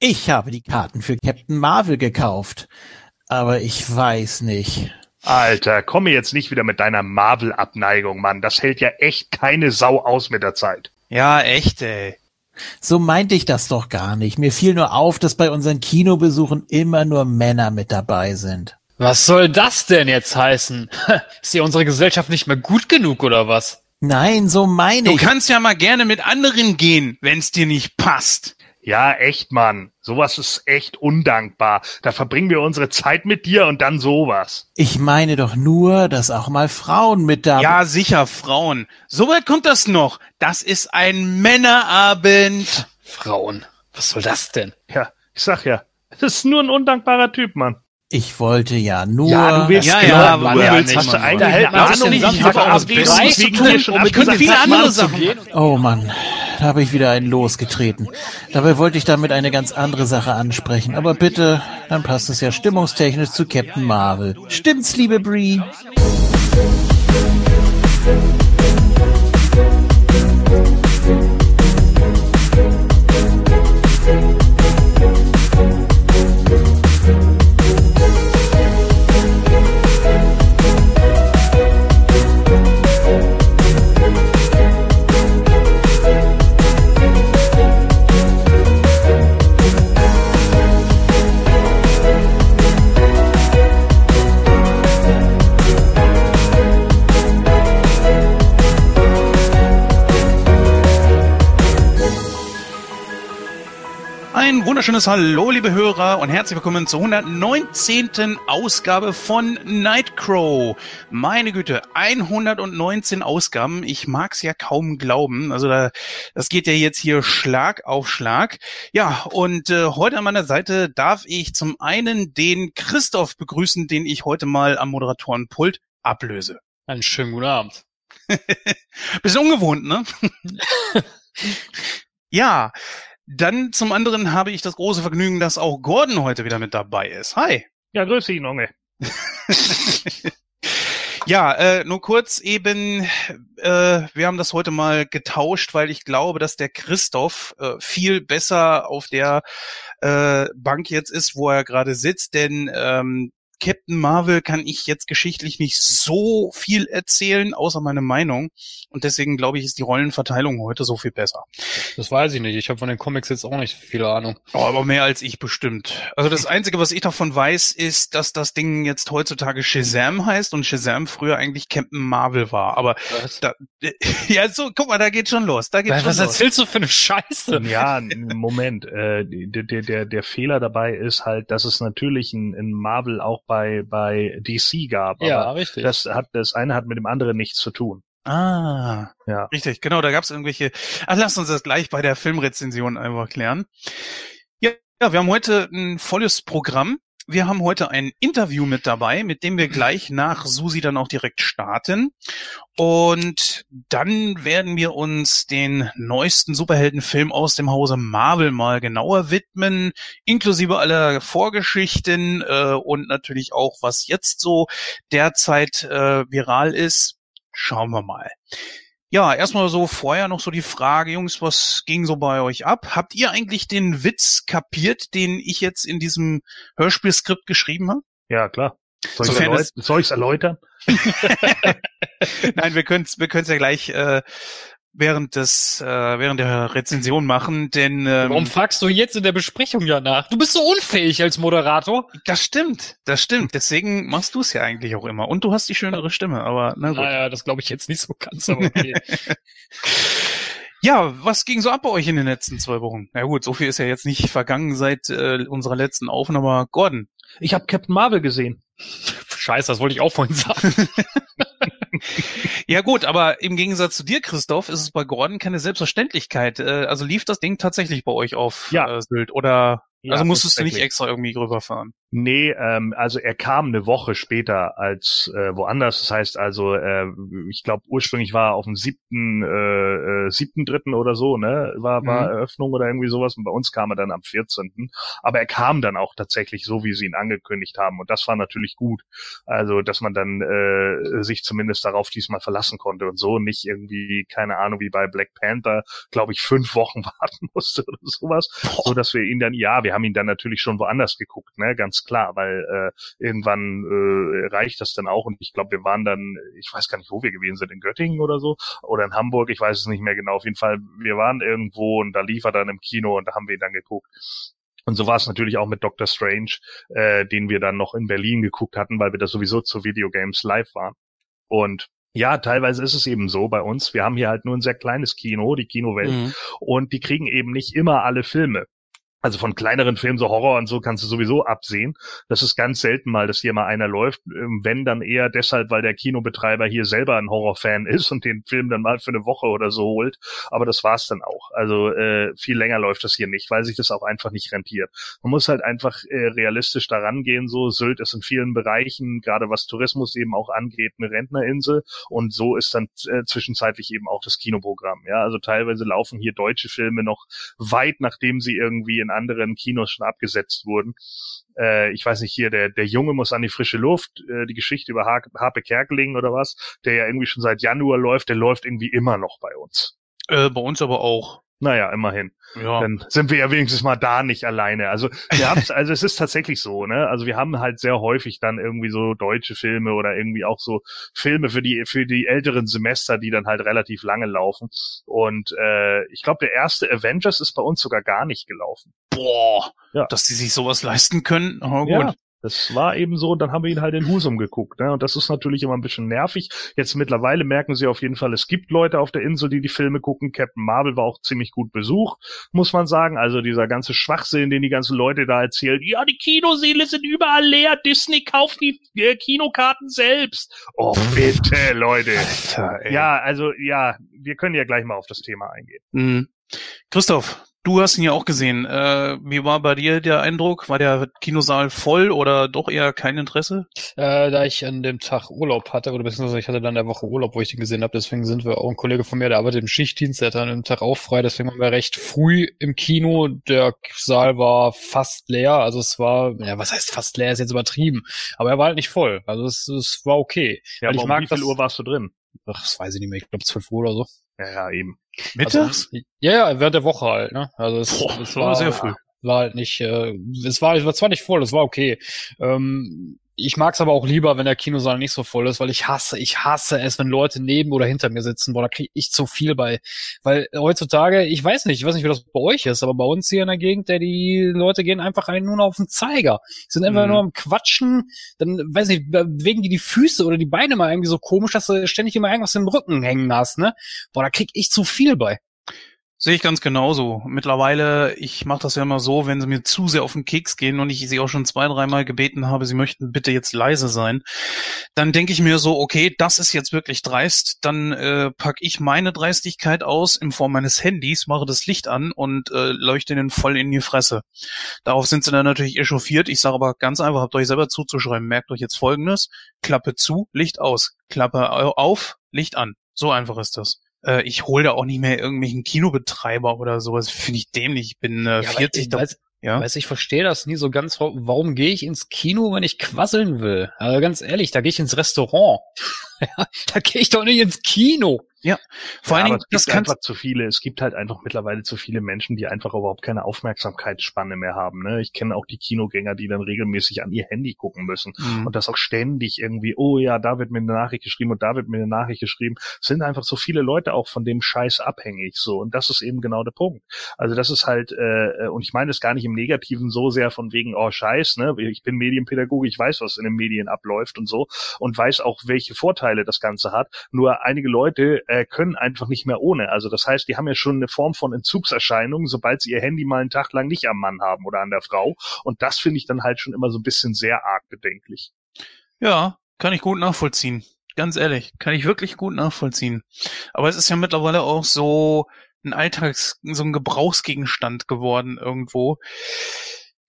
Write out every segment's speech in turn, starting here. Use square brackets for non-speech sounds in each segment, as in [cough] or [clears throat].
Ich habe die Karten für Captain Marvel gekauft. Aber ich weiß nicht. Alter, komm mir jetzt nicht wieder mit deiner Marvel-Abneigung, Mann. Das hält ja echt keine Sau aus mit der Zeit. Ja, echt, ey. So meinte ich das doch gar nicht. Mir fiel nur auf, dass bei unseren Kinobesuchen immer nur Männer mit dabei sind. Was soll das denn jetzt heißen? [laughs] Ist ja unsere Gesellschaft nicht mehr gut genug oder was? Nein, so meine Du ich. kannst ja mal gerne mit anderen gehen, wenn's dir nicht passt. Ja, echt, Mann. Sowas ist echt undankbar. Da verbringen wir unsere Zeit mit dir und dann sowas. Ich meine doch nur, dass auch mal Frauen mit dabei Ja, sicher, Frauen. Soweit kommt das noch. Das ist ein Männerabend. Frauen. Was soll das denn? Ja, ich sag ja. Das ist nur ein undankbarer Typ, Mann. Ich wollte ja nur. Ja, du willst Ja, genau, ja, du Mann, ja, willst, nicht, hast du eigentlich Da hält eine man Ich habe auch deswegen Reis zu tun, um mit dass andere man Sachen. Oh Mann, da habe ich wieder einen losgetreten. Dabei wollte ich damit eine ganz andere Sache ansprechen. Aber bitte, dann passt es ja stimmungstechnisch zu Captain Marvel. Stimmt's, liebe Brie? Ein wunderschönes Hallo, liebe Hörer, und herzlich willkommen zur 119. Ausgabe von Nightcrow. Meine Güte, 119 Ausgaben. Ich mag's ja kaum glauben. Also da, das geht ja jetzt hier Schlag auf Schlag. Ja, und äh, heute an meiner Seite darf ich zum einen den Christoph begrüßen, den ich heute mal am Moderatorenpult ablöse. Einen schönen guten Abend. [laughs] Bisschen ungewohnt, ne? [laughs] ja, dann zum anderen habe ich das große Vergnügen, dass auch Gordon heute wieder mit dabei ist. Hi. Ja, grüß dich, Junge. Ja, äh, nur kurz eben, äh, wir haben das heute mal getauscht, weil ich glaube, dass der Christoph äh, viel besser auf der äh, Bank jetzt ist, wo er gerade sitzt, denn ähm, Captain Marvel kann ich jetzt geschichtlich nicht so viel erzählen, außer meine Meinung. Und deswegen glaube ich, ist die Rollenverteilung heute so viel besser. Das weiß ich nicht. Ich habe von den Comics jetzt auch nicht viel Ahnung. Oh, aber mehr als ich bestimmt. Also das Einzige, was ich davon weiß, ist, dass das Ding jetzt heutzutage Shazam heißt und Shazam früher eigentlich Captain Marvel war. Aber Was, da, [laughs] ja, so, guck mal, da geht schon los. Da geht was schon los. erzählst du für eine Scheiße? Ja, Moment. Äh, der, der, der, Fehler dabei ist halt, dass es natürlich ein, ein Marvel auch bei, bei DC gab. Ja, Aber richtig. das hat, das eine hat mit dem anderen nichts zu tun. Ah, Ja. richtig, genau, da gab es irgendwelche. Ach, lass uns das gleich bei der Filmrezension einfach klären. Ja, ja, wir haben heute ein volles Programm. Wir haben heute ein Interview mit dabei, mit dem wir gleich nach Susi dann auch direkt starten. Und dann werden wir uns den neuesten Superheldenfilm aus dem Hause Marvel mal genauer widmen, inklusive aller Vorgeschichten äh, und natürlich auch, was jetzt so derzeit äh, viral ist. Schauen wir mal. Ja, erstmal so vorher noch so die Frage, Jungs, was ging so bei euch ab? Habt ihr eigentlich den Witz kapiert, den ich jetzt in diesem Hörspielskript geschrieben habe? Ja, klar. Soll ich es- erläutern? [laughs] [laughs] Nein, wir können es wir können's ja gleich äh, während des äh, während der Rezension machen, denn ähm, Warum fragst du jetzt in der Besprechung ja nach? Du bist so unfähig als Moderator. das stimmt, das stimmt. Deswegen machst du es ja eigentlich auch immer. Und du hast die schönere Stimme, aber na gut. Naja, das glaube ich jetzt nicht so ganz, aber okay. [laughs] Ja, was ging so ab bei euch in den letzten zwei Wochen? Na gut, so viel ist ja jetzt nicht vergangen seit äh, unserer letzten Aufnahme. Gordon, Ich habe Captain Marvel gesehen. Scheiße, das wollte ich auch vorhin sagen. [laughs] [laughs] Ja gut, aber im Gegensatz zu dir, Christoph, ist es bei Gordon keine Selbstverständlichkeit. Äh, Also lief das Ding tatsächlich bei euch auf Ja. äh, Sylt oder Ja, also musstest du nicht extra irgendwie rüberfahren? Nee, ähm, also er kam eine Woche später als äh, woanders. Das heißt also, äh, ich glaube ursprünglich war er auf dem siebten, äh, äh, siebten dritten oder so, ne, war war Mhm. Eröffnung oder irgendwie sowas. Und bei uns kam er dann am 14. Aber er kam dann auch tatsächlich so, wie sie ihn angekündigt haben. Und das war natürlich gut. Also, dass man dann äh, sich zumindest darauf diesmal verlassen konnte und so nicht irgendwie, keine Ahnung, wie bei Black Panther, glaube ich, fünf Wochen [laughs] warten musste oder sowas. So dass wir ihn dann, ja, wir haben ihn dann natürlich schon woanders geguckt, ne, ganz klar, weil äh, irgendwann äh, reicht das dann auch. Und ich glaube, wir waren dann, ich weiß gar nicht, wo wir gewesen sind, in Göttingen oder so oder in Hamburg, ich weiß es nicht mehr genau. Auf jeden Fall, wir waren irgendwo und da lief er dann im Kino und da haben wir ihn dann geguckt. Und so war es natürlich auch mit Doctor Strange, äh, den wir dann noch in Berlin geguckt hatten, weil wir da sowieso zu Videogames live waren. Und ja, teilweise ist es eben so bei uns. Wir haben hier halt nur ein sehr kleines Kino, die Kinowelt, Mhm. und die kriegen eben nicht immer alle Filme. Also von kleineren Filmen, so Horror und so, kannst du sowieso absehen. Das ist ganz selten mal, dass hier mal einer läuft. Ähm, Wenn dann eher deshalb, weil der Kinobetreiber hier selber ein Horrorfan [laughs] ist und den Film dann mal für eine Woche oder so holt. Aber das war's dann auch. Also äh, viel länger läuft das hier nicht, weil sich das auch einfach nicht rentiert. Man muss halt einfach äh, realistisch daran gehen. So Sylt ist in vielen Bereichen, gerade was Tourismus eben auch angeht, eine Rentnerinsel. Und so ist dann äh, zwischenzeitlich eben auch das Kinoprogramm. Ja, also teilweise laufen hier deutsche Filme noch weit nachdem sie irgendwie in anderen Kinos schon abgesetzt wurden. Äh, ich weiß nicht, hier, der, der Junge muss an die frische Luft, äh, die Geschichte über Ha- Harpe Kerkeling oder was, der ja irgendwie schon seit Januar läuft, der läuft irgendwie immer noch bei uns. Äh, bei uns aber auch. Naja, immerhin. Ja. Dann sind wir ja wenigstens mal da nicht alleine. Also wir [laughs] haben also es ist tatsächlich so, ne? Also wir haben halt sehr häufig dann irgendwie so deutsche Filme oder irgendwie auch so Filme für die für die älteren Semester, die dann halt relativ lange laufen. Und äh, ich glaube, der erste Avengers ist bei uns sogar gar nicht gelaufen. Boah, Ja. dass die sich sowas leisten können. Aber gut. Ja, das war eben so, und dann haben wir ihn halt in Husum geguckt. Ne? Und das ist natürlich immer ein bisschen nervig. Jetzt mittlerweile merken sie auf jeden Fall, es gibt Leute auf der Insel, die die Filme gucken. Captain Marvel war auch ziemlich gut besucht, muss man sagen. Also dieser ganze Schwachsinn, den die ganzen Leute da erzählen. Ja, die Kinoseele sind überall leer. Disney kauft die äh, Kinokarten selbst. Oh, bitte, Leute. Alter, ey. Ja, also ja, wir können ja gleich mal auf das Thema eingehen. Mhm. Christoph, du hast ihn ja auch gesehen. Äh, wie war bei dir der Eindruck? War der Kinosaal voll oder doch eher kein Interesse? Äh, da ich an dem Tag Urlaub hatte, oder beziehungsweise ich hatte dann der Woche Urlaub, wo ich den gesehen habe, deswegen sind wir auch ein Kollege von mir, der arbeitet im Schichtdienst, der hat dann am Tag auch frei, deswegen waren wir recht früh im Kino. Der Saal war fast leer, also es war, ja, was heißt fast leer, ist jetzt übertrieben, aber er war halt nicht voll, also es, es war okay. Ja, Weil aber ich um mag wie viel das- Uhr warst du drin? Ach, das weiß ich nicht mehr, ich glaube 12 Uhr oder so. Ja, ja, eben. Mittags? Also, ja, ja, während der Woche halt, ne? Also es, Boah, es das war sehr früh. war halt nicht, äh, es war, es war zwar nicht voll, es war okay. Ähm, ich mag's aber auch lieber, wenn der Kinosaal nicht so voll ist, weil ich hasse, ich hasse es, wenn Leute neben oder hinter mir sitzen. Boah, da krieg ich zu viel bei. Weil heutzutage, ich weiß nicht, ich weiß nicht, wie das bei euch ist, aber bei uns hier in der Gegend, der die Leute gehen einfach einen nur auf den Zeiger. Sind einfach Mhm. nur am Quatschen, dann, weiß nicht, bewegen die die Füße oder die Beine mal irgendwie so komisch, dass du ständig immer irgendwas im Rücken hängen hast, ne? Boah, da krieg ich zu viel bei. Sehe ich ganz genauso. Mittlerweile, ich mache das ja immer so, wenn sie mir zu sehr auf den Keks gehen und ich sie auch schon zwei, dreimal gebeten habe, sie möchten bitte jetzt leise sein, dann denke ich mir so, okay, das ist jetzt wirklich dreist, dann äh, pack ich meine Dreistigkeit aus in Form meines Handys, mache das Licht an und äh, leuchte ihnen voll in die Fresse. Darauf sind sie dann natürlich echauffiert. Ich sage aber ganz einfach, habt euch selber zuzuschreiben, merkt euch jetzt folgendes, Klappe zu, Licht aus, Klappe au- auf, Licht an. So einfach ist das. Äh, ich hole da auch nicht mehr irgendwelchen Kinobetreiber oder sowas. Finde ich dämlich. Ich bin äh, Ja, 40. aber, da, weiß, ja. weiß, ich verstehe das nie so ganz. Warum, warum gehe ich ins Kino, wenn ich quasseln will? Also ganz ehrlich, da gehe ich ins Restaurant. [laughs] Ja, da gehe ich doch nicht ins Kino. Vor allen Ja, Dingen, aber es das gibt kannst einfach zu viele. Es gibt halt einfach mittlerweile zu viele Menschen, die einfach überhaupt keine Aufmerksamkeitsspanne mehr haben. Ne? Ich kenne auch die Kinogänger, die dann regelmäßig an ihr Handy gucken müssen Mhm. und das auch ständig irgendwie. Oh ja, da wird mir eine Nachricht geschrieben und da wird mir eine Nachricht geschrieben. Es sind einfach so viele Leute auch von dem Scheiß abhängig. So und das ist eben genau der Punkt. Also das ist halt äh, und ich meine es gar nicht im Negativen so sehr von wegen oh Scheiß. Ne? Ich bin Medienpädagoge, ich weiß, was in den Medien abläuft und so und weiß auch, welche Vorteile das Ganze hat. Nur einige Leute äh, können einfach nicht mehr ohne. Also das heißt, die haben ja schon eine Form von Entzugserscheinungen, sobald sie ihr Handy mal einen Tag lang nicht am Mann haben oder an der Frau. Und das finde ich dann halt schon immer so ein bisschen sehr arg bedenklich. Ja, kann ich gut nachvollziehen. Ganz ehrlich, kann ich wirklich gut nachvollziehen. Aber es ist ja mittlerweile auch so ein Alltags-, so ein Gebrauchsgegenstand geworden irgendwo.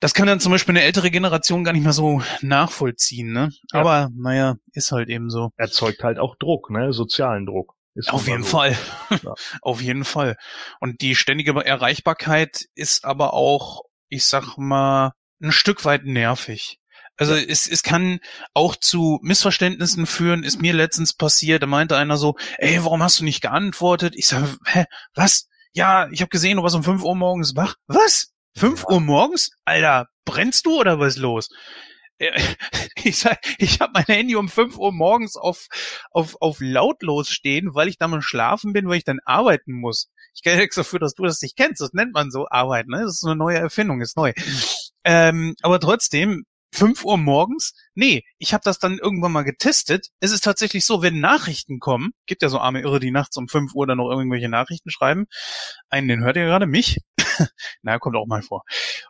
Das kann dann zum Beispiel eine ältere Generation gar nicht mehr so nachvollziehen, ne? Ja. Aber naja, ist halt eben so. Erzeugt halt auch Druck, ne? Sozialen Druck. Ist Auf jeden so. Fall. Ja. [laughs] Auf jeden Fall. Und die ständige Erreichbarkeit ist aber auch, ich sag mal, ein Stück weit nervig. Also es, es kann auch zu Missverständnissen führen, ist mir letztens passiert, da meinte einer so, ey, warum hast du nicht geantwortet? Ich sag, hä, was? Ja, ich habe gesehen, du warst um 5 Uhr morgens wach. Was? 5 Uhr morgens? Alter, brennst du oder was ist los? [laughs] Ich sag, ich habe mein Handy um 5 Uhr morgens auf, auf, auf lautlos stehen, weil ich dann mal schlafen bin, weil ich dann arbeiten muss. Ich kann ja nichts dafür, dass du das nicht kennst. Das nennt man so Arbeit, ne? Das ist eine neue Erfindung, ist neu. Ähm, aber trotzdem, 5 Uhr morgens? Nee, ich habe das dann irgendwann mal getestet. Es ist tatsächlich so, wenn Nachrichten kommen, gibt ja so arme Irre, die nachts um 5 Uhr dann noch irgendwelche Nachrichten schreiben. Einen, den hört ihr gerade, mich. [laughs] naja, kommt auch mal vor.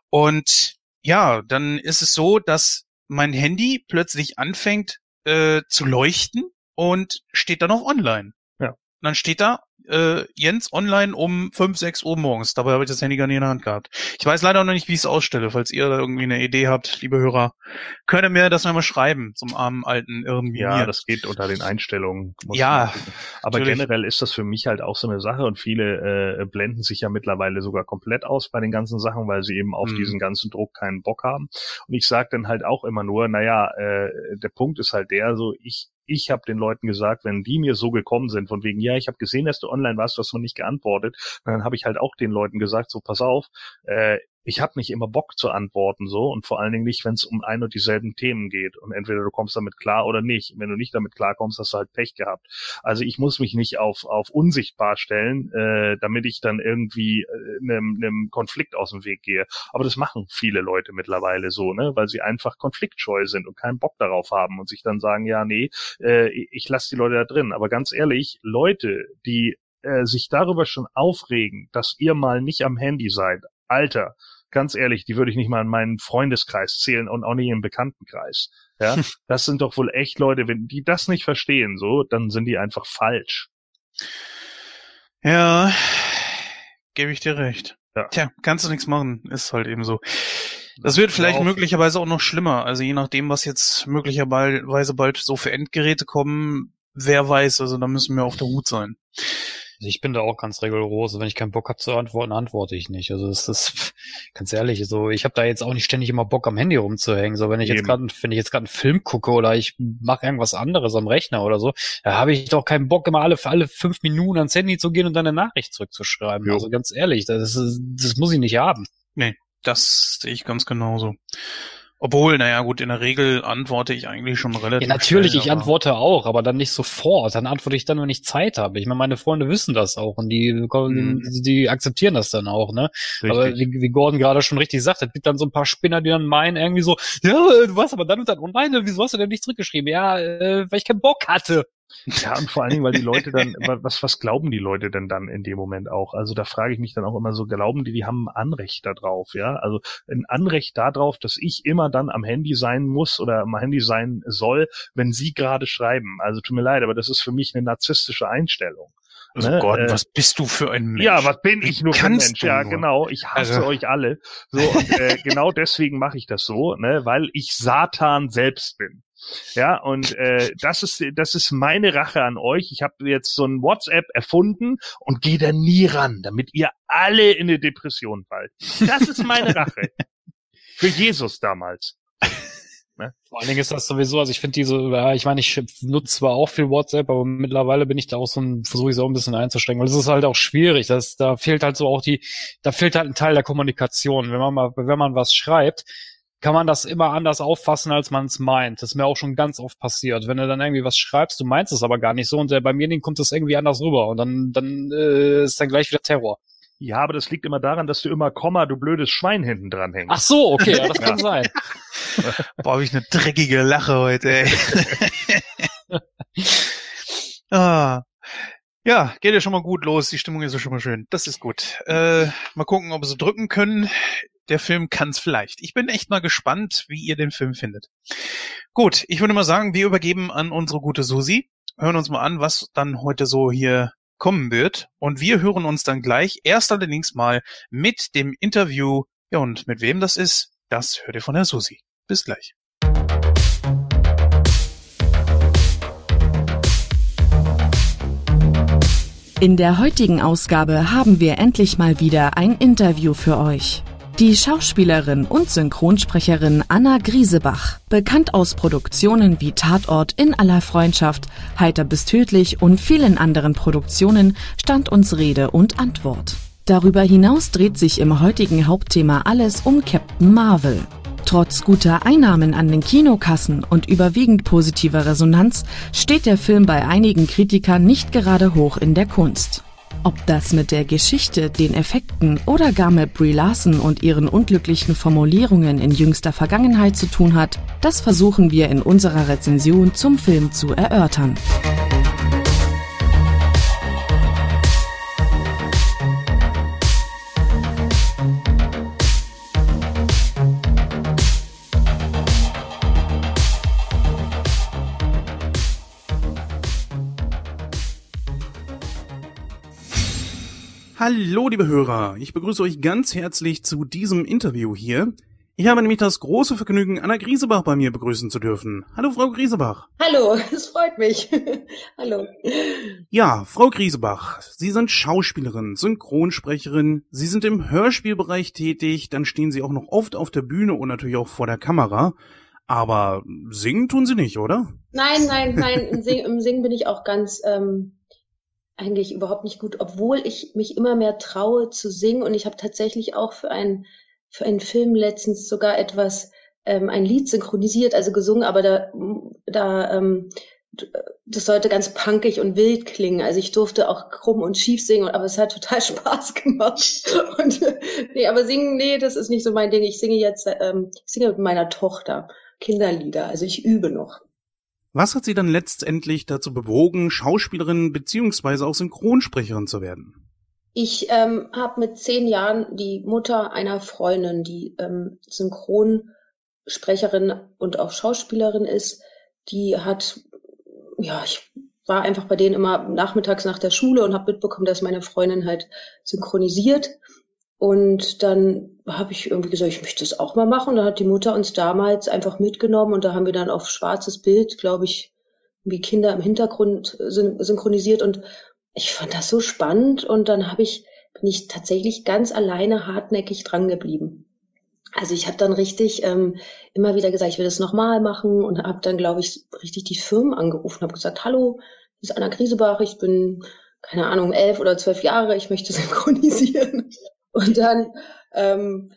Und ja, dann ist es so, dass mein Handy plötzlich anfängt äh, zu leuchten und steht dann auf online. Ja. Und dann steht da äh, Jens online um 5, 6 Uhr morgens. Dabei habe ich das Handy gar nicht in der Hand gehabt. Ich weiß leider noch nicht, wie ich es ausstelle. Falls ihr da irgendwie eine Idee habt, liebe Hörer, könnt ihr mir das mal schreiben, zum armen alten irgendwie Ja, das geht unter den Einstellungen. Ja, aber natürlich. generell ist das für mich halt auch so eine Sache und viele äh, blenden sich ja mittlerweile sogar komplett aus bei den ganzen Sachen, weil sie eben auf Mhm. diesen ganzen Druck keinen Bock haben. Und ich sage dann halt auch immer nur, naja, äh, der Punkt ist halt der, so ich ich habe den Leuten gesagt, wenn die mir so gekommen sind, von wegen, ja, ich habe gesehen, dass du online warst, du hast noch nicht geantwortet, dann habe ich halt auch den Leuten gesagt, so pass auf, äh, ich habe nicht immer Bock zu antworten so und vor allen Dingen nicht, wenn es um ein und dieselben Themen geht und entweder du kommst damit klar oder nicht. Wenn du nicht damit klarkommst, hast du halt Pech gehabt. Also ich muss mich nicht auf auf unsichtbar stellen, äh, damit ich dann irgendwie äh, einem, einem Konflikt aus dem Weg gehe. Aber das machen viele Leute mittlerweile so, ne, weil sie einfach konfliktscheu sind und keinen Bock darauf haben und sich dann sagen, ja, nee, äh, ich lasse die Leute da drin. Aber ganz ehrlich, Leute, die äh, sich darüber schon aufregen, dass ihr mal nicht am Handy seid, Alter, ganz ehrlich, die würde ich nicht mal in meinen Freundeskreis zählen und auch nicht im Bekanntenkreis. Ja, [laughs] das sind doch wohl echt Leute, wenn die das nicht verstehen, so, dann sind die einfach falsch. Ja, gebe ich dir recht. Ja. Tja, kannst du nichts machen, ist halt eben so. Das wird vielleicht möglicherweise auch noch schlimmer. Also je nachdem, was jetzt möglicherweise bald so für Endgeräte kommen, wer weiß, also da müssen wir auf der Hut sein. Also ich bin da auch ganz rigoros. Wenn ich keinen Bock habe zu antworten, antworte ich nicht. Also das ist [laughs] ganz ehrlich, so ich habe da jetzt auch nicht ständig immer Bock am Handy rumzuhängen. So wenn ich jetzt Eben. gerade, wenn ich jetzt gerade einen Film gucke oder ich mache irgendwas anderes am Rechner oder so, da habe ich doch keinen Bock immer alle alle fünf Minuten ans Handy zu gehen und dann eine Nachricht zurückzuschreiben. Jo. Also ganz ehrlich, das ist, das muss ich nicht haben. Das sehe ich ganz genauso. Obwohl, naja gut, in der Regel antworte ich eigentlich schon relativ Ja, natürlich, schnell, ich aber- antworte auch, aber dann nicht sofort. Dann antworte ich dann, wenn ich Zeit habe. Ich meine, meine Freunde wissen das auch und die, Mhm. die, akzeptieren das dann auch, ne? Aber Richtig. wie, wie Gordon gerade schon richtig sagt, es gibt dann so ein paar Spinner, die dann meinen irgendwie so, ja, du warst aber dann und dann online, wieso hast du denn nicht zurückgeschrieben? Ja, äh, weil ich keinen Bock hatte. Ja, und vor allen Dingen, weil die Leute dann, wa- was, was glauben die Leute denn dann in dem Moment auch? Also da frage ich mich dann auch immer so, glauben die, die haben ein Anrecht darauf, ja? Also ein Anrecht darauf, dass ich immer dann am Handy sein muss oder am Handy sein soll, wenn sie gerade schreiben. Also tut mir leid, aber das ist für mich eine narzisstische Einstellung. Also ne, Gordon, äh, was bist du für ein Mensch? Ja, was bin ich nur für ein Mensch? Ja, nur? genau. Ich hasse Also- euch alle. So, und äh, genau deswegen mache ich das so, ne, weil ich Satan selbst bin. Ja, und äh, das ist das ist meine Rache an euch. Ich habe jetzt so ein WhatsApp erfunden und gehe da nie ran, damit ihr alle in eine Depression fallt. Das ist meine Rache. Für Jesus damals. Vor allen Dingen ist das sowieso, also ich finde diese, ja, ich meine, ich nutze zwar auch viel WhatsApp, aber mittlerweile bin ich da auch so ein, versuche ich es auch ein bisschen einzuschränken, weil es ist halt auch schwierig, das, da fehlt halt so auch die, da fehlt halt ein Teil der Kommunikation. Wenn man mal, wenn man was schreibt, kann man das immer anders auffassen, als man es meint. Das ist mir auch schon ganz oft passiert. Wenn du dann irgendwie was schreibst, du meinst es aber gar nicht so und äh, bei mir kommt es irgendwie anders rüber und dann, dann äh, ist dann gleich wieder Terror. Ja, aber das liegt immer daran, dass du immer Komma, du blödes Schwein hinten dran hängst. Ach so, okay, ja, das [laughs] kann sein. [laughs] Boah, hab ich eine dreckige Lache heute, ey. [laughs] ah. Ja, geht ja schon mal gut los. Die Stimmung ist ja schon mal schön. Das ist gut. Äh, mal gucken, ob wir so drücken können. Der Film kann's vielleicht. Ich bin echt mal gespannt, wie ihr den Film findet. Gut, ich würde mal sagen, wir übergeben an unsere gute Susi. Hören uns mal an, was dann heute so hier kommen wird. Und wir hören uns dann gleich erst allerdings mal mit dem Interview. Ja, und mit wem das ist, Das hört ihr von der Susi. Bis gleich. In der heutigen Ausgabe haben wir endlich mal wieder ein Interview für euch. Die Schauspielerin und Synchronsprecherin Anna Griesebach, bekannt aus Produktionen wie Tatort in aller Freundschaft, Heiter bis tödlich und vielen anderen Produktionen, stand uns Rede und Antwort. Darüber hinaus dreht sich im heutigen Hauptthema alles um Captain Marvel. Trotz guter Einnahmen an den Kinokassen und überwiegend positiver Resonanz steht der Film bei einigen Kritikern nicht gerade hoch in der Kunst. Ob das mit der Geschichte, den Effekten oder gar mit Brie Larson und ihren unglücklichen Formulierungen in jüngster Vergangenheit zu tun hat, das versuchen wir in unserer Rezension zum Film zu erörtern. Hallo, liebe Hörer. Ich begrüße euch ganz herzlich zu diesem Interview hier. Ich habe nämlich das große Vergnügen, Anna Griesebach bei mir begrüßen zu dürfen. Hallo, Frau Griesebach. Hallo, [laughs] es freut mich. [laughs] Hallo. Ja, Frau Griesebach, Sie sind Schauspielerin, Synchronsprecherin, Sie sind im Hörspielbereich tätig, dann stehen Sie auch noch oft auf der Bühne und natürlich auch vor der Kamera. Aber singen tun Sie nicht, oder? Nein, nein, nein, im Singen, im Singen bin ich auch ganz ähm, eigentlich überhaupt nicht gut, obwohl ich mich immer mehr traue zu singen und ich habe tatsächlich auch für einen für einen Film letztens sogar etwas ähm, ein Lied synchronisiert, also gesungen, aber da da ähm, das sollte ganz punkig und wild klingen. Also ich durfte auch krumm und schief singen, aber es hat [laughs] total Spaß gemacht. Und nee, aber singen, nee, das ist nicht so mein Ding. Ich singe jetzt, ähm, ich singe mit meiner Tochter Kinderlieder. Also ich übe noch. Was hat Sie dann letztendlich dazu bewogen, Schauspielerin beziehungsweise auch Synchronsprecherin zu werden? Ich ähm, habe mit zehn Jahren die Mutter einer Freundin, die ähm, Synchronsprecherin und auch Schauspielerin ist, die hat, ja, ich war einfach bei denen immer nachmittags nach der Schule und habe mitbekommen, dass meine Freundin halt synchronisiert. Und dann habe ich irgendwie gesagt, ich möchte das auch mal machen. Und dann hat die Mutter uns damals einfach mitgenommen und da haben wir dann auf schwarzes Bild, glaube ich, wie Kinder im Hintergrund synchronisiert. Und ich fand das so spannend. Und dann habe ich, bin ich tatsächlich ganz alleine hartnäckig dran geblieben. Also ich habe dann richtig ähm, immer wieder gesagt, ich will das nochmal machen und habe dann, glaube ich, richtig die Firmen angerufen, habe gesagt, hallo, hier ist Anna Griesebach, ich bin, keine Ahnung, elf oder zwölf Jahre, ich möchte [laughs] synchronisieren. Und dann, ähm,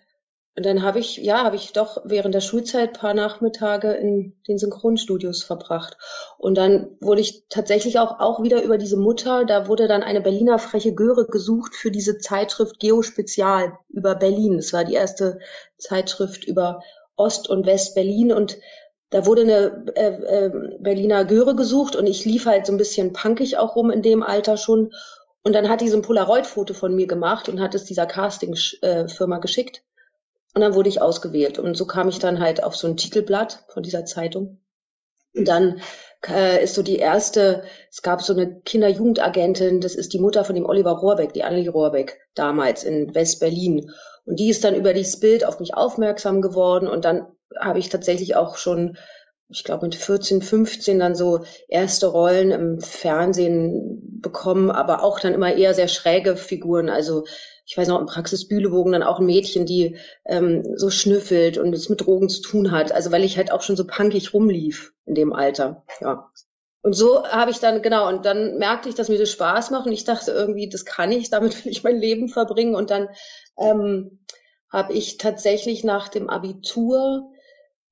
und dann habe ich, ja, habe ich doch während der Schulzeit paar Nachmittage in den Synchronstudios verbracht. Und dann wurde ich tatsächlich auch, auch wieder über diese Mutter, da wurde dann eine Berliner freche Göre gesucht für diese Zeitschrift Geospezial über Berlin. Es war die erste Zeitschrift über Ost- und West-Berlin und da wurde eine äh, äh, Berliner Göre gesucht und ich lief halt so ein bisschen punkig auch rum in dem Alter schon und dann hat die so ein Polaroid-Foto von mir gemacht und hat es dieser Casting-Firma geschickt. Und dann wurde ich ausgewählt. Und so kam ich dann halt auf so ein Titelblatt von dieser Zeitung. Und dann äh, ist so die erste, es gab so eine Kinder-Jugendagentin, das ist die Mutter von dem Oliver Rohrbeck, die Annelie Rohrbeck, damals in West-Berlin. Und die ist dann über dieses Bild auf mich aufmerksam geworden. Und dann habe ich tatsächlich auch schon ich glaube mit 14, 15 dann so erste Rollen im Fernsehen bekommen, aber auch dann immer eher sehr schräge Figuren. Also ich weiß noch, im Praxis Bühlewogen dann auch ein Mädchen, die ähm, so schnüffelt und es mit Drogen zu tun hat. Also weil ich halt auch schon so punkig rumlief in dem Alter. Ja. Und so habe ich dann, genau, und dann merkte ich, dass mir das Spaß macht und ich dachte irgendwie, das kann ich, damit will ich mein Leben verbringen. Und dann ähm, habe ich tatsächlich nach dem Abitur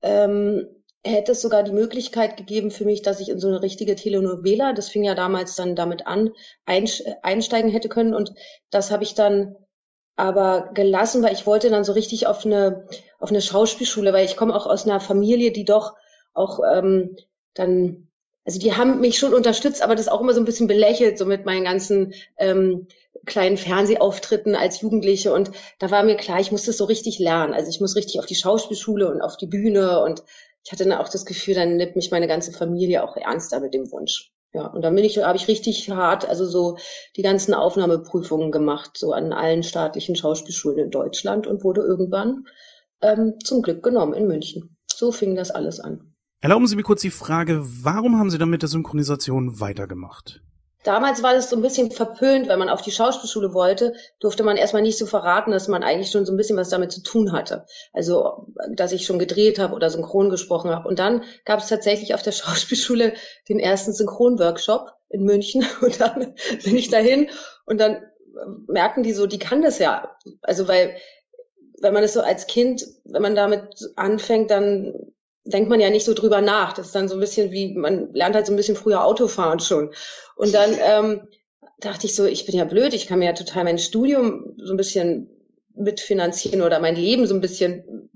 ähm, hätte es sogar die Möglichkeit gegeben für mich, dass ich in so eine richtige Telenovela, das fing ja damals dann damit an, einsteigen hätte können. Und das habe ich dann aber gelassen, weil ich wollte dann so richtig auf eine, auf eine Schauspielschule, weil ich komme auch aus einer Familie, die doch auch ähm, dann, also die haben mich schon unterstützt, aber das auch immer so ein bisschen belächelt, so mit meinen ganzen ähm, kleinen Fernsehauftritten als Jugendliche. Und da war mir klar, ich muss das so richtig lernen. Also ich muss richtig auf die Schauspielschule und auf die Bühne und ich hatte dann auch das Gefühl, dann nimmt mich meine ganze Familie auch ernster mit dem Wunsch. Ja, und dann bin ich, habe ich richtig hart, also so die ganzen Aufnahmeprüfungen gemacht, so an allen staatlichen Schauspielschulen in Deutschland und wurde irgendwann ähm, zum Glück genommen in München. So fing das alles an. Erlauben Sie mir kurz die Frage, warum haben Sie dann mit der Synchronisation weitergemacht? Damals war das so ein bisschen verpönt, wenn man auf die Schauspielschule wollte, durfte man erstmal nicht so verraten, dass man eigentlich schon so ein bisschen was damit zu tun hatte. Also, dass ich schon gedreht habe oder synchron gesprochen habe. Und dann gab es tatsächlich auf der [laughs] Schauspielschule den ersten Synchronworkshop in München. [laughs] Und dann bin ich dahin und dann merken die so, die kann das ja. Also, weil, wenn man es so als Kind, wenn man damit anfängt, dann denkt man ja nicht so drüber nach. Das ist dann so ein bisschen wie, man lernt halt so ein bisschen früher Autofahren schon. Und dann ähm, dachte ich so, ich bin ja blöd, ich kann mir ja total mein Studium so ein bisschen mitfinanzieren oder mein Leben so ein bisschen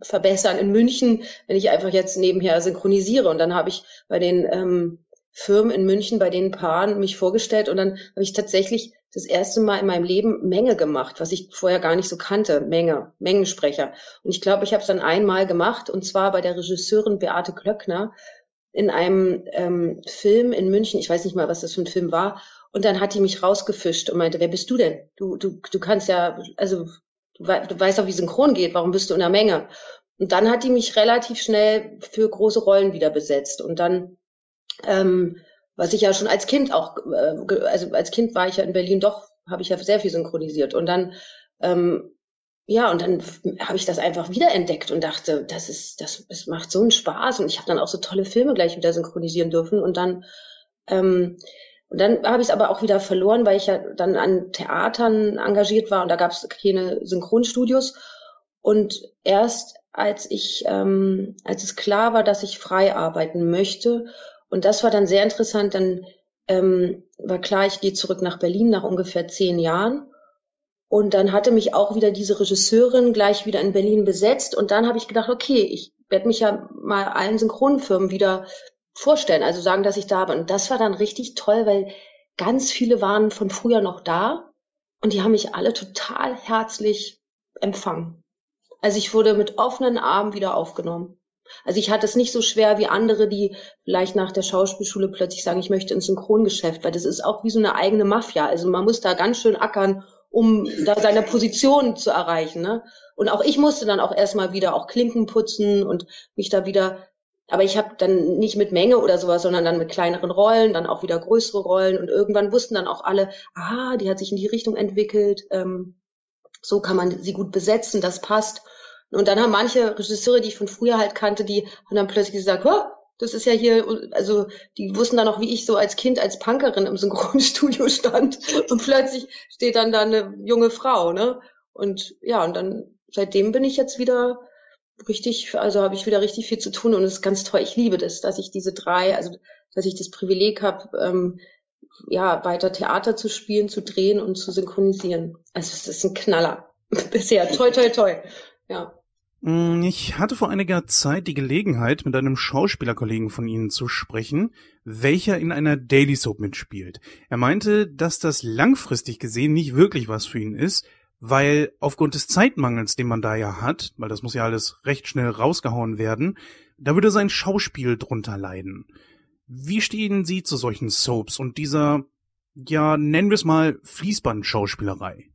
verbessern in München, wenn ich einfach jetzt nebenher synchronisiere. Und dann habe ich bei den ähm, Firmen in München, bei den Paaren mich vorgestellt und dann habe ich tatsächlich das erste Mal in meinem Leben Menge gemacht, was ich vorher gar nicht so kannte. Menge, Mengensprecher. Und ich glaube, ich habe es dann einmal gemacht und zwar bei der Regisseurin Beate Klöckner in einem ähm, Film in München. Ich weiß nicht mal, was das für ein Film war. Und dann hat die mich rausgefischt und meinte, wer bist du denn? Du, du, du kannst ja, also du, du weißt auch, wie Synchron geht. Warum bist du in der Menge? Und dann hat die mich relativ schnell für große Rollen wieder besetzt. Und dann ähm, was ich ja schon als Kind auch, äh, also als Kind war ich ja in Berlin doch, habe ich ja sehr viel synchronisiert und dann ähm, ja, und dann habe ich das einfach wiederentdeckt und dachte, das ist, das, das macht so einen Spaß und ich habe dann auch so tolle Filme gleich wieder synchronisieren dürfen und dann ähm, und dann habe ich es aber auch wieder verloren, weil ich ja dann an Theatern engagiert war und da gab es keine Synchronstudios und erst als ich ähm, als es klar war, dass ich frei arbeiten möchte und das war dann sehr interessant. Dann ähm, war klar, ich gehe zurück nach Berlin nach ungefähr zehn Jahren. Und dann hatte mich auch wieder diese Regisseurin gleich wieder in Berlin besetzt. Und dann habe ich gedacht, okay, ich werde mich ja mal allen Synchronfirmen wieder vorstellen, also sagen, dass ich da bin. Und das war dann richtig toll, weil ganz viele waren von früher noch da und die haben mich alle total herzlich empfangen. Also ich wurde mit offenen Armen wieder aufgenommen. Also ich hatte es nicht so schwer wie andere, die vielleicht nach der Schauspielschule plötzlich sagen, ich möchte ins Synchrongeschäft, weil das ist auch wie so eine eigene Mafia. Also man muss da ganz schön ackern, um da seine Position zu erreichen. Ne? Und auch ich musste dann auch erstmal wieder auch Klinken putzen und mich da wieder, aber ich habe dann nicht mit Menge oder sowas, sondern dann mit kleineren Rollen, dann auch wieder größere Rollen und irgendwann wussten dann auch alle, ah, die hat sich in die Richtung entwickelt, ähm, so kann man sie gut besetzen, das passt. Und dann haben manche Regisseure, die ich von früher halt kannte, die haben dann plötzlich gesagt, das ist ja hier, also die wussten dann auch, wie ich so als Kind als Punkerin im Synchronstudio [laughs] stand und plötzlich steht dann da eine junge Frau, ne? Und ja, und dann seitdem bin ich jetzt wieder richtig, also habe ich wieder richtig viel zu tun und es ist ganz toll. Ich liebe das, dass ich diese drei, also dass ich das Privileg habe, ähm, ja, weiter Theater zu spielen, zu drehen und zu synchronisieren. Also es ist ein Knaller. [laughs] Bisher. Toi, toi, toi. Ja. Mm, ich hatte vor einiger Zeit die Gelegenheit, mit einem Schauspielerkollegen von Ihnen zu sprechen, welcher in einer Daily Soap mitspielt. Er meinte, dass das langfristig gesehen nicht wirklich was für ihn ist, weil aufgrund des Zeitmangels, den man da ja hat, weil das muss ja alles recht schnell rausgehauen werden, da würde sein Schauspiel drunter leiden. Wie stehen Sie zu solchen Soaps und dieser, ja, nennen wir es mal Fließband-Schauspielerei?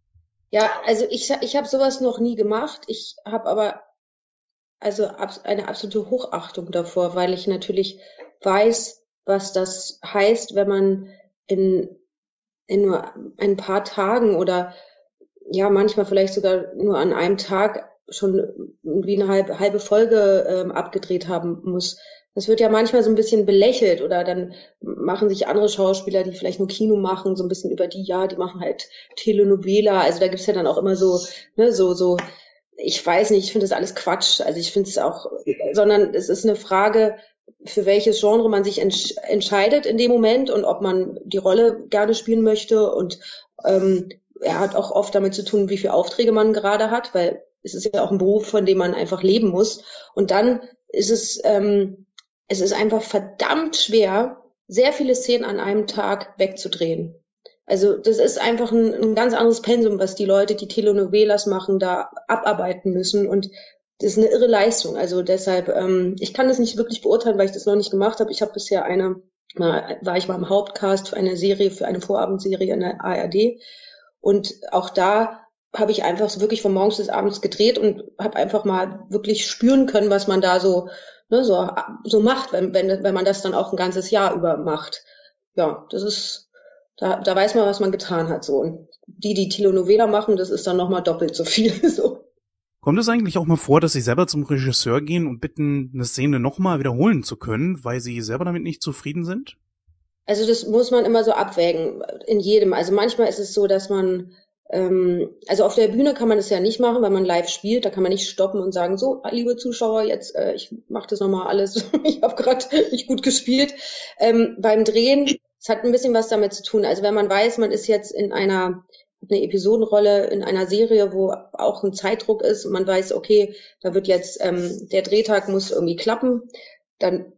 Ja, also ich, ich habe sowas noch nie gemacht. Ich habe aber also eine absolute Hochachtung davor, weil ich natürlich weiß, was das heißt, wenn man in, in nur ein paar Tagen oder ja, manchmal vielleicht sogar nur an einem Tag schon wie eine halbe, halbe Folge ähm, abgedreht haben muss. Das wird ja manchmal so ein bisschen belächelt oder dann machen sich andere Schauspieler, die vielleicht nur Kino machen, so ein bisschen über die, ja, die machen halt Telenovela. Also da gibt's ja dann auch immer so, ne, so, so ich weiß nicht, ich finde das alles Quatsch. Also ich finde es auch, sondern es ist eine Frage, für welches Genre man sich entsch entscheidet in dem Moment und ob man die Rolle gerne spielen möchte. Und ähm, er hat auch oft damit zu tun, wie viele Aufträge man gerade hat, weil es ist ja auch ein Beruf, von dem man einfach leben muss. Und dann ist es, ähm, es ist einfach verdammt schwer, sehr viele Szenen an einem Tag wegzudrehen. Also das ist einfach ein, ein ganz anderes Pensum, was die Leute, die Telenovelas machen, da abarbeiten müssen. Und das ist eine irre Leistung. Also deshalb, ähm, ich kann das nicht wirklich beurteilen, weil ich das noch nicht gemacht habe. Ich habe bisher eine, mal, war ich mal im Hauptcast für eine Serie, für eine Vorabendserie in der ARD. Und auch da habe ich einfach wirklich von morgens bis abends gedreht und habe einfach mal wirklich spüren können, was man da so ne, so so macht, wenn wenn wenn man das dann auch ein ganzes Jahr über macht. Ja, das ist da da weiß man, was man getan hat so und die die Telenovela machen, das ist dann noch mal doppelt so viel [laughs] so. Kommt es eigentlich auch mal vor, dass Sie selber zum Regisseur gehen und bitten, eine Szene nochmal wiederholen zu können, weil Sie selber damit nicht zufrieden sind? Also das muss man immer so abwägen, in jedem. Also manchmal ist es so, dass man, ähm, also auf der Bühne kann man das ja nicht machen, weil man live spielt. Da kann man nicht stoppen und sagen, so, liebe Zuschauer, jetzt, äh, ich mache das nochmal alles. [laughs] ich habe gerade nicht gut gespielt. Ähm, beim Drehen, es hat ein bisschen was damit zu tun. Also wenn man weiß, man ist jetzt in einer eine Episodenrolle in einer Serie, wo auch ein Zeitdruck ist und man weiß, okay, da wird jetzt ähm, der Drehtag muss irgendwie klappen, dann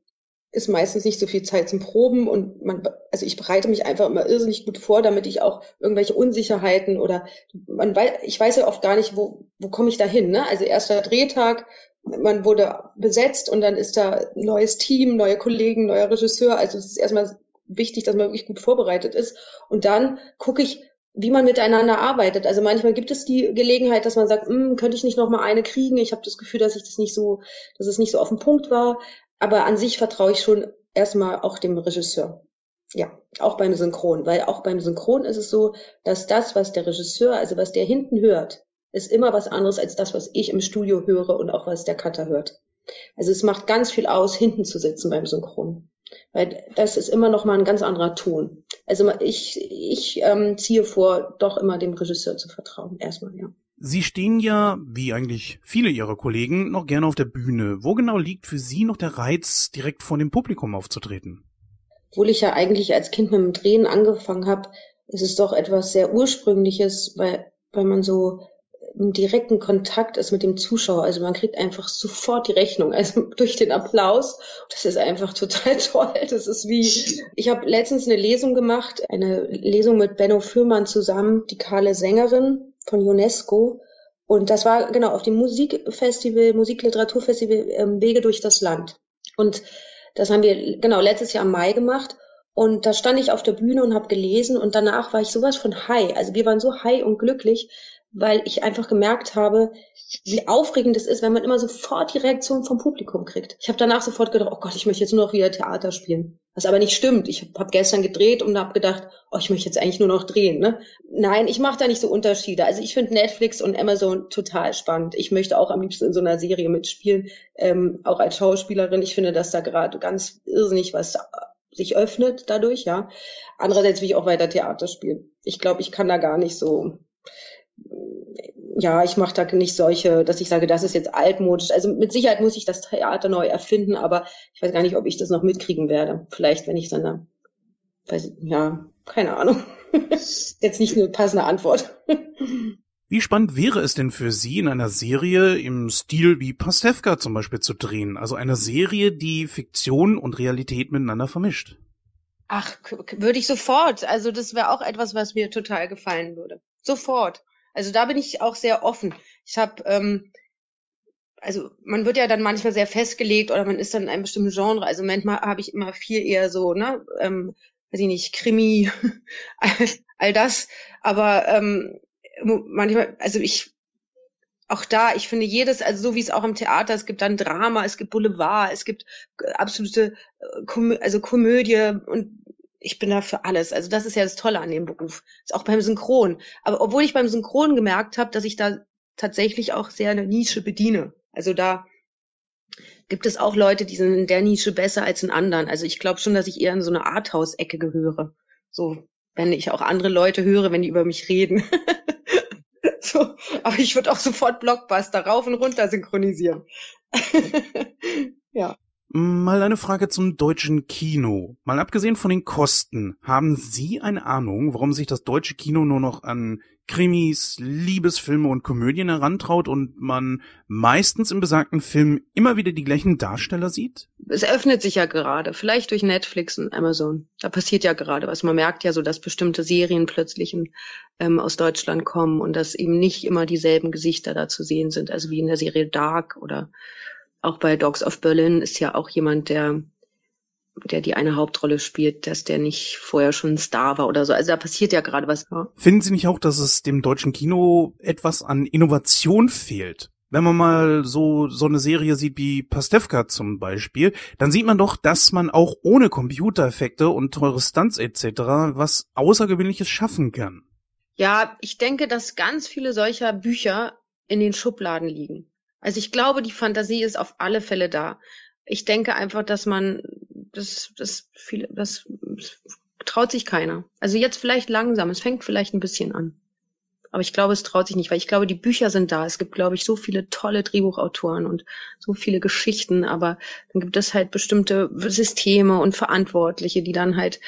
ist meistens nicht so viel Zeit zum Proben und man, also ich bereite mich einfach immer irrsinnig gut vor, damit ich auch irgendwelche Unsicherheiten oder man weiß, ich weiß ja oft gar nicht, wo, wo komme ich da hin, ne? Also erster Drehtag, man wurde besetzt und dann ist da ein neues Team, neue Kollegen, neuer Regisseur, also es ist erstmal wichtig, dass man wirklich gut vorbereitet ist und dann gucke ich, wie man miteinander arbeitet. Also manchmal gibt es die Gelegenheit, dass man sagt, hm, könnte ich nicht noch mal eine kriegen? Ich habe das Gefühl, dass ich das nicht so, dass es nicht so auf den Punkt war. Aber an sich vertraue ich schon erstmal auch dem Regisseur. Ja, auch beim Synchron, weil auch beim Synchron ist es so, dass das, was der Regisseur, also was der hinten hört, ist immer was anderes als das, was ich im Studio höre und auch was der Cutter hört. Also es macht ganz viel aus, hinten zu sitzen beim Synchron. Weil das ist immer noch mal ein ganz anderer Ton. Also ich, ich ähm, ziehe vor, doch immer dem Regisseur zu vertrauen. Erstmal, ja. Sie stehen ja, wie eigentlich viele Ihrer Kollegen, noch gerne auf der Bühne. Wo genau liegt für Sie noch der Reiz, direkt vor dem Publikum aufzutreten? Obwohl ich ja eigentlich als Kind mit dem Drehen angefangen habe, ist es doch etwas sehr Ursprüngliches, weil, weil man so im direkten Kontakt ist mit dem Zuschauer. Also man kriegt einfach sofort die Rechnung, also [laughs] durch den Applaus. Das ist einfach total [laughs] toll. Das ist wie, ich habe letztens eine Lesung gemacht, eine Lesung mit Benno Fürmann zusammen, die Kahle Sängerin von UNESCO. Und das war genau auf dem Musikfestival, Musikliteraturfestival ähm, Wege durch das Land. Und das haben wir genau letztes Jahr im Mai gemacht. Und da stand ich auf der Bühne und habe gelesen und danach war ich sowas von high. Also wir waren so high und glücklich, weil ich einfach gemerkt habe, wie aufregend es ist, wenn man immer sofort die Reaktion vom Publikum kriegt. Ich habe danach sofort gedacht, oh Gott, ich möchte jetzt nur noch wieder Theater spielen. Was aber nicht stimmt. Ich habe gestern gedreht und habe gedacht, oh, ich möchte jetzt eigentlich nur noch drehen. Ne? Nein, ich mache da nicht so Unterschiede. Also ich finde Netflix und Amazon total spannend. Ich möchte auch am liebsten in so einer Serie mitspielen, ähm, auch als Schauspielerin. Ich finde, dass da gerade ganz irrsinnig was sich öffnet dadurch, ja. Andererseits will ich auch weiter Theater spielen. Ich glaube, ich kann da gar nicht so ja, ich mache da nicht solche, dass ich sage, das ist jetzt altmodisch. Also mit Sicherheit muss ich das Theater neu erfinden, aber ich weiß gar nicht, ob ich das noch mitkriegen werde. Vielleicht, wenn ich dann da, weiß, ja, keine Ahnung. [laughs] jetzt nicht eine passende Antwort. Wie spannend wäre es denn für Sie, in einer Serie im Stil wie Pastewka zum Beispiel zu drehen? Also eine Serie, die Fiktion und Realität miteinander vermischt. Ach, würde ich sofort. Also das wäre auch etwas, was mir total gefallen würde. Sofort. Also da bin ich auch sehr offen. Ich habe, ähm, also man wird ja dann manchmal sehr festgelegt oder man ist dann in einem bestimmten Genre. Also manchmal habe ich immer viel eher so, ne, ähm, weiß ich nicht, Krimi, [laughs] all, all das. Aber ähm, manchmal, also ich auch da, ich finde jedes, also so wie es auch im Theater, es gibt dann Drama, es gibt Boulevard, es gibt äh, absolute, äh, also Komödie und ich bin da für alles. Also das ist ja das Tolle an dem Beruf. Ist auch beim Synchron. Aber obwohl ich beim Synchron gemerkt habe, dass ich da tatsächlich auch sehr eine Nische bediene. Also da gibt es auch Leute, die sind in der Nische besser als in anderen. Also ich glaube schon, dass ich eher in so eine Arthouse-Ecke gehöre. So, wenn ich auch andere Leute höre, wenn die über mich reden. [laughs] so, aber ich würde auch sofort Blockbuster rauf und runter synchronisieren. [laughs] ja. Mal eine Frage zum deutschen Kino. Mal abgesehen von den Kosten, haben Sie eine Ahnung, warum sich das deutsche Kino nur noch an Krimis, Liebesfilme und Komödien herantraut und man meistens im besagten Film immer wieder die gleichen Darsteller sieht? Es öffnet sich ja gerade, vielleicht durch Netflix und Amazon. Da passiert ja gerade was. Man merkt ja so, dass bestimmte Serien plötzlich in, ähm, aus Deutschland kommen und dass eben nicht immer dieselben Gesichter da zu sehen sind, also wie in der Serie Dark oder auch bei Dogs of Berlin ist ja auch jemand, der der die eine Hauptrolle spielt, dass der nicht vorher schon ein Star war oder so. Also da passiert ja gerade was. Finden Sie nicht auch, dass es dem deutschen Kino etwas an Innovation fehlt? Wenn man mal so, so eine Serie sieht wie Pastewka zum Beispiel, dann sieht man doch, dass man auch ohne Computereffekte und teure Stunts etc. was Außergewöhnliches schaffen kann. Ja, ich denke, dass ganz viele solcher Bücher in den Schubladen liegen. Also ich glaube, die Fantasie ist auf alle Fälle da. Ich denke einfach, dass man das, das viele, das, traut sich keiner. Also jetzt vielleicht langsam. Es fängt vielleicht ein bisschen an. Aber ich glaube, es traut sich nicht, weil ich glaube, die Bücher sind da. Es gibt, glaube ich, so viele tolle Drehbuchautoren und so viele Geschichten, aber dann gibt es halt bestimmte Systeme und Verantwortliche, die dann halt,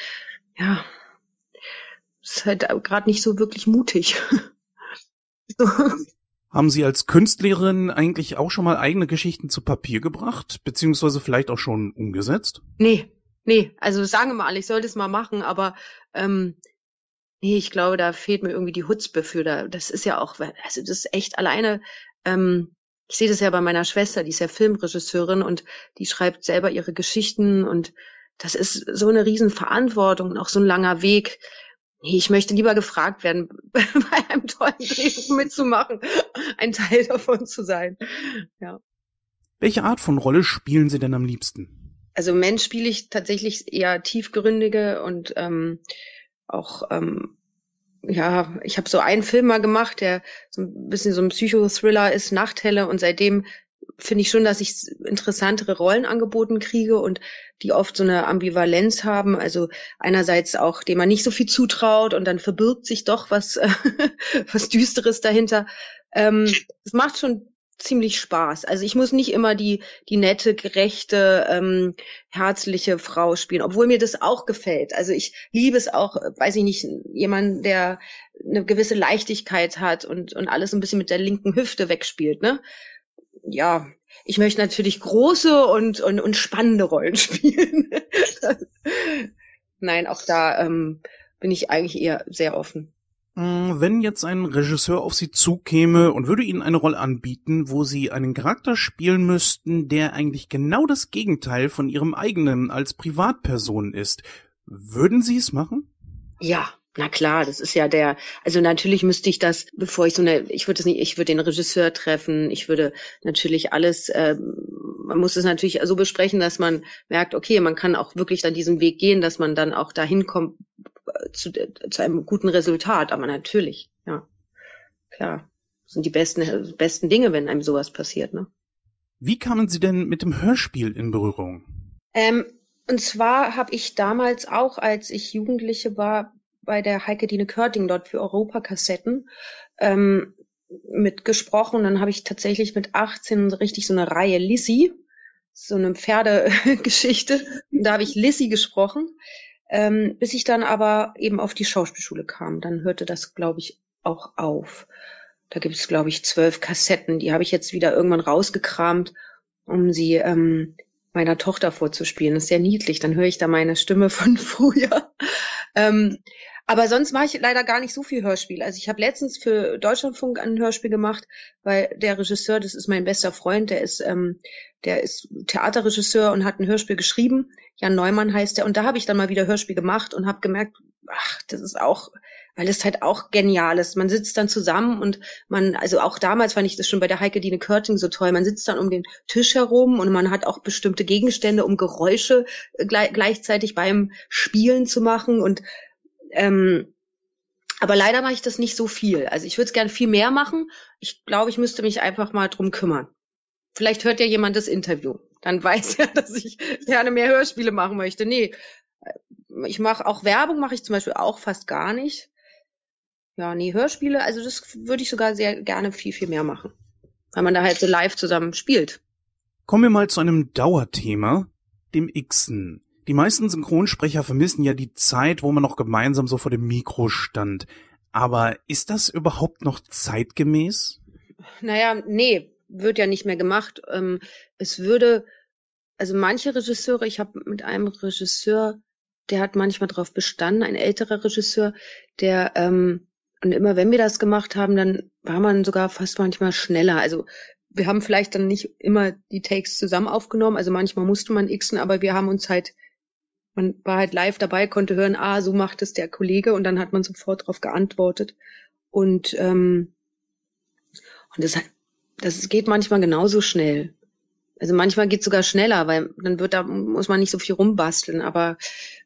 ja, ist halt gerade nicht so wirklich mutig. [laughs] so. Haben Sie als Künstlerin eigentlich auch schon mal eigene Geschichten zu Papier gebracht, beziehungsweise vielleicht auch schon umgesetzt? Nee, nee. Also sagen wir mal, ich sollte es mal machen, aber ähm, nee, ich glaube, da fehlt mir irgendwie die Hutzpe für. Da, das ist ja auch, also das ist echt alleine. Ähm, ich sehe das ja bei meiner Schwester, die ist ja Filmregisseurin und die schreibt selber ihre Geschichten und das ist so eine Riesenverantwortung und auch so ein langer Weg ich möchte lieber gefragt werden, [laughs] bei einem tollen Drehbuch mitzumachen, ein Teil davon zu sein. Ja. Welche Art von Rolle spielen Sie denn am liebsten? Also Mensch spiele ich tatsächlich eher tiefgründige und ähm, auch ähm, ja, ich habe so einen Film mal gemacht, der so ein bisschen so ein Psychothriller ist, Nachthelle, und seitdem finde ich schon, dass ich interessantere Rollen angeboten kriege und die oft so eine Ambivalenz haben. Also einerseits auch, dem man nicht so viel zutraut und dann verbirgt sich doch was, [laughs] was Düsteres dahinter. Ähm, es macht schon ziemlich Spaß. Also ich muss nicht immer die die nette, gerechte, ähm, herzliche Frau spielen, obwohl mir das auch gefällt. Also ich liebe es auch, weiß ich nicht, jemand, der eine gewisse Leichtigkeit hat und und alles ein bisschen mit der linken Hüfte wegspielt, ne? Ja, ich möchte natürlich große und, und, und spannende Rollen [laughs] spielen. Nein, auch da ähm, bin ich eigentlich eher sehr offen. Mm, wenn jetzt ein Regisseur auf Sie zukäme und würde Ihnen eine Rolle anbieten, wo Sie einen Charakter spielen müssten, der eigentlich genau das Gegenteil von Ihrem eigenen als Privatperson ist, würden Sie es machen? Ja, na klar, das ist ja der, also natürlich müsste ich das, bevor ich so eine, ich würde es nicht, ich würde den Regisseur treffen, ich würde natürlich alles, äh, man muss es natürlich so besprechen, dass man merkt, okay, man kann auch wirklich dann diesen Weg gehen, dass man dann auch dahin kommt äh, zu, zu einem guten Resultat, aber natürlich, ja, klar, das sind die besten, besten Dinge, wenn einem sowas passiert, ne? Wie kamen Sie denn mit dem Hörspiel in Berührung? Ähm, und zwar habe ich damals auch, als ich Jugendliche war, bei der Heike Dine Körting dort für Europakassetten ähm, mitgesprochen. Dann habe ich tatsächlich mit 18 richtig so eine Reihe Lissy, so eine Pferdegeschichte. da habe ich Lissy gesprochen, ähm, bis ich dann aber eben auf die Schauspielschule kam. Dann hörte das, glaube ich, auch auf. Da gibt es, glaube ich, zwölf Kassetten. Die habe ich jetzt wieder irgendwann rausgekramt, um sie ähm, meiner Tochter vorzuspielen. Das ist sehr niedlich. Dann höre ich da meine Stimme von [laughs] früher. ähm, aber sonst mache ich leider gar nicht so viel Hörspiel. Also ich habe letztens für Deutschlandfunk ein Hörspiel gemacht, weil der Regisseur, das ist mein bester Freund, der ist, ähm, der ist Theaterregisseur und hat ein Hörspiel geschrieben. Jan Neumann heißt er. Und da habe ich dann mal wieder Hörspiel gemacht und habe gemerkt, ach, das ist auch, weil es halt auch genial ist. Man sitzt dann zusammen und man, also auch damals fand ich das schon bei der Heike Dine Körting so toll. Man sitzt dann um den Tisch herum und man hat auch bestimmte Gegenstände, um Geräusche äh, gleichzeitig beim Spielen zu machen und ähm, aber leider mache ich das nicht so viel. Also ich würde es gerne viel mehr machen. Ich glaube, ich müsste mich einfach mal drum kümmern. Vielleicht hört ja jemand das Interview. Dann [laughs] weiß er, dass ich gerne mehr Hörspiele machen möchte. Nee, äh, ich mache auch Werbung, mache ich zum Beispiel auch fast gar nicht. Ja, nee, Hörspiele, also das würde ich sogar sehr gerne viel, viel mehr machen. Weil man da halt so live zusammen spielt. Kommen wir mal zu einem Dauerthema, dem Xen. Die meisten Synchronsprecher vermissen ja die Zeit, wo man noch gemeinsam so vor dem Mikro stand. Aber ist das überhaupt noch zeitgemäß? Naja, nee, wird ja nicht mehr gemacht. Ähm, es würde, also manche Regisseure, ich habe mit einem Regisseur, der hat manchmal darauf bestanden, ein älterer Regisseur, der ähm, und immer wenn wir das gemacht haben, dann war man sogar fast manchmal schneller. Also wir haben vielleicht dann nicht immer die Takes zusammen aufgenommen, also manchmal musste man xen, aber wir haben uns halt Man war halt live dabei, konnte hören, ah, so macht es der Kollege und dann hat man sofort darauf geantwortet. Und, ähm, und das, das geht manchmal genauso schnell. Also manchmal geht es sogar schneller, weil dann wird da, muss man nicht so viel rumbasteln. Aber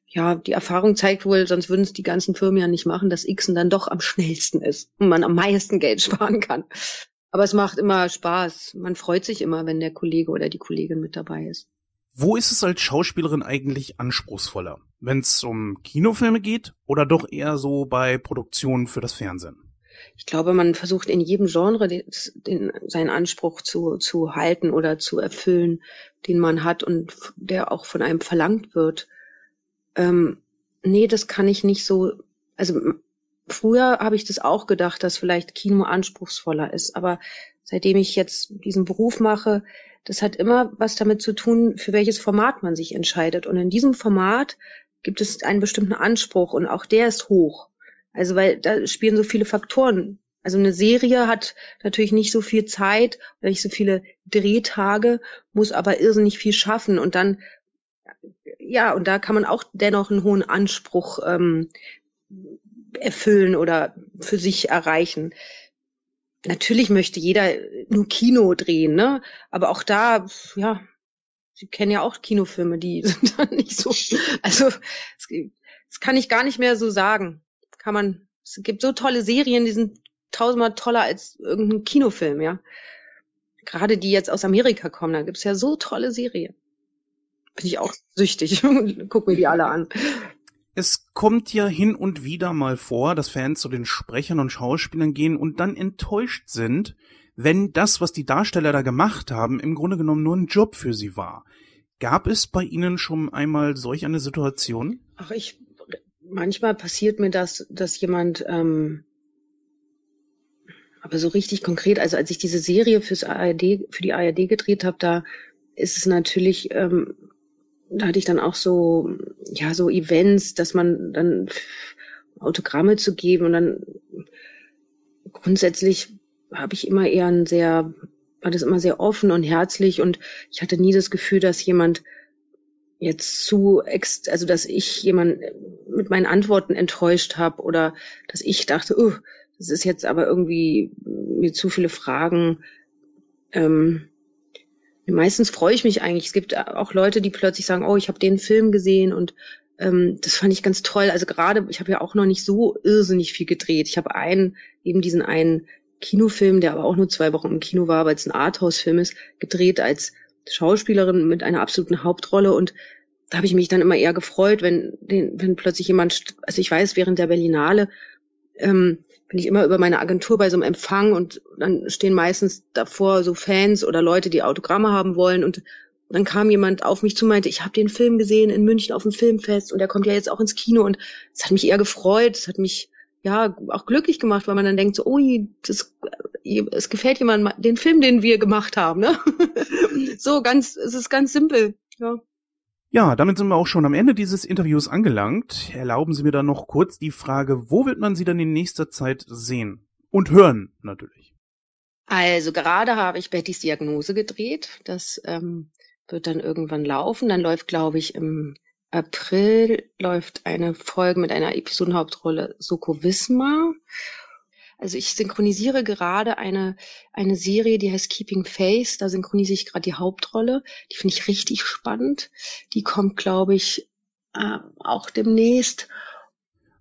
ja, die Erfahrung zeigt wohl, sonst würden es die ganzen Firmen ja nicht machen, dass Xen dann doch am schnellsten ist und man am meisten Geld [laughs] sparen kann. Aber es macht immer Spaß. Man freut sich immer, wenn der Kollege oder die Kollegin mit dabei ist. Wo ist es als Schauspielerin eigentlich anspruchsvoller? Wenn es um Kinofilme geht oder doch eher so bei Produktionen für das Fernsehen? Ich glaube, man versucht in jedem Genre den, den, seinen Anspruch zu, zu halten oder zu erfüllen, den man hat und der auch von einem verlangt wird. Ähm, nee, das kann ich nicht so. Also früher habe ich das auch gedacht, dass vielleicht Kino anspruchsvoller ist, aber seitdem ich jetzt diesen Beruf mache, das hat immer was damit zu tun, für welches Format man sich entscheidet. Und in diesem Format gibt es einen bestimmten Anspruch und auch der ist hoch. Also weil da spielen so viele Faktoren. Also eine Serie hat natürlich nicht so viel Zeit nicht so viele Drehtage, muss aber irrsinnig viel schaffen und dann ja, und da kann man auch dennoch einen hohen Anspruch ähm, erfüllen oder für sich erreichen. Natürlich möchte jeder nur Kino drehen, ne? Aber auch da, ja, Sie kennen ja auch Kinofilme, die [laughs] sind dann nicht so. Also das kann ich gar nicht mehr so sagen. Kann man. Es gibt so tolle Serien, die sind tausendmal toller als irgendein Kinofilm, ja. Gerade die jetzt aus Amerika kommen, da gibt's ja so tolle Serien. Bin ich auch süchtig. [laughs] Guck mir die alle an. Kommt ja hin und wieder mal vor, dass Fans zu den Sprechern und Schauspielern gehen und dann enttäuscht sind, wenn das, was die Darsteller da gemacht haben, im Grunde genommen nur ein Job für sie war. Gab es bei Ihnen schon einmal solch eine Situation? Ach, ich manchmal passiert mir das, dass jemand ähm, aber so richtig konkret, also als ich diese Serie fürs ARD, für die ARD gedreht habe, da ist es natürlich ähm, da hatte ich dann auch so, ja, so Events, dass man dann Autogramme zu geben und dann grundsätzlich habe ich immer eher ein sehr, war das immer sehr offen und herzlich und ich hatte nie das Gefühl, dass jemand jetzt zu ex, also dass ich jemand mit meinen Antworten enttäuscht habe oder dass ich dachte, oh, das ist jetzt aber irgendwie mir zu viele Fragen. Ähm, meistens freue ich mich eigentlich. Es gibt auch Leute, die plötzlich sagen, oh, ich habe den Film gesehen und ähm, das fand ich ganz toll. Also gerade, ich habe ja auch noch nicht so irrsinnig viel gedreht. Ich habe einen, eben diesen einen Kinofilm, der aber auch nur zwei Wochen im Kino war, weil es ein Arthouse-Film ist, gedreht als Schauspielerin mit einer absoluten Hauptrolle und da habe ich mich dann immer eher gefreut, wenn, den, wenn plötzlich jemand, also ich weiß, während der Berlinale ähm, bin ich immer über meine Agentur bei so einem Empfang und dann stehen meistens davor so Fans oder Leute, die Autogramme haben wollen und dann kam jemand auf mich zu meinte, ich habe den Film gesehen in München auf dem Filmfest und der kommt ja jetzt auch ins Kino und es hat mich eher gefreut, es hat mich ja auch glücklich gemacht, weil man dann denkt so, oh, das, es gefällt jemandem den Film, den wir gemacht haben, ne? [laughs] so ganz, es ist ganz simpel, ja. Ja, damit sind wir auch schon am Ende dieses Interviews angelangt. Erlauben Sie mir dann noch kurz die Frage, wo wird man Sie dann in nächster Zeit sehen? Und hören, natürlich. Also gerade habe ich Bettys Diagnose gedreht. Das ähm, wird dann irgendwann laufen. Dann läuft, glaube ich, im April läuft eine Folge mit einer Episodenhauptrolle Soko Wismar. Also ich synchronisiere gerade eine, eine Serie, die heißt Keeping Face. Da synchronisiere ich gerade die Hauptrolle. Die finde ich richtig spannend. Die kommt, glaube ich, äh, auch demnächst.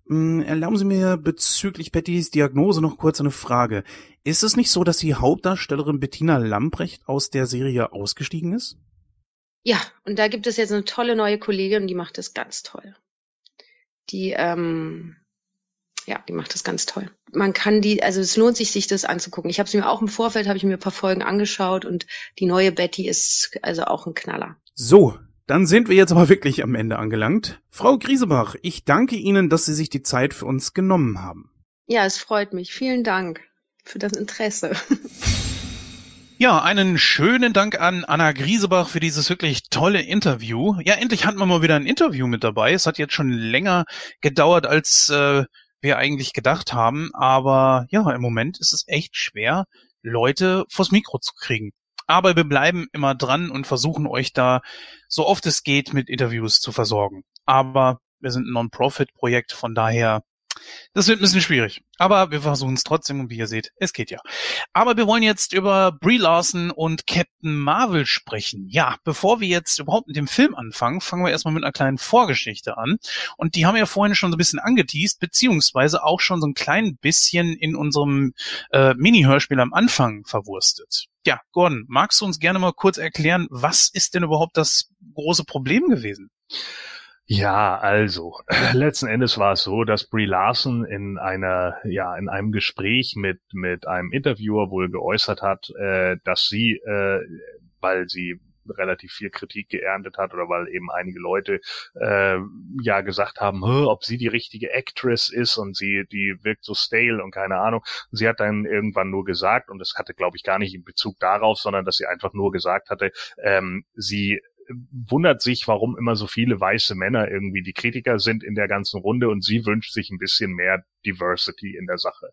Mm, erlauben Sie mir bezüglich Bettys Diagnose noch kurz eine Frage. Ist es nicht so, dass die Hauptdarstellerin Bettina Lamprecht aus der Serie ausgestiegen ist? Ja, und da gibt es jetzt eine tolle neue Kollegin, die macht das ganz toll. Die ähm, ja, die macht das ganz toll. Man kann die, also es lohnt sich, sich das anzugucken. Ich habe sie mir auch im Vorfeld, habe ich mir ein paar Folgen angeschaut und die neue Betty ist also auch ein Knaller. So, dann sind wir jetzt aber wirklich am Ende angelangt. Frau Griesebach, ich danke Ihnen, dass Sie sich die Zeit für uns genommen haben. Ja, es freut mich. Vielen Dank für das Interesse. [laughs] Ja, einen schönen Dank an Anna Griesebach für dieses wirklich tolle Interview. Ja, endlich hatten wir mal wieder ein Interview mit dabei. Es hat jetzt schon länger gedauert, als äh, wir eigentlich gedacht haben. Aber ja, im Moment ist es echt schwer, Leute vors Mikro zu kriegen. Aber wir bleiben immer dran und versuchen euch da so oft es geht mit Interviews zu versorgen. aber wir sind ein Non-Profit-Projekt, von daher das wird ein bisschen schwierig. Aber wir versuchen es trotzdem und wie ihr seht, es geht ja. Aber wir wollen jetzt über Brie Larson und Captain Marvel sprechen. Ja, bevor wir jetzt überhaupt mit dem Film anfangen, fangen wir erstmal mit einer kleinen Vorgeschichte an. Und die haben wir ja vorhin schon so ein bisschen angeteased, beziehungsweise auch schon so ein klein bisschen in unserem äh, Mini-Hörspiel am Anfang verwurstet. Ja, Gordon, magst du uns gerne mal kurz erklären, was ist denn überhaupt das große Problem gewesen? Ja, also [laughs] letzten Endes war es so, dass Brie Larson in einer, ja, in einem Gespräch mit mit einem Interviewer wohl geäußert hat, äh, dass sie, äh, weil sie relativ viel Kritik geerntet hat oder weil eben einige Leute äh, ja gesagt haben, ob sie die richtige Actress ist und sie die wirkt so stale und keine Ahnung. Sie hat dann irgendwann nur gesagt und das hatte glaube ich gar nicht in Bezug darauf, sondern dass sie einfach nur gesagt hatte, ähm, sie wundert sich, warum immer so viele weiße Männer irgendwie die Kritiker sind in der ganzen Runde und sie wünscht sich ein bisschen mehr Diversity in der Sache.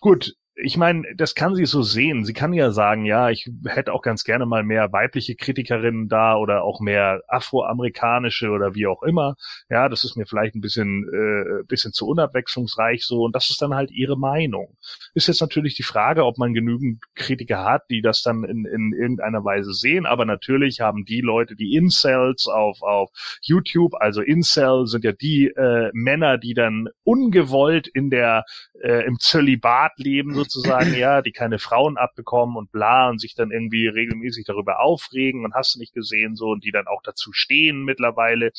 Gut, ich meine, das kann sie so sehen. Sie kann ja sagen, ja, ich hätte auch ganz gerne mal mehr weibliche Kritikerinnen da oder auch mehr afroamerikanische oder wie auch immer. Ja, das ist mir vielleicht ein bisschen, äh, bisschen zu unabwechslungsreich so und das ist dann halt ihre Meinung. Ist jetzt natürlich die Frage, ob man genügend Kritiker hat, die das dann in, in irgendeiner Weise sehen, aber natürlich haben die Leute, die Incels auf, auf YouTube, also Incel sind ja die äh, Männer, die dann ungewollt in der, äh, im Zölibat leben, so sozusagen, ja, die keine Frauen abbekommen und bla und sich dann irgendwie regelmäßig darüber aufregen und hast du nicht gesehen so und die dann auch dazu stehen mittlerweile.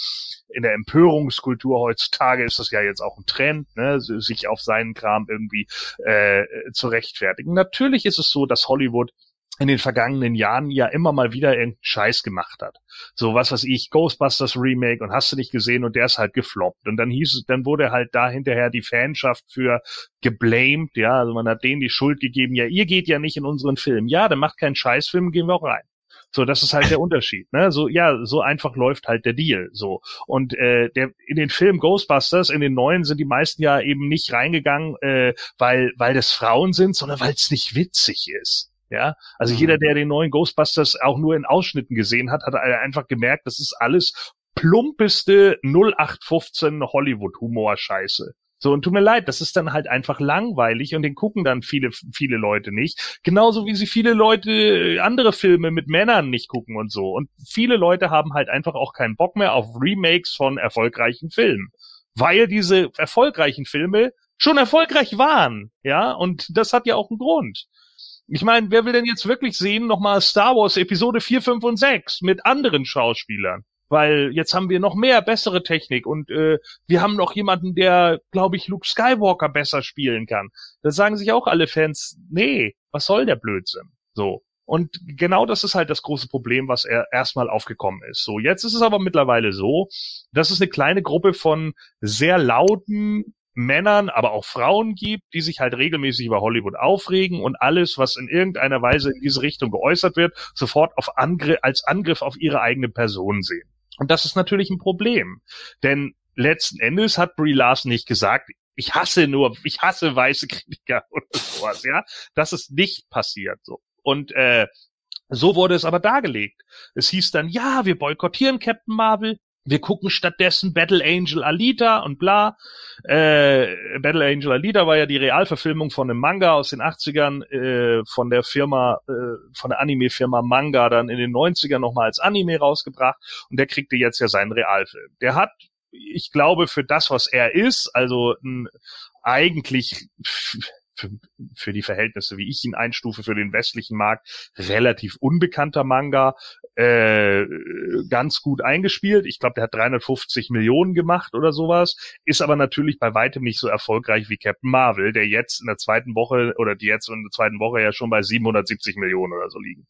In der Empörungskultur heutzutage ist das ja jetzt auch ein Trend, ne, sich auf seinen Kram irgendwie äh, zu rechtfertigen. Natürlich ist es so, dass Hollywood in den vergangenen Jahren ja immer mal wieder irgendeinen Scheiß gemacht hat. So was was ich, Ghostbusters Remake und hast du nicht gesehen und der ist halt gefloppt. Und dann hieß es, dann wurde halt da hinterher die Fanschaft für geblamed, ja, also man hat denen die Schuld gegeben, ja, ihr geht ja nicht in unseren Film. Ja, dann macht keinen Scheißfilm, gehen wir auch rein. So, das ist halt der Unterschied. Ne? So, ja, so einfach läuft halt der Deal. So. Und äh, der in den Film Ghostbusters, in den neuen, sind die meisten ja eben nicht reingegangen, äh, weil, weil das Frauen sind, sondern weil es nicht witzig ist. Ja, also mhm. jeder, der den neuen Ghostbusters auch nur in Ausschnitten gesehen hat, hat einfach gemerkt, das ist alles plumpeste 0815 Hollywood-Humor-Scheiße. So, und tut mir leid, das ist dann halt einfach langweilig und den gucken dann viele, viele Leute nicht. Genauso wie sie viele Leute äh, andere Filme mit Männern nicht gucken und so. Und viele Leute haben halt einfach auch keinen Bock mehr auf Remakes von erfolgreichen Filmen. Weil diese erfolgreichen Filme schon erfolgreich waren, ja, und das hat ja auch einen Grund. Ich meine, wer will denn jetzt wirklich sehen, nochmal Star Wars Episode 4, 5 und 6 mit anderen Schauspielern? Weil jetzt haben wir noch mehr bessere Technik und äh, wir haben noch jemanden, der, glaube ich, Luke Skywalker besser spielen kann. Da sagen sich auch alle Fans, nee, was soll der Blödsinn? So. Und genau das ist halt das große Problem, was er erstmal aufgekommen ist. So, jetzt ist es aber mittlerweile so, dass es eine kleine Gruppe von sehr lauten, Männern, aber auch Frauen gibt, die sich halt regelmäßig über Hollywood aufregen und alles, was in irgendeiner Weise in diese Richtung geäußert wird, sofort auf Angriff, als Angriff auf ihre eigene Person sehen. Und das ist natürlich ein Problem. Denn letzten Endes hat Brie Larson nicht gesagt, ich hasse nur, ich hasse weiße Kritiker [laughs] oder sowas, ja. Das ist nicht passiert so. Und äh, so wurde es aber dargelegt. Es hieß dann, ja, wir boykottieren Captain Marvel, wir gucken stattdessen Battle Angel Alita und bla. Äh, Battle Angel Alita war ja die Realverfilmung von einem Manga aus den 80ern äh, von der Firma, äh, von der Anime-Firma Manga dann in den 90ern nochmal als Anime rausgebracht und der kriegte jetzt ja seinen Realfilm. Der hat, ich glaube, für das, was er ist, also ein eigentlich für, für die Verhältnisse, wie ich ihn einstufe, für den westlichen Markt relativ unbekannter Manga, äh, ganz gut eingespielt. Ich glaube, der hat 350 Millionen gemacht oder sowas, ist aber natürlich bei weitem nicht so erfolgreich wie Captain Marvel, der jetzt in der zweiten Woche oder die jetzt in der zweiten Woche ja schon bei 770 Millionen oder so liegen.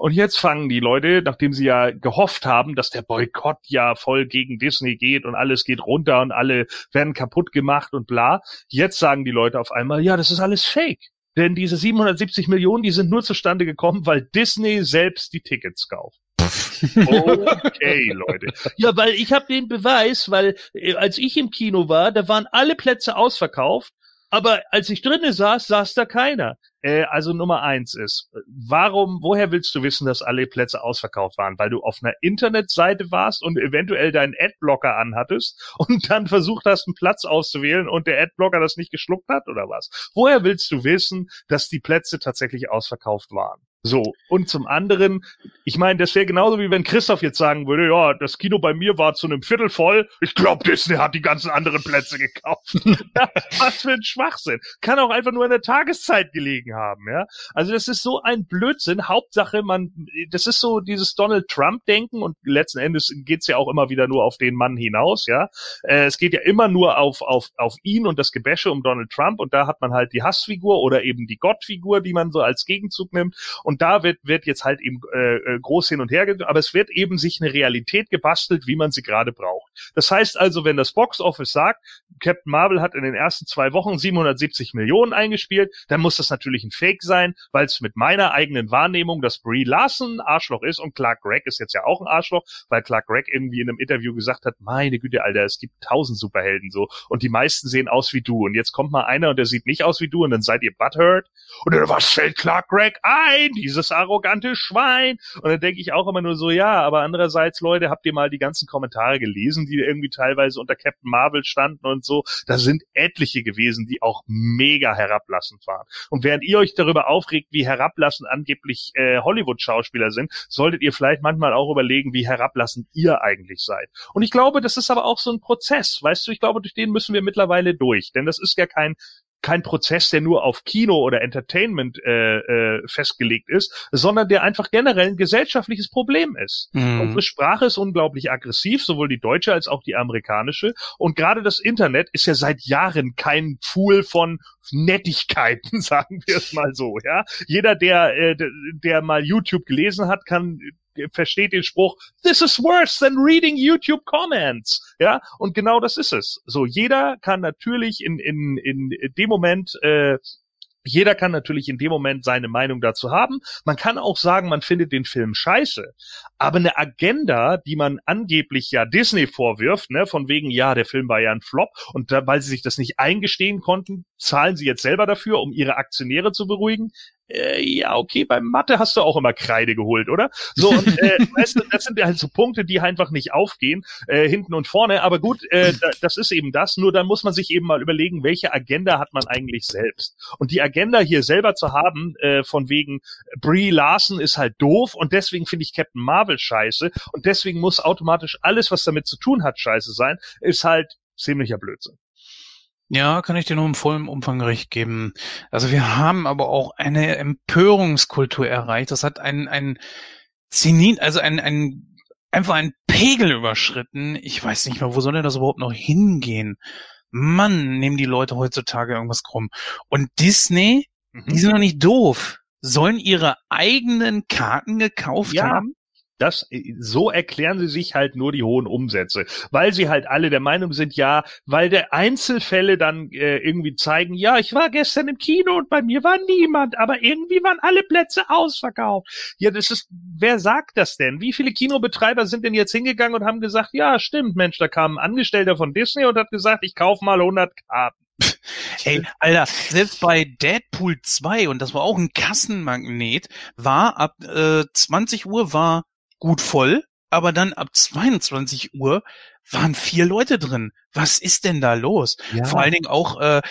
Und jetzt fangen die Leute, nachdem sie ja gehofft haben, dass der Boykott ja voll gegen Disney geht und alles geht runter und alle werden kaputt gemacht und bla, jetzt sagen die Leute auf einmal, ja, das ist alles fake. Denn diese 770 Millionen, die sind nur zustande gekommen, weil Disney selbst die Tickets kauft. Okay, [laughs] Leute. Ja, weil ich habe den Beweis, weil äh, als ich im Kino war, da waren alle Plätze ausverkauft aber als ich drinnen saß, saß da keiner. Äh, also Nummer eins ist, warum, woher willst du wissen, dass alle Plätze ausverkauft waren? Weil du auf einer Internetseite warst und eventuell deinen Adblocker anhattest und dann versucht hast, einen Platz auszuwählen und der Adblocker das nicht geschluckt hat oder was? Woher willst du wissen, dass die Plätze tatsächlich ausverkauft waren? So, und zum anderen, ich meine, das wäre genauso wie wenn Christoph jetzt sagen würde, ja, das Kino bei mir war zu einem Viertel voll. Ich glaube, Disney hat die ganzen anderen Plätze gekauft. [laughs] [laughs] Was für ein Schwachsinn. Kann auch einfach nur in der Tageszeit gelegen haben, ja. Also das ist so ein Blödsinn. Hauptsache, man, das ist so dieses Donald Trump-Denken und letzten Endes geht's ja auch immer wieder nur auf den Mann hinaus, ja. Äh, es geht ja immer nur auf, auf, auf ihn und das Gebäsche um Donald Trump und da hat man halt die Hassfigur oder eben die Gottfigur, die man so als Gegenzug nimmt und da wird, wird jetzt halt eben äh, äh groß hin und her, aber es wird eben sich eine Realität gebastelt, wie man sie gerade braucht. Das heißt also, wenn das Box Office sagt, Captain Marvel hat in den ersten zwei Wochen 770 Millionen eingespielt, dann muss das natürlich ein Fake sein, weil es mit meiner eigenen Wahrnehmung, dass Brie Larson ein Arschloch ist. Und Clark Gregg ist jetzt ja auch ein Arschloch, weil Clark Gregg irgendwie in einem Interview gesagt hat, meine Güte, Alter, es gibt tausend Superhelden so. Und die meisten sehen aus wie du. Und jetzt kommt mal einer und der sieht nicht aus wie du. Und dann seid ihr butthurt. Und dann was fällt Clark Gregg ein? Dieses arrogante Schwein. Und dann denke ich auch immer nur so, ja, aber andererseits, Leute, habt ihr mal die ganzen Kommentare gelesen, die irgendwie teilweise unter Captain Marvel standen und so. Da sind etliche gewesen, die auch mega herablassend waren. Und während ihr euch darüber aufregt, wie herablassend angeblich äh, Hollywood-Schauspieler sind, solltet ihr vielleicht manchmal auch überlegen, wie herablassend ihr eigentlich seid. Und ich glaube, das ist aber auch so ein Prozess, weißt du, ich glaube, durch den müssen wir mittlerweile durch. Denn das ist ja kein kein Prozess, der nur auf Kino oder Entertainment äh, äh, festgelegt ist, sondern der einfach generell ein gesellschaftliches Problem ist. Mhm. Unsere Sprache ist unglaublich aggressiv, sowohl die deutsche als auch die amerikanische. Und gerade das Internet ist ja seit Jahren kein Pool von Nettigkeiten, [laughs] sagen wir es mal so. Ja, jeder, der äh, der mal YouTube gelesen hat, kann versteht den Spruch, this is worse than reading YouTube comments. Ja, und genau das ist es. So, jeder kann natürlich in, in, in dem Moment äh, jeder kann natürlich in dem Moment seine Meinung dazu haben. Man kann auch sagen, man findet den Film scheiße. Aber eine Agenda, die man angeblich ja Disney vorwirft, ne, von wegen, ja, der Film war ja ein Flop und da, weil sie sich das nicht eingestehen konnten, zahlen sie jetzt selber dafür, um ihre Aktionäre zu beruhigen äh, ja, okay, beim Mathe hast du auch immer Kreide geholt, oder? So, und äh, [laughs] weißt du, das sind halt so Punkte, die einfach nicht aufgehen, äh, hinten und vorne. Aber gut, äh, das ist eben das. Nur dann muss man sich eben mal überlegen, welche Agenda hat man eigentlich selbst. Und die Agenda hier selber zu haben, äh, von wegen Brie Larson ist halt doof und deswegen finde ich Captain Marvel scheiße und deswegen muss automatisch alles, was damit zu tun hat, scheiße sein, ist halt ziemlicher Blödsinn. Ja, kann ich dir nur im vollen Umfang recht geben. Also wir haben aber auch eine Empörungskultur erreicht. Das hat ein, ein Zenit, also ein, ein, einfach ein Pegel überschritten. Ich weiß nicht mehr, wo soll denn das überhaupt noch hingehen? Mann, nehmen die Leute heutzutage irgendwas krumm. Und Disney, mhm. die sind doch nicht doof. Sollen ihre eigenen Karten gekauft ja. haben? Das, äh, so erklären sie sich halt nur die hohen Umsätze, weil sie halt alle der Meinung sind, ja, weil der Einzelfälle dann äh, irgendwie zeigen, ja, ich war gestern im Kino und bei mir war niemand, aber irgendwie waren alle Plätze ausverkauft. Ja, das ist, wer sagt das denn? Wie viele Kinobetreiber sind denn jetzt hingegangen und haben gesagt, ja, stimmt, Mensch, da kam ein Angestellter von Disney und hat gesagt, ich kauf mal 100 Karten. [laughs] Ey, Alter, selbst bei Deadpool 2, und das war auch ein Kassenmagnet, war ab äh, 20 Uhr war gut voll, aber dann ab 22 Uhr waren vier Leute drin. Was ist denn da los? Ja. Vor allen Dingen auch, äh,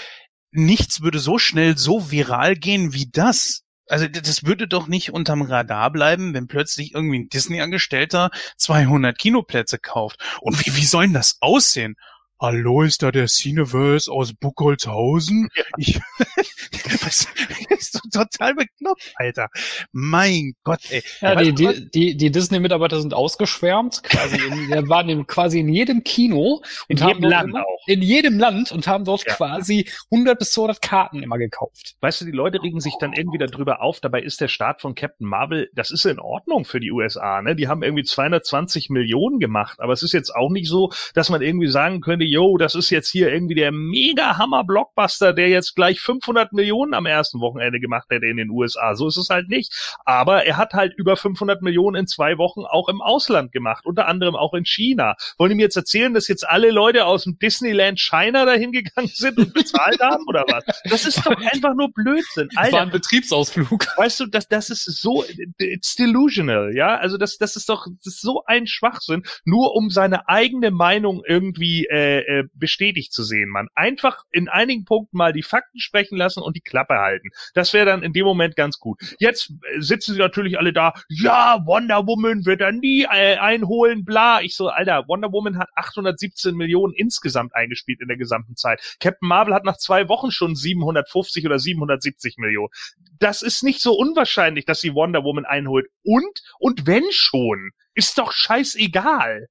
nichts würde so schnell so viral gehen wie das. Also das würde doch nicht unterm Radar bleiben, wenn plötzlich irgendwie ein Disney-Angestellter 200 Kinoplätze kauft. Und wie, wie soll denn das aussehen? Hallo, ist da der Cineverse aus Buchholzhausen? Ja. Ich, [laughs] das ist doch total bekloppt, Alter. Mein Gott, ey. Ja, die, die, die, die Disney-Mitarbeiter sind ausgeschwärmt, quasi in, [laughs] wir waren in, quasi in jedem Kino und in haben jedem Land immer, auch. in jedem Land und haben dort ja. quasi 100 bis 200 Karten immer gekauft. Weißt du, die Leute regen sich dann irgendwie darüber auf, dabei ist der Start von Captain Marvel, das ist in Ordnung für die USA, ne? Die haben irgendwie 220 Millionen gemacht, aber es ist jetzt auch nicht so, dass man irgendwie sagen könnte, yo, das ist jetzt hier irgendwie der mega Hammer Blockbuster, der jetzt gleich 500 Millionen am ersten Wochenende gemacht hätte in den USA. So ist es halt nicht. Aber er hat halt über 500 Millionen in zwei Wochen auch im Ausland gemacht, unter anderem auch in China. Wollen die mir jetzt erzählen, dass jetzt alle Leute aus dem Disneyland China dahin gegangen sind und bezahlt haben oder was? Das ist doch einfach nur Blödsinn. Das war Alter, ein Betriebsausflug. weißt du, das, das ist so, it's delusional, ja? Also das, das ist doch, das ist so ein Schwachsinn, nur um seine eigene Meinung irgendwie äh, äh, bestätigt zu sehen, man. Einfach in einigen Punkten mal die Fakten sprechen lassen und die Klappe halten. Das wäre dann in dem Moment ganz gut. Jetzt äh, sitzen sie natürlich alle da, ja, Wonder Woman wird er nie äh, einholen, bla. Ich so, Alter, Wonder Woman hat 817 Millionen insgesamt eingespielt in der gesamten Zeit. Captain Marvel hat nach zwei Wochen schon 750 oder 770 Millionen. Das ist nicht so unwahrscheinlich, dass sie Wonder Woman einholt. Und, und wenn schon, ist doch scheißegal.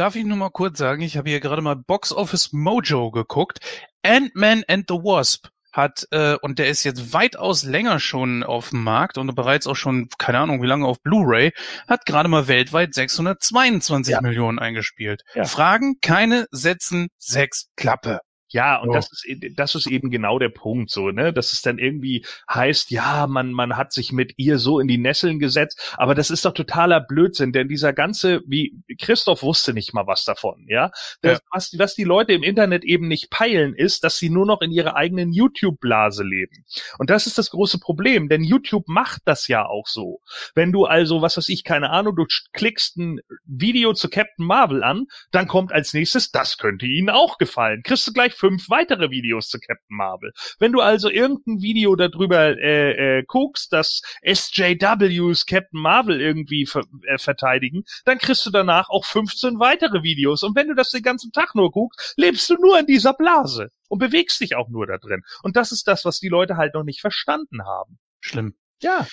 Darf ich nur mal kurz sagen, ich habe hier gerade mal Box Office Mojo geguckt. Ant-Man and the Wasp hat, äh, und der ist jetzt weitaus länger schon auf dem Markt und bereits auch schon, keine Ahnung wie lange auf Blu-ray, hat gerade mal weltweit 622 Ja. Millionen eingespielt. Ja. Fragen, keine, Sätzen, sechs, Klappe. Ja, und Ja. das ist e- das ist eben genau der Punkt so, ne, dass es dann irgendwie heißt, ja, man man hat sich mit ihr so in die Nesseln gesetzt, aber das ist doch totaler Blödsinn, denn dieser ganze wie Christoph wusste nicht mal was davon, ja? Das, Ja. Was was die Leute im Internet eben nicht peilen ist, dass sie nur noch in ihrer eigenen YouTube Blase leben. Und das ist das große Problem, denn YouTube macht das ja auch so. Wenn du also, was weiß ich, keine Ahnung, du klickst ein Video zu Captain Marvel an, dann kommt als nächstes, das könnte Ihnen auch gefallen. Kriegst du gleich fünf weitere Videos zu Captain Marvel. Wenn du also irgendein Video darüber äh, äh, guckst, dass SJWs Captain Marvel irgendwie ver äh, verteidigen, dann kriegst du danach auch 15 weitere Videos. Und wenn du das den ganzen Tag nur guckst, lebst du nur in dieser Blase und bewegst dich auch nur da drin. Und das ist das, was die Leute halt noch nicht verstanden haben. Schlimm. Ja.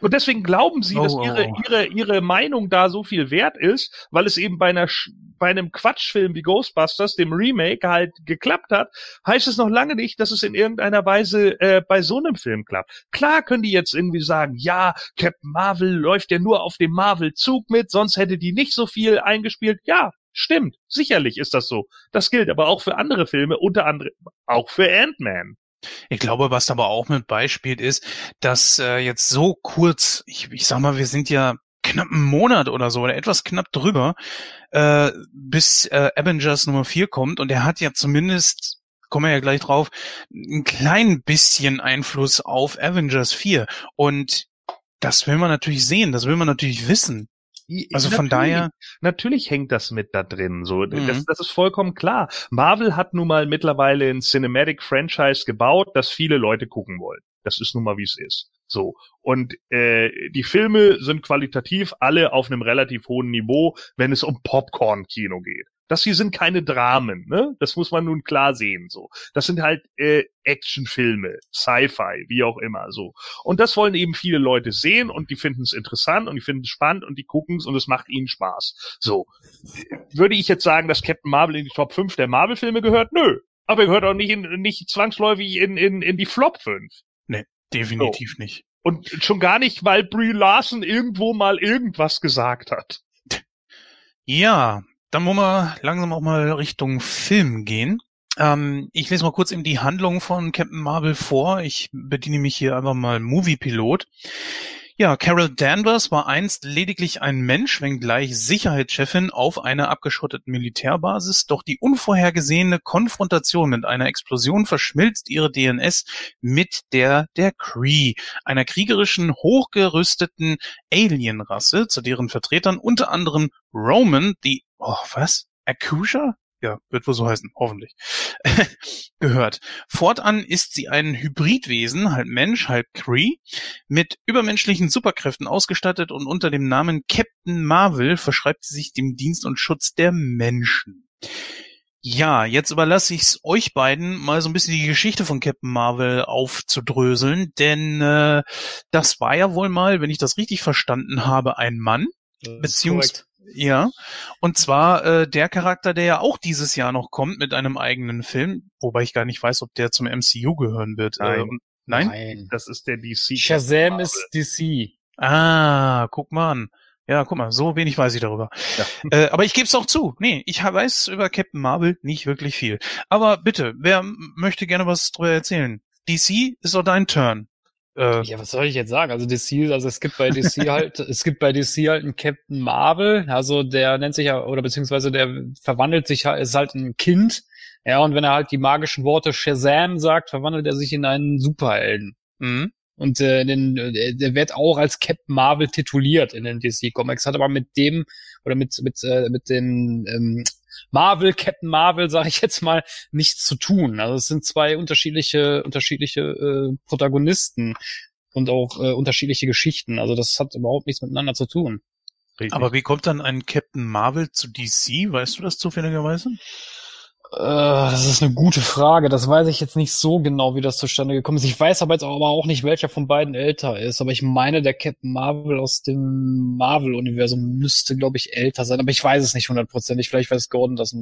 Und deswegen glauben sie, Oh, dass oh, ihre, oh. ihre, ihre Meinung da so viel wert ist, weil es eben bei einer, bei einem Quatschfilm wie Ghostbusters, dem Remake, halt geklappt hat, heißt es noch lange nicht, dass es in irgendeiner Weise äh, bei so einem Film klappt. Klar können die jetzt irgendwie sagen, ja, Captain Marvel läuft ja nur auf dem Marvel-Zug mit, sonst hätte die nicht so viel eingespielt. Ja, stimmt. Sicherlich ist das so. Das gilt aber auch für andere Filme, unter anderem auch für Ant-Man. Ich glaube, was aber auch mit beispielt ist, dass äh, jetzt so kurz, ich, ich sag mal, wir sind ja knapp einen Monat oder so oder etwas knapp drüber, äh, bis äh, Avengers Nummer 4 kommt und er hat ja zumindest, kommen wir ja gleich drauf, ein klein bisschen Einfluss auf Avengers 4 und das will man natürlich sehen, das will man natürlich wissen. Also von daher, Natürlich hängt das mit da drin. So, Mhm. das, das ist vollkommen klar. Marvel hat nun mal mittlerweile ein Cinematic Franchise gebaut, das viele Leute gucken wollen. Das ist nun mal wie es ist. So und äh, die Filme sind qualitativ alle auf einem relativ hohen Niveau, wenn es um Popcorn-Kino geht. Das hier sind keine Dramen, ne? Das muss man nun klar sehen. So, das sind halt äh, Actionfilme, Sci-Fi, wie auch immer. So und das wollen eben viele Leute sehen und die finden es interessant und die finden es spannend und die gucken es und es macht ihnen Spaß. So. Würde ich jetzt sagen, dass Captain Marvel in die Top 5 der Marvel-Filme gehört? Nö. Aber er gehört auch nicht, in, nicht zwangsläufig in, in, in die Flop 5. definitiv nicht. Und schon gar nicht, weil Brie Larson irgendwo mal irgendwas gesagt hat. Ja, dann wollen wir langsam auch mal Richtung Film gehen. Ähm, ich lese mal kurz eben die Handlung von Captain Marvel vor. Ich bediene mich hier einfach mal Moviepilot. Ja, Carol Danvers war einst lediglich ein Mensch, wenngleich Sicherheitschefin auf einer abgeschotteten Militärbasis, doch die unvorhergesehene Konfrontation mit einer Explosion verschmilzt ihre DNS mit der der Kree, einer kriegerischen, hochgerüsteten Alienrasse, zu deren Vertretern unter anderem Roman, die, oh, was? Akusha? Ja, wird wohl so heißen, hoffentlich. [laughs] gehört. Fortan ist sie ein Hybridwesen, halb Mensch, halb Kree, mit übermenschlichen Superkräften ausgestattet und unter dem Namen Captain Marvel verschreibt sie sich dem Dienst und Schutz der Menschen. Ja, jetzt überlasse ich es euch beiden, mal so ein bisschen die Geschichte von Captain Marvel aufzudröseln, denn äh, das war ja wohl mal, wenn ich das richtig verstanden habe, ein Mann, beziehungsweise ja, und zwar äh, der Charakter, der ja auch dieses Jahr noch kommt mit einem eigenen Film, wobei ich gar nicht weiß, ob der zum MCU gehören wird. Nein. Äh, nein? Nein. Das ist der DC. Shazam ist DC. Ah, guck mal an. Ja, guck mal, so wenig weiß ich darüber. Ja. [laughs] Äh, aber ich gebe es auch zu. Nee, ich weiß über Captain Marvel nicht wirklich viel. Aber bitte, wer möchte gerne was drüber erzählen? DC ist doch dein Turn. Äh, Ja, was soll ich jetzt sagen? Also DC, also es gibt bei DC [laughs] halt, es gibt bei DC halt einen Captain Marvel, also der nennt sich ja, oder beziehungsweise der verwandelt sich halt, ist halt ein Kind, ja, und wenn er halt die magischen Worte Shazam sagt, verwandelt er sich in einen Superhelden. mhm. Und äh, den, äh, der wird auch als Captain Marvel tituliert in den DC Comics, hat aber mit dem oder mit mit äh, mit den ähm, Marvel Captain Marvel sage ich jetzt mal nichts zu tun. Also es sind zwei unterschiedliche unterschiedliche äh, Protagonisten und auch äh, unterschiedliche Geschichten. Also das hat überhaupt nichts miteinander zu tun. Richtig. Aber wie kommt dann ein Captain Marvel zu DC? Weißt du das zufälligerweise? Äh, das ist eine gute Frage. Das weiß ich jetzt nicht so genau, wie das zustande gekommen ist. Ich weiß aber jetzt aber auch nicht, welcher von beiden älter ist. Aber ich meine, der Captain Marvel aus dem Marvel-Universum müsste, glaube ich, älter sein. Aber ich weiß es nicht hundertprozentig. Vielleicht weiß Gordon das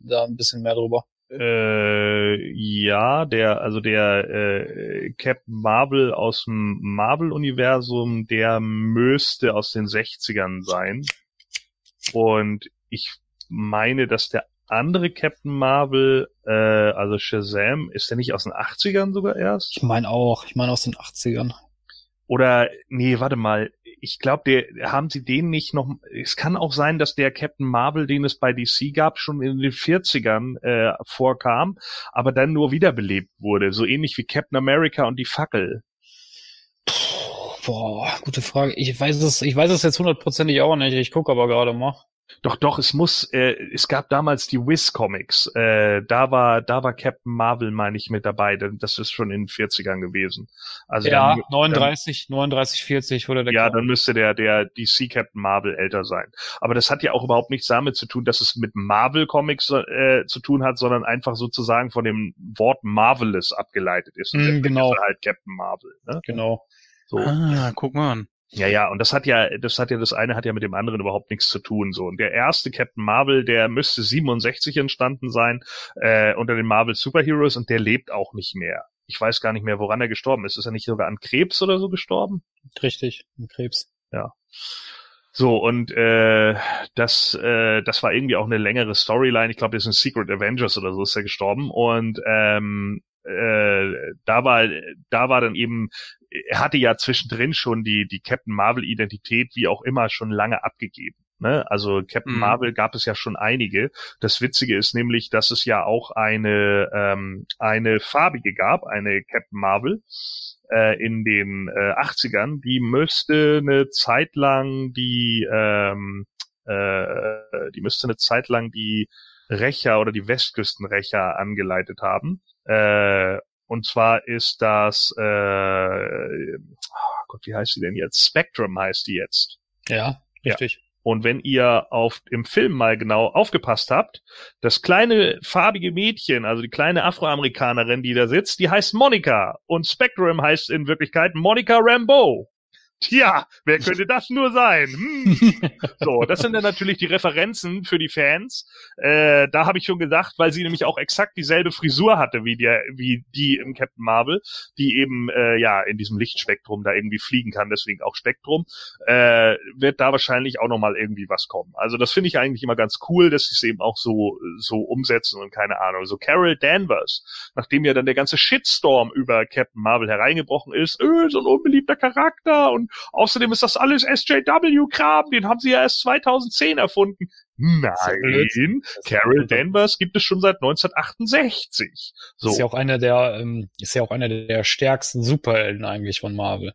da ein bisschen mehr drüber. Äh, ja, der, also der äh, Captain Marvel aus dem Marvel-Universum, der müsste aus den 60ern sein. Und ich meine, dass der andere Captain Marvel, äh, also Shazam, ist der nicht aus den 80ern sogar erst? Ich meine auch. Ich meine aus den 80ern. Oder, nee, warte mal. Ich glaube, der haben sie den nicht noch. Es kann auch sein, dass der Captain Marvel, den es bei DC gab, schon in den 40ern äh, vorkam, aber dann nur wiederbelebt wurde. So ähnlich wie Captain America und die Fackel. Boah, gute Frage. Ich weiß es, ich weiß es jetzt hundertprozentig auch nicht. Ich gucke aber gerade mal. Doch, doch, es muss, äh, es gab damals die Wiz Comics. Äh, da war, da war Captain Marvel, meine ich, mit dabei. denn Das ist schon in den 40ern gewesen. Also ja, dann, 39, 39, 40 wurde der Ja, Comic. dann müsste der, der DC Captain Marvel älter sein. Aber das hat ja auch überhaupt nichts damit zu tun, dass es mit Marvel Comics äh, zu tun hat, sondern einfach sozusagen von dem Wort Marvelous abgeleitet ist. Mm, genau. ist halt Captain Marvel. Ne? Genau. So. Ah, guck mal an. Ja, ja, und das hat ja, das hat ja, das eine hat ja mit dem anderen überhaupt nichts zu tun. So. Und der erste Captain Marvel, der müsste 67 entstanden sein, äh, unter den Marvel Superheroes und der lebt auch nicht mehr. Ich weiß gar nicht mehr, woran er gestorben ist. Ist er nicht sogar an Krebs oder so gestorben? Richtig. Ein Krebs. So, und äh, das, äh, das war irgendwie auch eine längere Storyline. Ich glaube, das ist ein Secret Avengers oder so ist er gestorben. Und ähm, äh, da war, da war dann eben, er hatte ja zwischendrin schon die, die Captain Marvel-Identität, wie auch immer, schon lange abgegeben. Ne? Also Captain Mhm. Marvel gab es ja schon einige. Das Witzige ist nämlich, dass es ja auch eine, ähm, eine farbige gab, eine Captain Marvel äh, in den äh, 80ern, die müsste eine Zeit lang die, ähm, äh, die müsste eine Zeit lang die Rächer oder die Westküstenrächer angeleitet haben. Äh, und zwar ist das, äh, oh Gott, wie heißt die denn jetzt? Spectrum heißt die jetzt. Ja, Ja. richtig. Und wenn ihr auf im Film mal genau aufgepasst habt, das kleine farbige Mädchen, also die kleine Afroamerikanerin, die da sitzt, die heißt Monica und Spectrum heißt in Wirklichkeit Monica Rambeau. Tja, wer könnte das nur sein? Hm. [laughs] So, das sind dann natürlich die Referenzen für die Fans. Äh, da habe ich schon gesagt, weil sie nämlich auch exakt dieselbe Frisur hatte wie der, wie die im Captain Marvel, die eben äh, ja in diesem Lichtspektrum da irgendwie fliegen kann, deswegen auch Spektrum, äh, wird da wahrscheinlich auch noch mal irgendwie was kommen. Also das finde ich eigentlich immer ganz cool, dass sie es eben auch so so umsetzen und keine Ahnung. So Carol Danvers, nachdem ja dann der ganze Shitstorm über Captain Marvel hereingebrochen ist, öh, so ein unbeliebter Charakter und außerdem ist das alles SJW-Kram, den haben sie ja erst 2010 erfunden. Nein, Carol. Danvers gibt es schon seit 1968. So, Ist ja auch einer der, ähm, ist ja auch einer der stärksten Superhelden eigentlich von Marvel.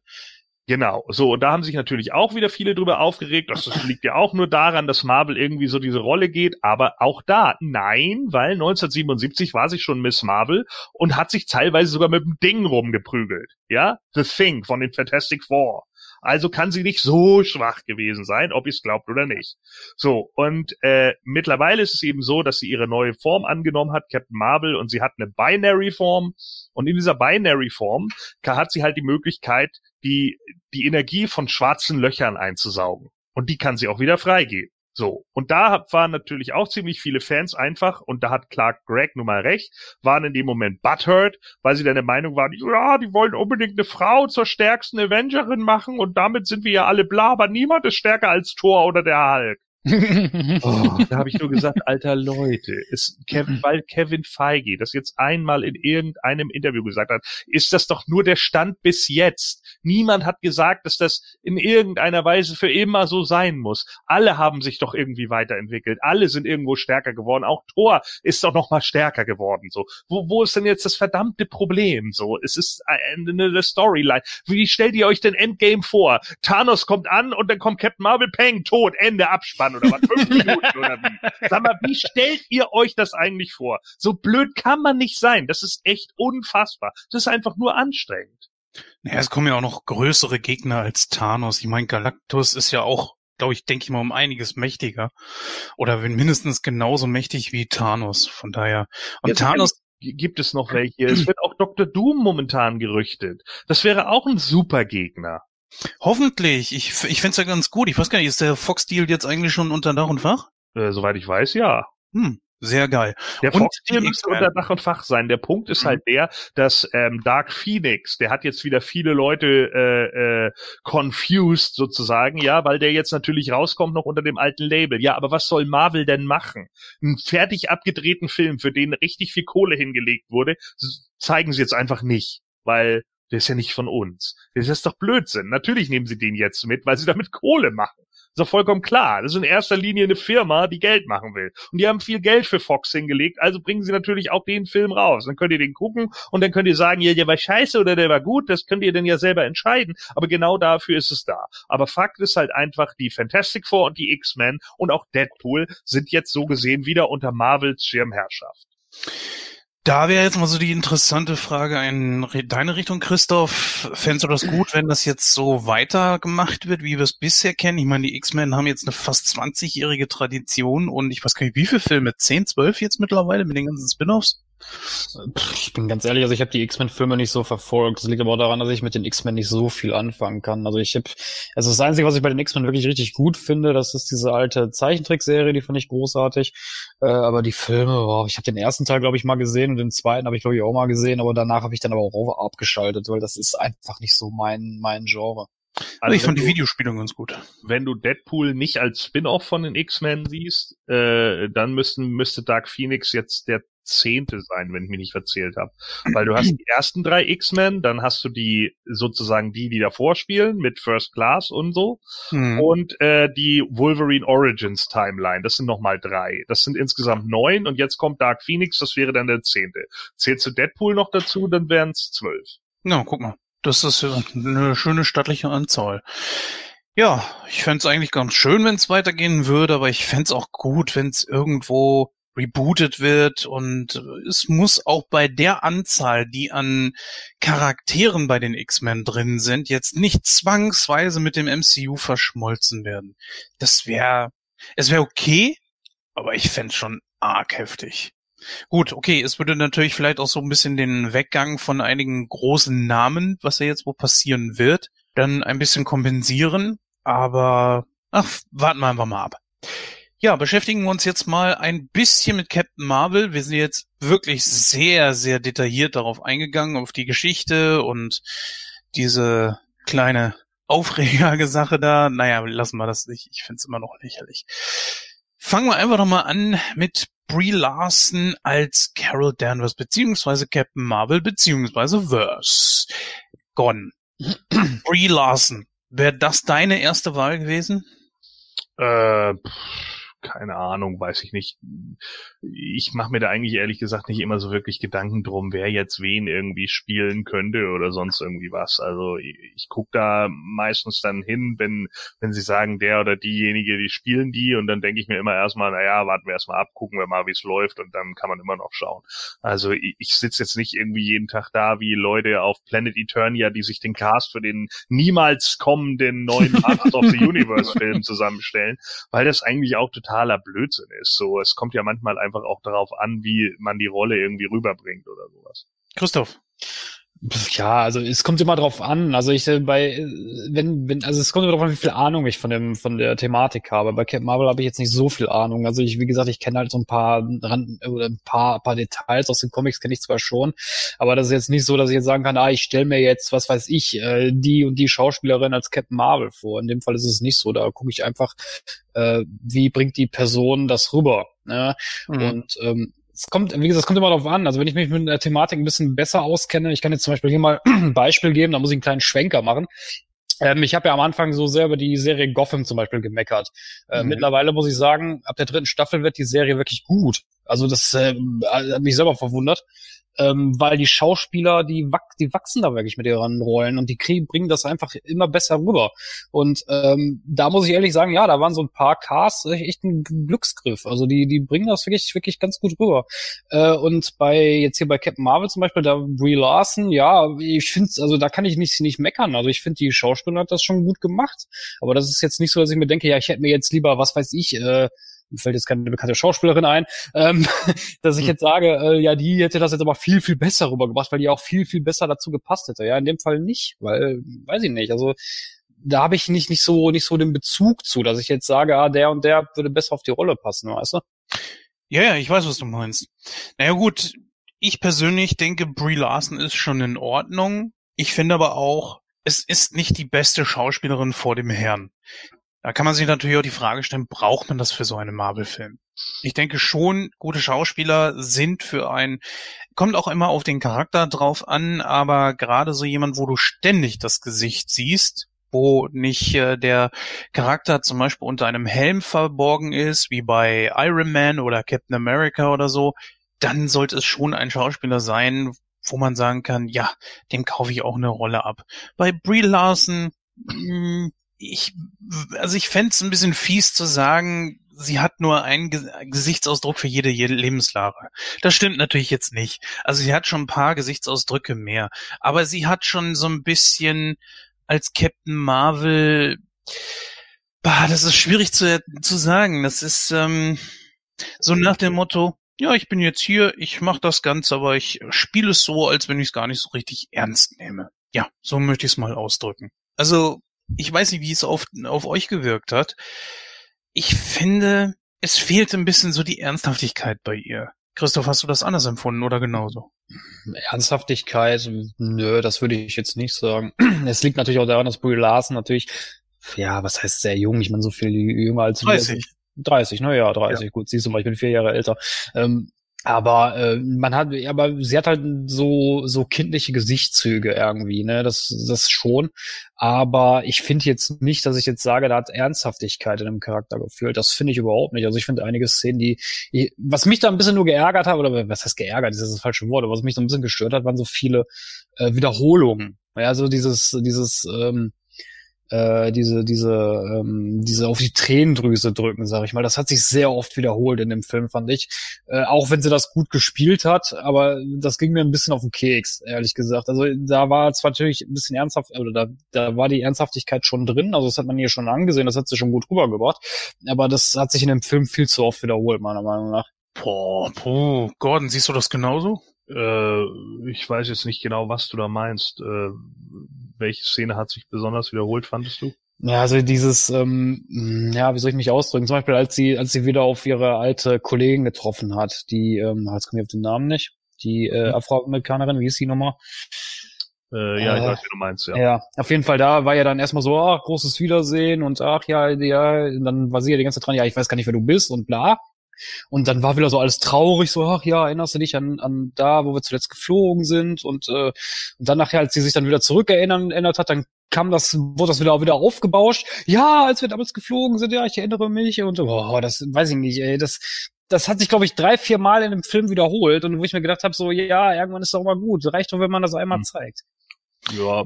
genau. So, und da haben sich natürlich auch wieder viele drüber aufgeregt. Das, das liegt ja auch nur daran, dass Marvel irgendwie so diese Rolle geht. Aber auch da, nein, weil 1977 war sie schon Miss Marvel und hat sich teilweise sogar mit dem Ding rumgeprügelt. Ja, The Thing von den Fantastic Four. Also kann sie nicht so schwach gewesen sein, ob ihr es glaubt oder nicht. So, und äh, mittlerweile ist es eben so, dass sie ihre neue Form angenommen hat, Captain Marvel, und sie hat eine Binary-Form. Und in dieser Binary-Form hat sie halt die Möglichkeit, die, die Energie von schwarzen Löchern einzusaugen. Und die kann sie auch wieder freigeben. So. Und da waren natürlich auch ziemlich viele Fans einfach, und da hat Clark Gregg nun mal recht, waren in dem Moment butthurt, weil sie dann der Meinung waren, ja, die wollen unbedingt eine Frau zur stärksten Avengerin machen und damit sind wir ja alle bla, aber niemand ist stärker als Thor oder der Hulk. Oh, da habe ich nur gesagt, [laughs] alter Leute, ist Kevin, weil Kevin Feige das jetzt einmal in irgendeinem Interview gesagt hat, ist das doch nur der Stand bis jetzt. Niemand hat gesagt, dass das in irgendeiner Weise für immer so sein muss. Alle haben sich doch irgendwie weiterentwickelt. Alle sind irgendwo stärker geworden. Auch Thor ist doch noch mal stärker geworden. So, wo, wo ist denn jetzt das verdammte Problem? So, es ist eine, eine Storyline. Wie stellt ihr euch denn Endgame vor? Thanos kommt an und dann kommt Captain Marvel, Peng, tot, Ende, Abspann oder was? Fünf [laughs] Minuten oder wie? Sag mal, wie stellt ihr euch das eigentlich vor? So blöd kann man nicht sein. Das ist echt unfassbar. Das ist einfach nur anstrengend. Naja, es kommen ja auch noch größere Gegner als Thanos. Ich meine, Galactus ist ja auch, glaube ich, denke ich mal, um einiges mächtiger. Oder mindestens genauso mächtig wie Thanos. Von daher. Und Jetzt Thanos, Gibt es noch welche? Es wird auch Dr. Doom momentan gerüchtet. Das wäre auch ein super Gegner. Hoffentlich. Ich, ich fänd's ja ganz gut. Ich weiß gar nicht, ist der Fox-Deal jetzt eigentlich schon unter Dach und Fach? Äh, soweit ich weiß, ja. Hm, sehr geil. Der Und Fox-Deal müsste unter Dach und Fach sein. Der Punkt ist Mhm. halt der, dass ähm, Dark Phoenix, der hat jetzt wieder viele Leute äh, äh, confused sozusagen, ja, weil der jetzt natürlich rauskommt noch unter dem alten Label. Ja, aber was soll Marvel denn machen? Einen fertig abgedrehten Film, für den richtig viel Kohle hingelegt wurde, zeigen sie jetzt einfach nicht, weil der ist ja nicht von uns. Das ist doch Blödsinn. Natürlich nehmen sie den jetzt mit, weil sie damit Kohle machen. ist doch vollkommen klar. Das ist in erster Linie eine Firma, die Geld machen will. Und die haben viel Geld für Fox hingelegt, also bringen sie natürlich auch den Film raus. Dann könnt ihr den gucken und dann könnt ihr sagen, ja, der war scheiße oder der war gut, das könnt ihr dann ja selber entscheiden. Aber genau dafür ist es da. Aber Fakt ist halt einfach, die Fantastic Four und die X-Men und auch Deadpool sind jetzt so gesehen wieder unter Marvels Schirmherrschaft. Da wäre jetzt mal so die interessante Frage in deine Richtung, Christoph. Fändest du das gut, wenn das jetzt so weitergemacht wird, wie wir es bisher kennen? Ich meine, die X-Men haben jetzt eine fast 20-jährige Tradition und ich weiß gar nicht, wie viele Filme? 10, 12 jetzt mittlerweile mit den ganzen Spin-offs? Ich bin ganz ehrlich, also ich habe die X-Men-Filme nicht so verfolgt. Das liegt aber auch daran, dass ich mit den X-Men nicht so viel anfangen kann. Also ich habe, also das Einzige, was ich bei den X-Men wirklich richtig gut finde, das ist diese alte Zeichentrickserie, die fand ich großartig. Äh, aber die Filme, boah, ich habe den ersten Teil, glaube ich, mal gesehen und den zweiten habe ich, glaube ich, auch mal gesehen, aber danach habe ich dann aber auch abgeschaltet, weil das ist einfach nicht so mein, mein Genre. Also ich fand die Videospiele ganz gut. wenn du Deadpool nicht als Spin-off von den X-Men siehst, äh, dann müssten, müsste Dark Phoenix jetzt der zehnte sein, wenn ich mich nicht verzählt habe. Weil du hast die ersten drei X-Men, dann hast du die sozusagen die, die davor spielen mit First Class und so Hm. und äh, die Wolverine Origins Timeline. Das sind nochmal drei. Das sind insgesamt neun und jetzt kommt Dark Phoenix, das wäre dann der zehnte. Zählst du Deadpool noch dazu, dann wären es zwölf. Na, guck mal. Das ist eine schöne stattliche Anzahl. Ja, ich fänd's eigentlich ganz schön, wenn es weitergehen würde, aber ich fänd's auch gut, wenn es irgendwo rebootet wird und es muss auch bei der Anzahl, die an Charakteren bei den X-Men drin sind, jetzt nicht zwangsweise mit dem MCU verschmolzen werden. Das wäre, es wäre okay, aber ich fänd's schon arg heftig. Gut, okay, es würde natürlich vielleicht auch so ein bisschen den Weggang von einigen großen Namen, was ja jetzt wohl passieren wird, dann ein bisschen kompensieren, aber ach, warten wir einfach mal ab. Ja, beschäftigen wir uns jetzt mal ein bisschen mit Captain Marvel. Wir sind jetzt wirklich sehr, sehr detailliert darauf eingegangen, auf die Geschichte und diese kleine aufregende Sache da. Naja, lassen wir das nicht. Ich find's immer noch lächerlich. Fangen wir einfach noch mal an mit Brie Larson als Carol Danvers, beziehungsweise Captain Marvel, beziehungsweise Verse. Gone. [clears throat] Brie Larson. Wäre das deine erste Wahl gewesen? Äh, keine Ahnung, weiß ich nicht. Ich mache mir da eigentlich ehrlich gesagt nicht immer so wirklich Gedanken drum, wer jetzt wen irgendwie spielen könnte oder sonst irgendwie was. Also ich, ich guck da meistens dann hin, wenn wenn sie sagen, der oder diejenige, die spielen die und dann denke ich mir immer erstmal, naja, warten wir erstmal ab, gucken wir mal, wie es läuft und dann kann man immer noch schauen. Also ich, ich sitze jetzt nicht irgendwie jeden Tag da wie Leute auf Planet Eternia, die sich den Cast für den niemals kommenden neuen [laughs] Masters of the Universe Film zusammenstellen, weil das eigentlich auch totaler Blödsinn ist. So, es kommt ja manchmal einfach auch darauf an, wie man die Rolle irgendwie rüberbringt oder sowas. Christoph. Ja, also es kommt immer drauf an. Also ich äh, bei äh, wenn wenn also es kommt immer drauf an, wie viel Ahnung ich von dem von der Thematik habe. Bei Captain Marvel habe ich jetzt nicht so viel Ahnung. Also ich wie gesagt, ich kenne halt so ein paar Rand, oder ein paar paar Details aus den Comics kenne ich zwar schon, aber das ist jetzt nicht so, dass ich jetzt sagen kann, ah, ich stelle mir jetzt, was weiß ich, äh, die und die Schauspielerin als Captain Marvel vor. In dem Fall ist es nicht so. Da gucke ich einfach, äh, wie bringt die Person das rüber. Ne? Mhm. Und ähm, es kommt, wie gesagt, es kommt immer darauf an. Also wenn ich mich mit der Thematik ein bisschen besser auskenne, ich kann jetzt zum Beispiel hier mal ein [clears throat] Beispiel geben, da muss ich einen kleinen Schwenker machen. Ähm, ich habe ja am Anfang so sehr über die Serie Gotham zum Beispiel gemeckert. Äh, mhm. Mittlerweile muss ich sagen, ab der dritten Staffel wird die Serie wirklich gut. Also das äh, hat mich selber verwundert ähm, weil die Schauspieler, die, wach, die wachsen da wirklich mit ihren Rollen und die kriegen, bringen das einfach immer besser rüber. Und ähm, da muss ich ehrlich sagen, ja, da waren so ein paar Cars echt ein Glücksgriff. Also die, die bringen das wirklich, wirklich ganz gut rüber. Äh, und bei jetzt hier bei Captain Marvel zum Beispiel, da Brie Larson, ja, ich finde, also da kann ich nicht, nicht meckern. Also ich finde, die Schauspielerin hat das schon gut gemacht. Aber das ist jetzt nicht so, dass ich mir denke, ja, ich hätte mir jetzt lieber, was weiß ich, äh, mir fällt jetzt keine bekannte Schauspielerin ein, ähm, [laughs] dass ich hm. jetzt sage, äh, ja, die hätte das jetzt aber viel, viel besser rübergebracht, weil die auch viel, viel besser dazu gepasst hätte. Ja, in dem Fall nicht, weil, weiß ich nicht, also da habe ich nicht, nicht so, nicht so den Bezug zu, dass ich jetzt sage, ah, der und der würde besser auf die Rolle passen, weißt du? Ja, ja, ich weiß, was du meinst. Naja, gut, ich persönlich denke, Brie Larson ist schon in Ordnung. Ich finde aber auch, es ist nicht die beste Schauspielerin vor dem Herrn. Da kann man sich natürlich auch die Frage stellen, braucht man das für so einen Marvel-Film? Ich denke schon, gute Schauspieler sind für ein, kommt auch immer auf den Charakter drauf an, aber gerade so jemand, wo du ständig das Gesicht siehst, wo nicht äh, der Charakter zum Beispiel unter einem Helm verborgen ist, wie bei Iron Man oder Captain America oder so, dann sollte es schon ein Schauspieler sein, wo man sagen kann, ja, dem kaufe ich auch eine Rolle ab. Bei Brie Larson, mh, hm, ich, also ich fände es ein bisschen fies zu sagen, sie hat nur einen Gesichtsausdruck für jede, jede Lebenslage. Das stimmt natürlich jetzt nicht. Also sie hat schon ein paar Gesichtsausdrücke mehr. Aber sie hat schon so ein bisschen als Captain Marvel, bah, das ist schwierig zu, zu sagen. Das ist ähm, so nach dem Motto, ja, ich bin jetzt hier, ich mache das Ganze, aber ich spiele es so, als wenn ich es gar nicht so richtig ernst nehme. Ja, so möchte ich es mal ausdrücken. Also ich weiß nicht, wie es auf, auf euch gewirkt hat. Ich finde, es fehlt ein bisschen so die Ernsthaftigkeit bei ihr. Christoph, hast du das anders empfunden oder genauso? Ernsthaftigkeit, nö, das würde ich jetzt nicht sagen. [clears throat] Es liegt natürlich auch daran, dass Brie Larson natürlich, ja, was heißt sehr jung? Ich meine, so viel jünger als 30. 30, naja, 30, ja. gut, siehst du mal, ich bin vier Jahre älter. Ähm, aber äh, man hat, aber sie hat halt so so kindliche Gesichtszüge irgendwie, ne? Das das schon. Aber ich finde jetzt nicht, dass ich jetzt sage, da hat Ernsthaftigkeit in dem Charakter gefühlt. Das finde ich überhaupt nicht. Also ich finde einige Szenen, die, ich, was mich da ein bisschen nur geärgert hat, oder was heißt geärgert, das ist das falsche Wort, aber was mich so ein bisschen gestört hat, waren so viele äh, Wiederholungen. Ja, so dieses dieses ähm, äh, diese, diese, ähm, diese auf die Tränendrüse drücken, sag ich mal. Das hat sich sehr oft wiederholt in dem Film, fand ich. Äh, auch wenn sie das gut gespielt hat, aber das ging mir ein bisschen auf den Keks, ehrlich gesagt. Also da war zwar natürlich ein bisschen ernsthaft, oder da, da war die Ernsthaftigkeit schon drin, also das hat man hier schon angesehen, das hat sie schon gut rübergebracht, aber das hat sich in dem Film viel zu oft wiederholt, meiner Meinung nach. Boah, puh. Gordon, siehst du das genauso? Äh, ich weiß jetzt nicht genau, was du da meinst. Äh, welche Szene hat sich besonders wiederholt, fandest du? Ja, also dieses, ähm, ja, wie soll ich mich ausdrücken? Zum Beispiel, als sie, als sie wieder auf ihre alte Kollegin getroffen hat, die, ähm, jetzt komme ich auf den Namen nicht, die äh, mhm. Afroamerikanerin, wie ist die nochmal? Äh, ja, äh, ich weiß, wie du meinst, ja. Ja, auf jeden Fall, da war ja dann erstmal so, ach, großes Wiedersehen und ach ja, ja, und dann war sie ja die ganze Zeit dran, ja, ich weiß gar nicht, wer du bist und bla. Und dann war wieder so alles traurig, so, ach ja, erinnerst du dich an, an da, wo wir zuletzt geflogen sind? Und, äh, und dann nachher, als sie sich dann wieder zurückerinnern erinnert hat, dann kam das, wurde das wieder, wieder aufgebauscht. Ja, als wir damals geflogen sind, ja, ich erinnere mich. Und oh, das weiß ich nicht, ey, das, das hat sich, glaube ich, drei, vier Mal in dem Film wiederholt. Und wo ich mir gedacht habe, so, ja, irgendwann ist doch mal gut. Reicht doch, wenn man das einmal hm. zeigt. Ja,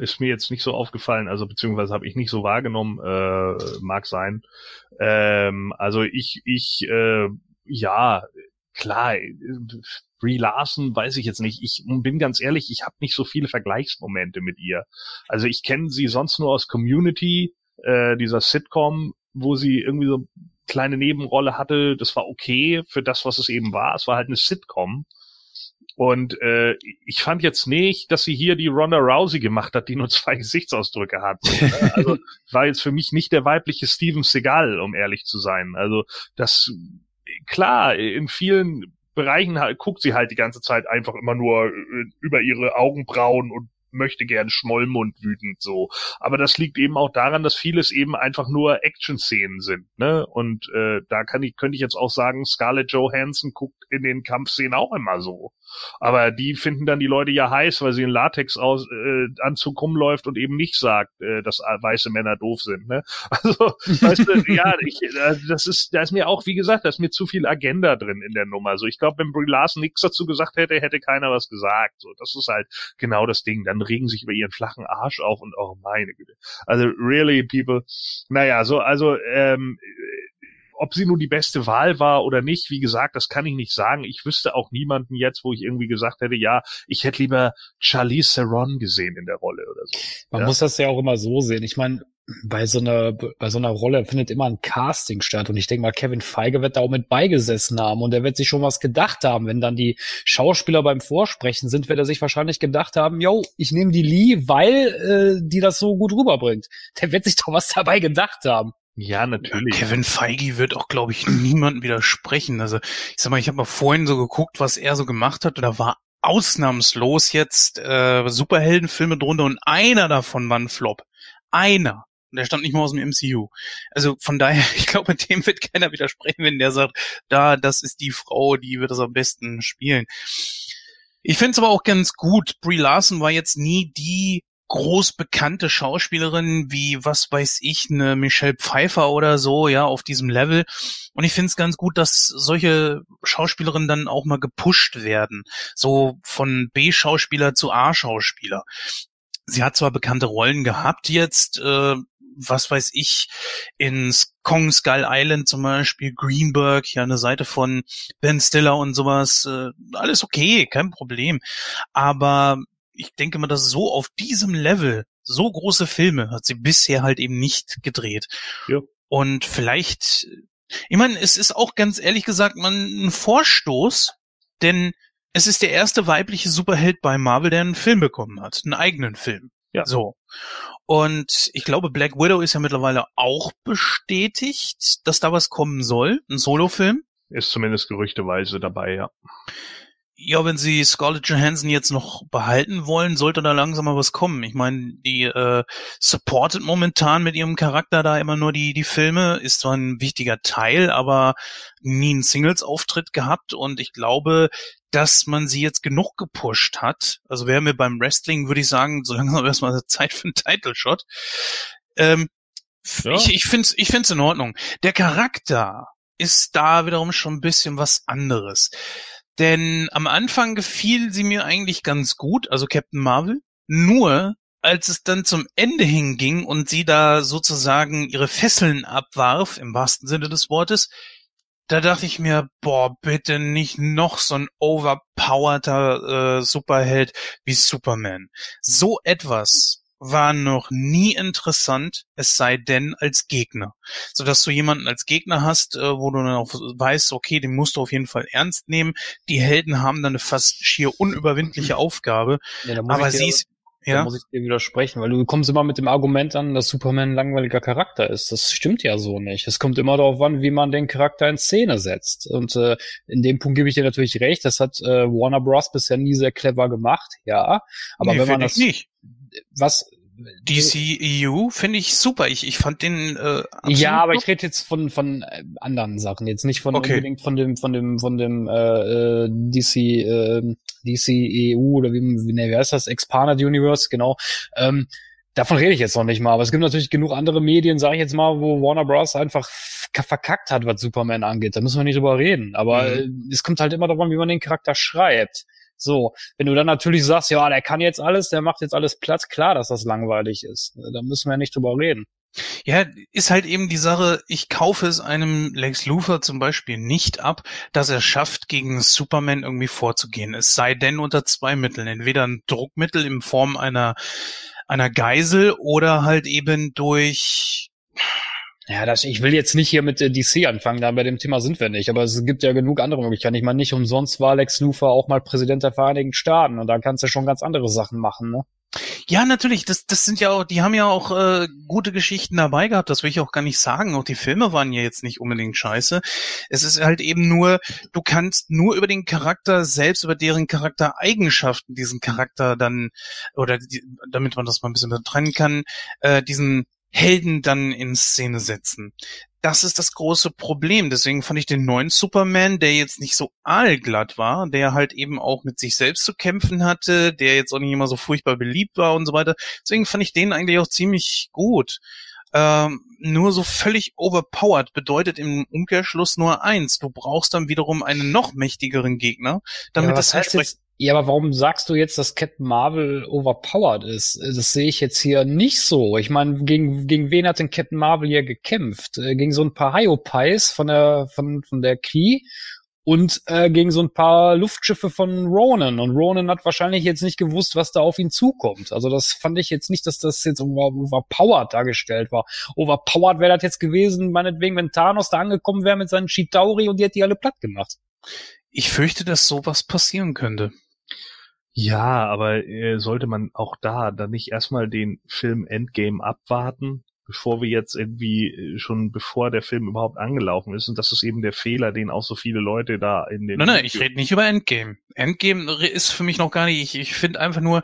ist mir jetzt nicht so aufgefallen, also beziehungsweise habe ich nicht so wahrgenommen, äh, mag sein. Ähm, also ich, ich, äh, ja, klar, Brie Larson weiß ich jetzt nicht. Ich bin ganz ehrlich, ich habe nicht so viele Vergleichsmomente mit ihr. Also ich kenne sie sonst nur aus Community, äh, dieser Sitcom, wo sie irgendwie so kleine Nebenrolle hatte. Das war okay für das, was es eben war. Es war halt eine Sitcom. Und äh, ich fand jetzt nicht, dass sie hier die Ronda Rousey gemacht hat, die nur [laughs] zwei Gesichtsausdrücke hat. Ne? Also war jetzt für mich nicht der weibliche Steven Seagal, um ehrlich zu sein. Also das klar, in vielen Bereichen halt, guckt sie halt die ganze Zeit einfach immer nur äh, über ihre Augenbrauen und möchte gern Schmollmund wütend so. Aber das liegt eben auch daran, dass vieles eben einfach nur Action-Szenen sind, ne? Und äh, da kann ich, könnte ich jetzt auch sagen, Scarlett Johansson guckt in den Kampfszenen auch immer so. Aber die finden dann die Leute ja heiß, weil sie in Latex aus, äh, Anzug rumläuft und eben nicht sagt, äh, dass weiße Männer doof sind. Ne? [laughs] Also, weißt du, ja, ich, äh, das ist, da ist mir auch, wie gesagt, da ist mir zu viel Agenda drin in der Nummer. So, ich glaube, wenn Brie Larson nichts dazu gesagt hätte, hätte keiner was gesagt. So, das ist halt genau das Ding. Dann regen sich über ihren flachen Arsch auf und oh meine Güte. Also really, people. Naja, so, also ähm, ob sie nun die beste Wahl war oder nicht, wie gesagt, das kann ich nicht sagen. Ich wüsste auch niemanden jetzt, wo ich irgendwie gesagt hätte, ja, ich hätte lieber Charlize Theron gesehen in der Rolle oder so. Man ja? muss das ja auch immer so sehen. Ich meine, bei so einer bei so einer Rolle findet immer ein Casting statt und ich denke mal Kevin Feige wird da auch mit beigesessen haben und er wird sich schon was gedacht haben, wenn dann die Schauspieler beim Vorsprechen sind, wird er sich wahrscheinlich gedacht haben, yo, ich nehme die Lee, weil äh, die das so gut rüberbringt. Der wird sich doch was dabei gedacht haben. Ja, natürlich. Kevin Feige wird auch, glaube ich, niemandem widersprechen. Also ich sag mal, ich habe mal vorhin so geguckt, was er so gemacht hat, und da war ausnahmslos jetzt äh, Superheldenfilme drunter und einer davon war ein Flop. Einer. Und der stammt nicht mal aus dem MCU. Also von daher, [laughs] ich glaube, dem wird keiner widersprechen, wenn der sagt, da, das ist die Frau, die wird das am besten spielen. Ich finde es aber auch ganz gut. Brie Larson war jetzt nie die groß bekannte Schauspielerin wie, was weiß ich, eine Michelle Pfeiffer oder so, ja, auf diesem Level. Und ich finde es ganz gut, dass solche Schauspielerinnen dann auch mal gepusht werden. So von B-Schauspieler zu A-Schauspieler. Sie hat zwar bekannte Rollen gehabt jetzt, äh, was weiß ich, in Kong Skull Island zum Beispiel, Greenberg, ja, eine Seite von Ben Stiller und sowas, äh, alles okay, kein Problem. Aber ich denke mal, dass so auf diesem Level so große Filme hat sie bisher halt eben nicht gedreht. Ja. Und vielleicht, ich meine, es ist auch ganz ehrlich gesagt man ein Vorstoß, denn es ist der erste weibliche Superheld bei Marvel, der einen Film bekommen hat, einen eigenen Film. Ja. So. Und ich glaube, Black Widow ist ja mittlerweile auch bestätigt, dass da was kommen soll, ein Solofilm. Ist zumindest gerüchteweise dabei, ja. Ja, wenn sie Scarlett Johansson jetzt noch behalten wollen, sollte da langsam mal was kommen. Ich meine, die äh, supportet momentan mit ihrem Charakter da immer nur die die Filme, ist zwar ein wichtiger Teil, aber nie einen Singles-Auftritt gehabt und ich glaube, dass man sie jetzt genug gepusht hat. Also wäre mir beim Wrestling, würde ich sagen, so langsam [laughs] erstmal Zeit für einen Title-Shot. Ähm, ja. Ich, ich finde es ich find's in Ordnung. Der Charakter ist da wiederum schon ein bisschen was anderes. Denn am Anfang gefiel sie mir eigentlich ganz gut, also Captain Marvel. Nur als es dann zum Ende hinging und sie da sozusagen ihre Fesseln abwarf, im wahrsten Sinne des Wortes, da dachte ich mir, boah, bitte nicht noch so ein overpowerter äh, Superheld wie Superman. So etwas war noch nie interessant, es sei denn als Gegner. So dass du jemanden als Gegner hast, äh, wo du dann auch weißt, okay, den musst du auf jeden Fall ernst nehmen. Die Helden haben dann eine fast schier unüberwindliche [clears throat] Aufgabe. Ja, aber sie ist, ja. Da muss ich dir widersprechen, weil du kommst immer mit dem Argument an, dass Superman ein langweiliger Charakter ist. Das stimmt ja so nicht. Es kommt immer darauf an, wie man den Charakter in Szene setzt. Und äh, in dem Punkt gebe ich dir natürlich recht. Das hat äh, Warner Bros. bisher nie sehr clever gemacht, ja. Aber nee, wenn man das nicht was DCEU finde ich super. Ich, ich fand den äh, Ja, aber ich rede jetzt von von äh, anderen Sachen, jetzt nicht von okay. unbedingt von dem von dem von dem äh, DC äh, DCEU oder wie, wie, ne, wie heißt das Expanded Universe, genau. Ähm, davon rede ich jetzt noch nicht mal, aber es gibt natürlich genug andere Medien, sage ich jetzt mal, wo Warner Bros. einfach verkackt hat, was Superman angeht. Da müssen wir nicht drüber reden. Aber mhm. es kommt halt immer daran, wie man den Charakter schreibt. So, wenn du dann natürlich sagst, ja, der kann jetzt alles, der macht jetzt alles Platz, klar, dass das langweilig ist. Da müssen wir nicht drüber reden. Ja, ist halt eben die Sache, ich kaufe es einem Lex Luthor zum Beispiel nicht ab, dass er schafft, gegen Superman irgendwie vorzugehen. Es sei denn unter zwei Mitteln. Entweder ein Druckmittel in Form einer, einer Geisel oder halt eben durch Ja, das, ich will jetzt nicht hier mit äh, DC anfangen, da bei dem Thema sind wir nicht, aber es gibt ja genug andere Möglichkeiten. Ich meine, nicht umsonst war Lex Luthor auch mal Präsident der Vereinigten Staaten und da kannst du schon ganz andere Sachen machen, ne? Ja, natürlich. Das, das sind ja auch, die haben ja auch äh, gute Geschichten dabei gehabt. Das will ich auch gar nicht sagen. Auch die Filme waren ja jetzt nicht unbedingt scheiße. Es ist halt eben nur, du kannst nur über den Charakter selbst, über deren Charaktereigenschaften diesen Charakter dann oder die, damit man das mal ein bisschen trennen kann, äh, diesen Helden dann in Szene setzen. Das ist das große Problem. Deswegen fand ich den neuen Superman, der jetzt nicht so aalglatt war, der halt eben auch mit sich selbst zu kämpfen hatte, der jetzt auch nicht immer so furchtbar beliebt war und so weiter. Deswegen fand ich den eigentlich auch ziemlich gut. Ähm, nur so völlig overpowered bedeutet im Umkehrschluss nur eins. Du brauchst dann wiederum einen noch mächtigeren Gegner, damit ja, das heißt jetzt, ja, aber warum sagst du jetzt, dass Captain Marvel overpowered ist? Das sehe ich jetzt hier nicht so. Ich meine, gegen, gegen wen hat denn Captain Marvel hier gekämpft? Äh, gegen so ein paar Hyopies von der, von, von der Kree und äh, gegen so ein paar Luftschiffe von Ronan. Und Ronan hat wahrscheinlich jetzt nicht gewusst, was da auf ihn zukommt. Also das fand ich jetzt nicht, dass das jetzt overpowered dargestellt war. Overpowered wäre das jetzt gewesen, meinetwegen, wenn Thanos da angekommen wäre mit seinen Chitauri und die hätte die alle platt gemacht. Ich fürchte, dass sowas passieren könnte. Ja, aber äh, sollte man auch da dann nicht erstmal den Film Endgame abwarten, bevor wir jetzt irgendwie äh, schon bevor der Film überhaupt angelaufen ist und das ist eben der Fehler, den auch so viele Leute da in den Nein, nein, ich rede nicht über Endgame. Endgame ist für mich noch gar nicht, ich, ich finde einfach nur,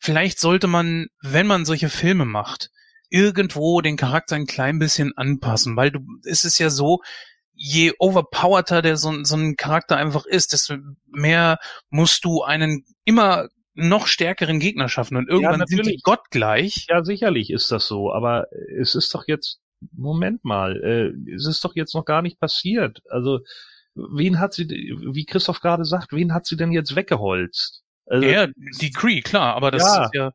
vielleicht sollte man, wenn man solche Filme macht, irgendwo den Charakter ein klein bisschen anpassen, weil du, es ist ja so, je overpowerter der so, so ein Charakter einfach ist, desto mehr musst du einen immer noch stärkeren Gegner schaffen und irgendwann ja, sind die gottgleich. Ja, sicherlich ist das so, aber es ist doch jetzt, Moment mal, äh, es ist doch jetzt noch gar nicht passiert. Also, wen hat sie, wie Christoph gerade sagt, wen hat sie denn jetzt weggeholzt? Also, ja, die Cree, klar, aber das ja. ist ja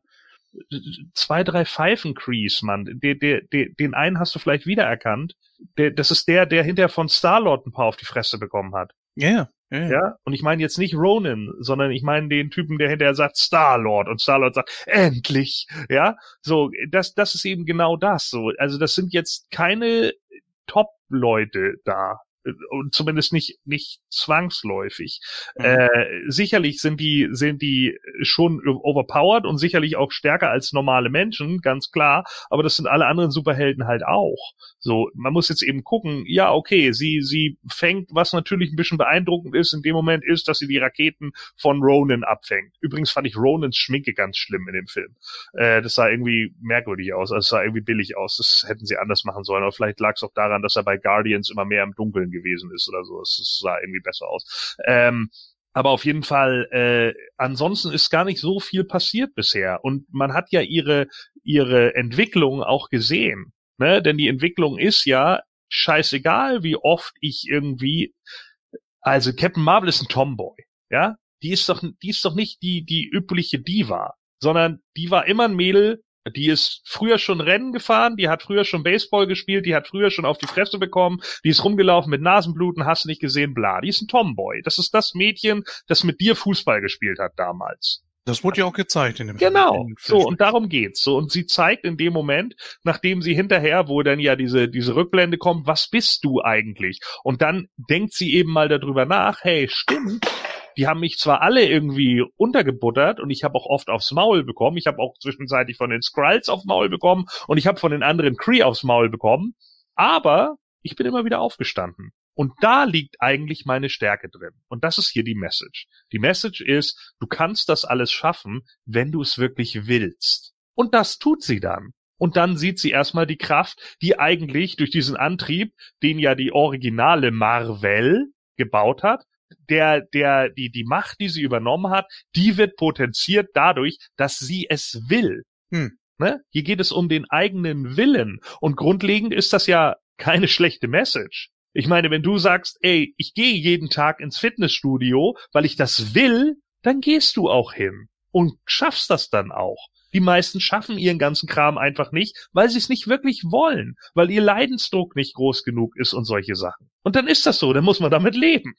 zwei, drei Pfeifen-Crees, Mann. Der, der, den einen hast du vielleicht wiedererkannt. Der, das ist der, der hinterher von Starlord ein paar auf die Fresse bekommen hat. Ja, yeah, ja. Und ich meine jetzt nicht Ronan, sondern ich meine den Typen, der hinterher sagt Starlord und Starlord sagt endlich, ja. So, das, das ist eben genau das. So, also das sind jetzt keine Top-Leute da und zumindest nicht nicht zwangsläufig. Mhm. Äh, sicherlich sind die sind die schon overpowered und sicherlich auch stärker als normale Menschen, ganz klar. Aber das sind alle anderen Superhelden halt auch. So, man muss jetzt eben gucken. Ja, okay, sie sie fängt, was natürlich ein bisschen beeindruckend ist in dem Moment, ist, dass sie die Raketen von Ronan abfängt. Übrigens fand ich Ronans Schminke ganz schlimm in dem Film. Äh, das sah irgendwie merkwürdig aus, also es sah irgendwie billig aus. Das hätten sie anders machen sollen. Aber vielleicht lag es auch daran, dass er bei Guardians immer mehr im Dunkeln gewesen ist oder so. Es sah irgendwie besser aus. Ähm, aber auf jeden Fall, äh, ansonsten ist gar nicht so viel passiert bisher. Und man hat ja ihre, ihre Entwicklung auch gesehen. Ne? Denn die Entwicklung ist ja scheißegal, wie oft ich irgendwie, also Captain Marvel ist ein Tomboy, ja? Die ist doch, die ist doch nicht die, die übliche Diva, sondern die war immer ein Mädel, die ist früher schon Rennen gefahren, die hat früher schon Baseball gespielt, die hat früher schon auf die Fresse bekommen, die ist rumgelaufen mit Nasenbluten, hast du nicht gesehen, bla. Die ist ein Tomboy. Das ist das Mädchen, das mit dir Fußball gespielt hat damals. Das wurde ja auch gezeigt in dem Genau. Film. So, und darum geht's. So, und sie zeigt in dem Moment, nachdem sie hinterher, wo dann ja diese, diese Rückblende kommt, was bist du eigentlich? Und dann denkt sie eben mal darüber nach, hey, stimmt, die haben mich zwar alle irgendwie untergebuttert und ich habe auch oft aufs Maul bekommen. Ich habe auch zwischenzeitlich von den Skrulls aufs Maul bekommen und ich habe von den anderen Kree aufs Maul bekommen. Aber ich bin immer wieder aufgestanden. Und da liegt eigentlich meine Stärke drin. Und das ist hier die Message. Die Message ist, du kannst das alles schaffen, wenn du es wirklich willst. Und das tut sie dann. Und dann sieht sie erstmal die Kraft, die eigentlich durch diesen Antrieb, den ja die originale Marvel gebaut hat, der, der, die, die Macht, die sie übernommen hat, die wird potenziert dadurch, dass sie es will. Hm. Ne? Hier geht es um den eigenen Willen. Und grundlegend ist das ja keine schlechte Message. Ich meine, wenn du sagst, ey, ich gehe jeden Tag ins Fitnessstudio, weil ich das will, dann gehst du auch hin und schaffst das dann auch. Die meisten schaffen ihren ganzen Kram einfach nicht, weil sie es nicht wirklich wollen, weil ihr Leidensdruck nicht groß genug ist und solche Sachen. Und dann ist das so, dann muss man damit leben.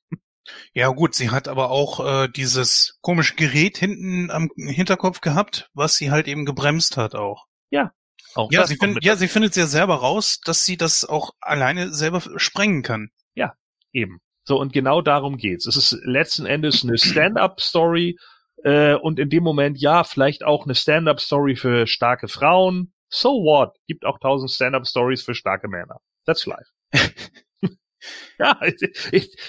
Ja gut, sie hat aber auch äh, dieses komische Gerät hinten am Hinterkopf gehabt, was sie halt eben gebremst hat auch. Ja, Auch Ja, sie mit ja, sie findet ja selber raus, dass sie das auch alleine selber sprengen kann. Eben. So, und genau darum geht's. Es ist letzten Endes eine Stand-up-Story äh, und in dem Moment, ja, vielleicht auch eine Stand-up-Story für starke Frauen. So what? Gibt auch tausend Stand-up-Stories für starke Männer. That's life. [laughs] [laughs] ja,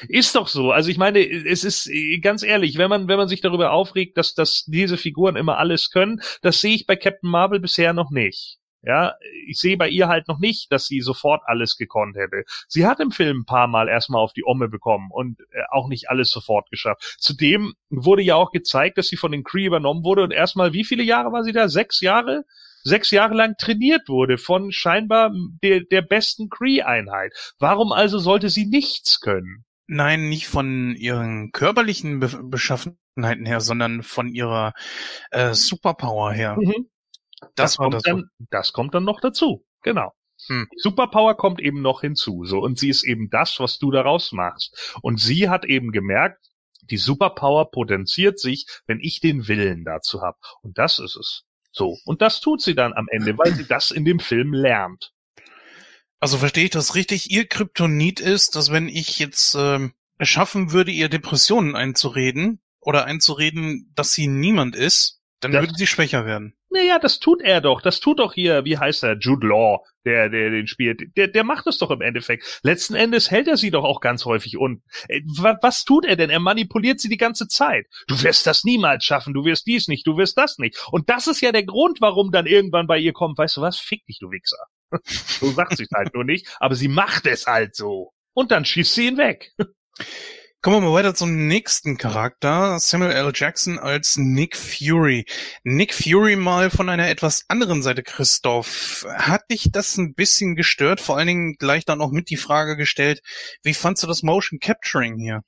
ist doch so. Also ich meine, es ist ganz ehrlich, wenn man wenn man sich darüber aufregt, dass dass diese Figuren immer alles können, das sehe ich bei Captain Marvel bisher noch nicht. Ja, ich sehe bei ihr halt noch nicht, dass sie sofort alles gekonnt hätte. Sie hat im Film ein paar Mal erstmal auf die Omme bekommen und äh, auch nicht alles sofort geschafft. Zudem wurde ja auch gezeigt, dass sie von den Cree übernommen wurde und erstmal, wie viele Jahre war sie da? Sechs Jahre? Sechs Jahre lang trainiert wurde von scheinbar der, der besten Cree-Einheit. Warum also sollte sie nichts können? Nein, nicht von ihren körperlichen Be Beschaffenheiten her, sondern von ihrer äh, Superpower her. Mhm. Das, war kommt das. dann, das kommt dann noch dazu. Genau. Hm. Superpower kommt eben noch hinzu. So, und sie ist eben das, was du daraus machst. Und sie hat eben gemerkt, die Superpower potenziert sich, wenn ich den Willen dazu habe. Und das ist es. So. Und das tut sie dann am Ende, weil sie [laughs] das in dem Film lernt. Also verstehe ich das richtig? Ihr Kryptonit ist, dass wenn ich jetzt ähm, es schaffen würde, ihr Depressionen einzureden oder einzureden, dass sie niemand ist, dann Das- würde sie schwächer werden. Naja, das tut er doch. Das tut doch hier, wie heißt er, Jude Law, der, der den spielt. Der, der macht es doch im Endeffekt. Letzten Endes hält er sie doch auch ganz häufig unten. Äh, wa- Was tut er denn? Er manipuliert sie die ganze Zeit. Du wirst das niemals schaffen. Du wirst dies nicht. Du wirst das nicht. Und das ist ja der Grund, warum dann irgendwann bei ihr kommt, weißt du was? Fick dich, du Wichser. [laughs] So sagt sie halt nur nicht. Aber sie macht es halt so. Und dann schießt sie ihn weg. Kommen wir mal weiter zum nächsten Charakter. Samuel L. Jackson als Nick Fury. Nick Fury mal von einer etwas anderen Seite, Christoph. Hat dich das ein bisschen gestört? Vor allen Dingen gleich dann auch mit die Frage gestellt, wie fandst du das Motion Capturing hier?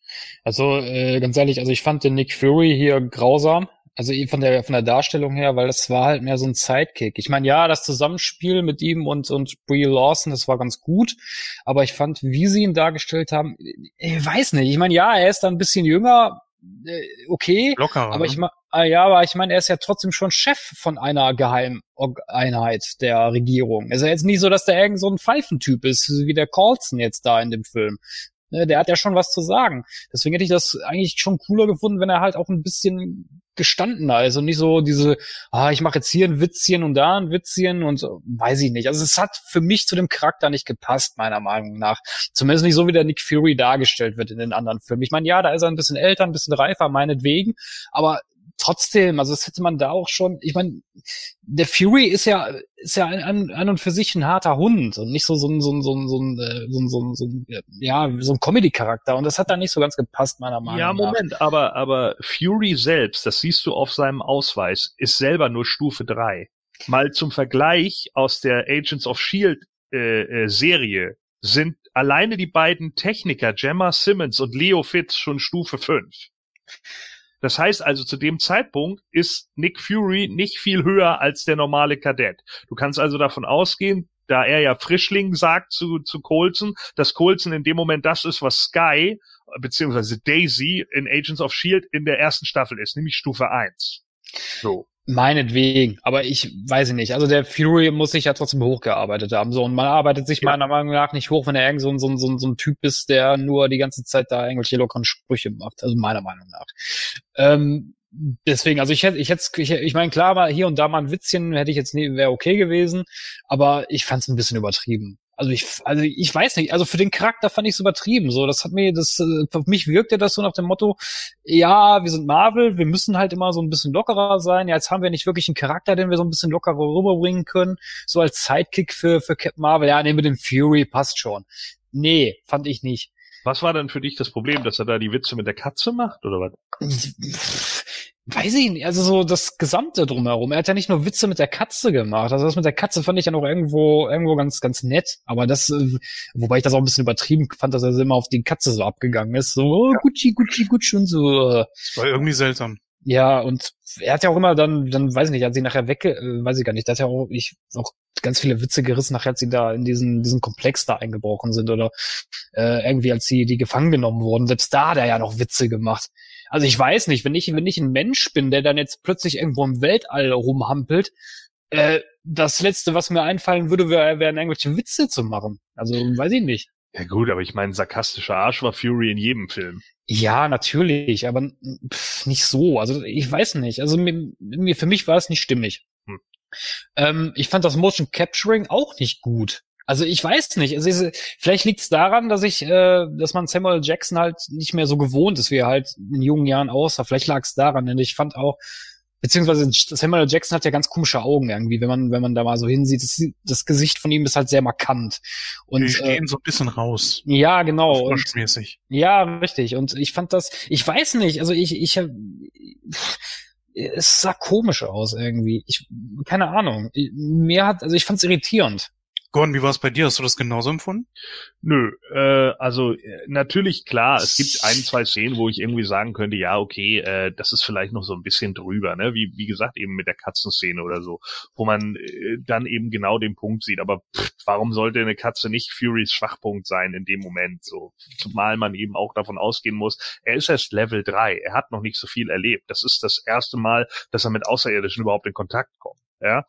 Also äh, ganz ehrlich, also ich fand den Nick Fury hier grausam. Also eh von der von der Darstellung her, weil das war halt mehr so ein Sidekick. Ich meine, ja, das Zusammenspiel mit ihm und und Brie Lawson, das war ganz gut, aber ich fand, wie sie ihn dargestellt haben, ich weiß nicht. Ich meine, ja, er ist da ein bisschen jünger, äh, okay, Locker. aber ich meine, ah, ja, aber ich meine, er ist ja trotzdem schon Chef von einer Geheimeinheit der Regierung. Es ist ja jetzt nicht so, dass der irgend so ein Pfeifentyp ist, wie der Colson jetzt da in dem Film. Ne, der hat ja schon was zu sagen. Deswegen hätte ich das eigentlich schon cooler gefunden, wenn er halt auch ein bisschen gestandener ist und nicht so diese, ah, ich mache jetzt hier ein Witzchen und da ein Witzchen und weiß ich nicht. Also es hat für mich zu dem Charakter nicht gepasst, meiner Meinung nach. Zumindest nicht so, wie der Nick Fury dargestellt wird in den anderen Filmen. Ich meine, ja, da ist er ein bisschen älter, ein bisschen reifer, meinetwegen, aber trotzdem, also das hätte man da auch schon, ich meine, der Fury ist ja, ist ja an, an und für sich ein harter Hund und nicht so, so ein, so ein, so ein, so ein, äh, so ein, so ein, so ein ja, so ein Comedy-Charakter und das hat da nicht so ganz gepasst, meiner Meinung Ja, nach. Moment, aber, aber Fury selbst, das siehst du auf seinem Ausweis, ist selber nur Stufe 3. Mal zum Vergleich aus der Agents of Shield äh, äh, Serie sind alleine die beiden Techniker Gemma Simmons und Leo Fitz schon Stufe 5. Das heißt also, zu dem Zeitpunkt ist Nick Fury nicht viel höher als der normale Kadett. Du kannst also davon ausgehen, da er ja Frischling sagt zu, zu Coulson, dass Coulson in dem Moment das ist, was Sky beziehungsweise Daisy in Agents of Shield in der ersten Staffel ist, nämlich Stufe 1. So. Meinetwegen, aber ich weiß nicht. Also der Fury muss sich ja trotzdem hochgearbeitet haben. So, und man arbeitet sich Ja. meiner Meinung nach nicht hoch, wenn er irgend so, ein- so, ein- so, ein- so ein Typ ist, der nur die ganze Zeit da irgendwelche lockeren Sprüche macht. Also meiner Meinung nach. Ähm, deswegen, also ich hätte, ich hätte, ich, ich meine, klar, mal hier und da mal ein Witzchen hätte ich jetzt nie, wäre okay gewesen, aber ich fand es ein bisschen übertrieben. Also ich, also ich weiß nicht, also für den Charakter fand ich es übertrieben. So, das hat mir, das, äh, für mich wirkte das so nach dem Motto, ja, wir sind Marvel, wir müssen halt immer so ein bisschen lockerer sein. Ja, jetzt haben wir nicht wirklich einen Charakter, den wir so ein bisschen lockerer rüberbringen können. So als Sidekick für, für Captain Marvel. Ja, nee, mit dem Fury passt schon. Nee, fand ich nicht. Was war denn für dich das Problem, dass er da die Witze mit der Katze macht oder was? Weiß ich nicht, also so das Gesamte drumherum. Er hat ja nicht nur Witze mit der Katze gemacht. Also das mit der Katze fand ich ja noch irgendwo, irgendwo ganz, ganz nett. Aber das, äh, wobei ich das auch ein bisschen übertrieben fand, dass er immer auf die Katze so abgegangen ist. So, oh, Gucci, Gucci, Gucci und so. Das war irgendwie seltsam. Ja, und er hat ja auch immer dann, dann weiß ich nicht, hat sie nachher weg, äh, weiß ich gar nicht, da hat ja auch, ich, auch ganz viele Witze gerissen, nachher als sie da in diesen, diesen Komplex da eingebrochen sind oder äh, irgendwie als sie die gefangen genommen wurden. Selbst da hat er ja noch Witze gemacht. Also ich weiß nicht, wenn ich, wenn ich ein Mensch bin, der dann jetzt plötzlich irgendwo im Weltall rumhampelt, äh, das Letzte, was mir einfallen würde, wäre wären irgendwelche Witze zu machen. Also weiß ich nicht. Ja gut, aber ich meine, sarkastischer Arsch war Fury in jedem Film. Ja, natürlich, aber pff, nicht so. Also ich weiß nicht. Also mir, mir für mich war es nicht stimmig. Hm. Ähm, ich fand das Motion Capturing auch nicht gut. Also ich weiß nicht. Also vielleicht liegt es daran, dass ich, äh, dass man Samuel Jackson halt nicht mehr so gewohnt ist, wie er halt in jungen Jahren aussah. Vielleicht lag es daran, denn ich fand auch, beziehungsweise Samuel Jackson hat ja ganz komische Augen irgendwie, wenn man, wenn man da mal so hinsieht. Das, das Gesicht von ihm ist halt sehr markant. Und, Die stehen äh, so ein bisschen raus. Ja, genau. Und, ja, richtig. Und ich fand das, ich weiß nicht, also ich, ich, es sah komisch aus irgendwie. Ich, keine Ahnung. Mir hat, also ich fand es irritierend. Gordon, wie war es bei dir? Hast du das genauso empfunden? Nö, äh, also äh, natürlich klar, es gibt ein, zwei Szenen, wo ich irgendwie sagen könnte, ja, okay, äh, das ist vielleicht noch so ein bisschen drüber, ne? Wie, wie gesagt, eben mit der Katzenszene oder so, wo man äh, dann eben genau den Punkt sieht. Aber pff, warum sollte eine Katze nicht Furys Schwachpunkt sein in dem Moment? So, zumal man eben auch davon ausgehen muss, er ist erst Level 3, er hat noch nicht so viel erlebt. Das ist das erste Mal, dass er mit Außerirdischen überhaupt in Kontakt kommt. Ja,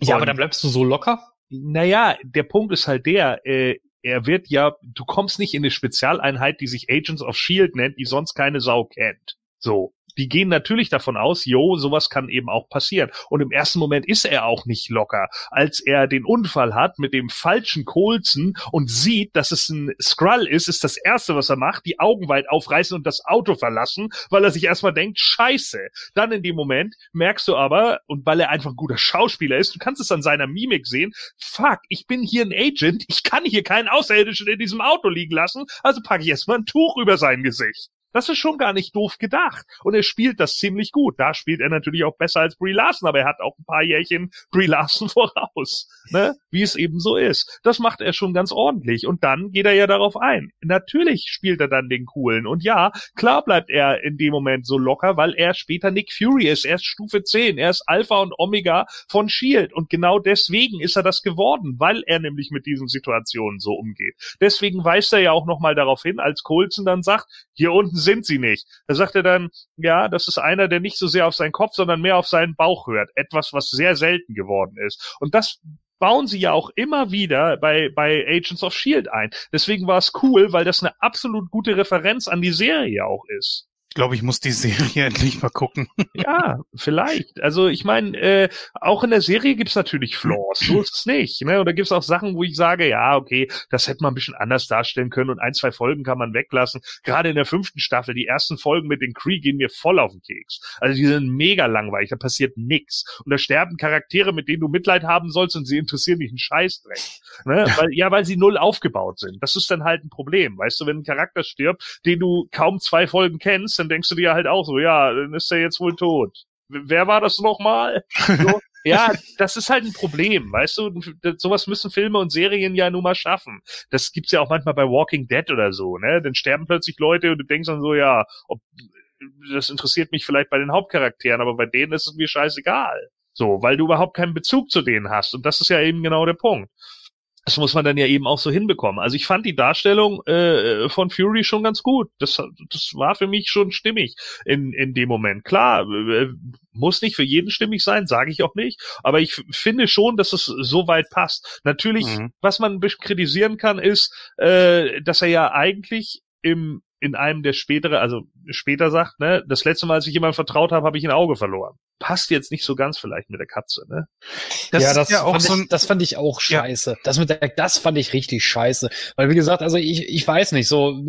ja aber dann bleibst du so locker? Naja, der Punkt ist halt der, äh, er wird ja, du kommst nicht in eine Spezialeinheit, die sich Agents of Shield nennt, die sonst keine Sau kennt. So die gehen natürlich davon aus, jo, sowas kann eben auch passieren. Und im ersten Moment ist er auch nicht locker, als er den Unfall hat mit dem falschen Colson und sieht, dass es ein Skrull ist, ist das erste, was er macht, die Augen weit aufreißen und das Auto verlassen, weil er sich erstmal denkt, scheiße. Dann in dem Moment merkst du aber, und weil er einfach ein guter Schauspieler ist, du kannst es an seiner Mimik sehen, fuck, ich bin hier ein Agent, ich kann hier keinen Außerirdischen in diesem Auto liegen lassen, also packe ich erstmal ein Tuch über sein Gesicht. Das ist schon gar nicht doof gedacht. Und er spielt das ziemlich gut. Da spielt er natürlich auch besser als Brie Larson, aber er hat auch ein paar Jährchen Brie Larson [laughs] voraus, ne? Wie es eben so ist. Das macht er schon ganz ordentlich. Und dann geht er ja darauf ein. Natürlich spielt er dann den coolen. Und ja, klar bleibt er in dem Moment so locker, weil er später Nick Fury ist. Er ist Stufe 10. Er ist Alpha und Omega von Shield. Und genau deswegen ist er das geworden, weil er nämlich mit diesen Situationen so umgeht. Deswegen weist er ja auch nochmal darauf hin, als Colson dann sagt, hier unten sind sie nicht. Da sagt er dann, ja, das ist einer, der nicht so sehr auf seinen Kopf, sondern mehr auf seinen Bauch hört. Etwas, was sehr selten geworden ist. Und das bauen sie ja auch immer wieder bei, bei Agents of Shield ein. Deswegen war es cool, weil das eine absolut gute Referenz an die Serie auch ist. Ich glaube, ich muss die Serie [laughs] endlich mal gucken. Ja, vielleicht. Also ich meine, äh, auch in der Serie gibt's natürlich Flaws. So ist es nicht. Ne? Oder gibt's auch Sachen, wo ich sage, ja, okay, das hätte man ein bisschen anders darstellen können und ein, zwei Folgen kann man weglassen. Gerade in der fünften Staffel, die ersten Folgen mit den Cree gehen mir voll auf den Keks. Also die sind mega langweilig, da passiert nix. Und da sterben Charaktere, mit denen du Mitleid haben sollst und sie interessieren dich einen Scheißdreck. Ne? [laughs] Weil, ja, weil sie null aufgebaut sind. Das ist dann halt ein Problem. Weißt du, wenn ein Charakter stirbt, den du kaum zwei Folgen kennst, dann denkst du dir halt auch so, ja, dann ist er jetzt wohl tot. Wer war das nochmal? So, [laughs] ja, das ist halt ein Problem, weißt du? Sowas müssen Filme und Serien ja nun mal schaffen. Das gibt's ja auch manchmal bei Walking Dead oder so, ne? Dann sterben plötzlich Leute und du denkst dann so, ja, ob, das interessiert mich vielleicht bei den Hauptcharakteren, aber bei denen ist es mir scheißegal. So, weil du überhaupt keinen Bezug zu denen hast. Und das ist ja eben genau der Punkt das muss man dann ja eben auch so hinbekommen. Also ich fand die Darstellung äh, von Fury schon ganz gut. Das, das war für mich schon stimmig in, in dem Moment. Klar, äh, muss nicht für jeden stimmig sein, sage ich auch nicht. Aber ich finde schon, dass es so weit passt. Natürlich, mhm. was man ein bisschen kritisieren kann, ist, äh, dass er ja eigentlich im in einem der spätere, also später sagt, ne, das letzte Mal, als ich jemandem vertraut habe, habe ich ein Auge verloren. Passt jetzt nicht so ganz vielleicht mit der Katze, ne? Das ja, das, ja auch so ich, das fand ich auch scheiße. Ja. Das mit der, das fand ich richtig scheiße. Weil, wie gesagt, also ich, ich weiß nicht, so,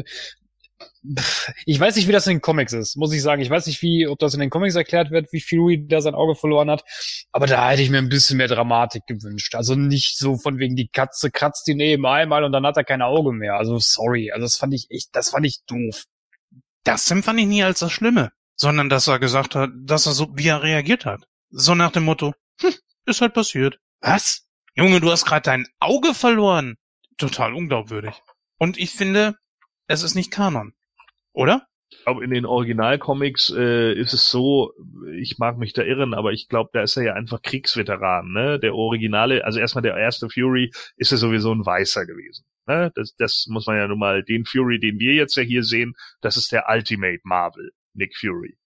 ich weiß nicht, wie das in den Comics ist, muss ich sagen. Ich weiß nicht, wie, ob das in den Comics erklärt wird, wie Fury da sein Auge verloren hat. Aber da hätte ich mir ein bisschen mehr Dramatik gewünscht. Also nicht so von wegen die Katze kratzt ihn eben einmal und dann hat er kein Auge mehr. Also sorry. Also das fand ich echt, das fand ich doof. Das empfand ich nie als das Schlimme, sondern dass er gesagt hat, dass er so, wie er reagiert hat. So nach dem Motto, hm, ist halt passiert. Was? Junge, du hast gerade dein Auge verloren. Total unglaubwürdig. Und ich finde, es ist nicht Kanon. Oder? Ich glaube, in den Originalcomics äh, ist es so, ich mag mich da irren, aber ich glaube, da ist er ja einfach Kriegsveteran, ne? Der Originale, also erstmal der erste Fury ist ja sowieso ein Weißer gewesen. Ne? Das, das muss man ja nun mal, den Fury, den wir jetzt ja hier sehen, das ist der Ultimate Marvel, Nick Fury.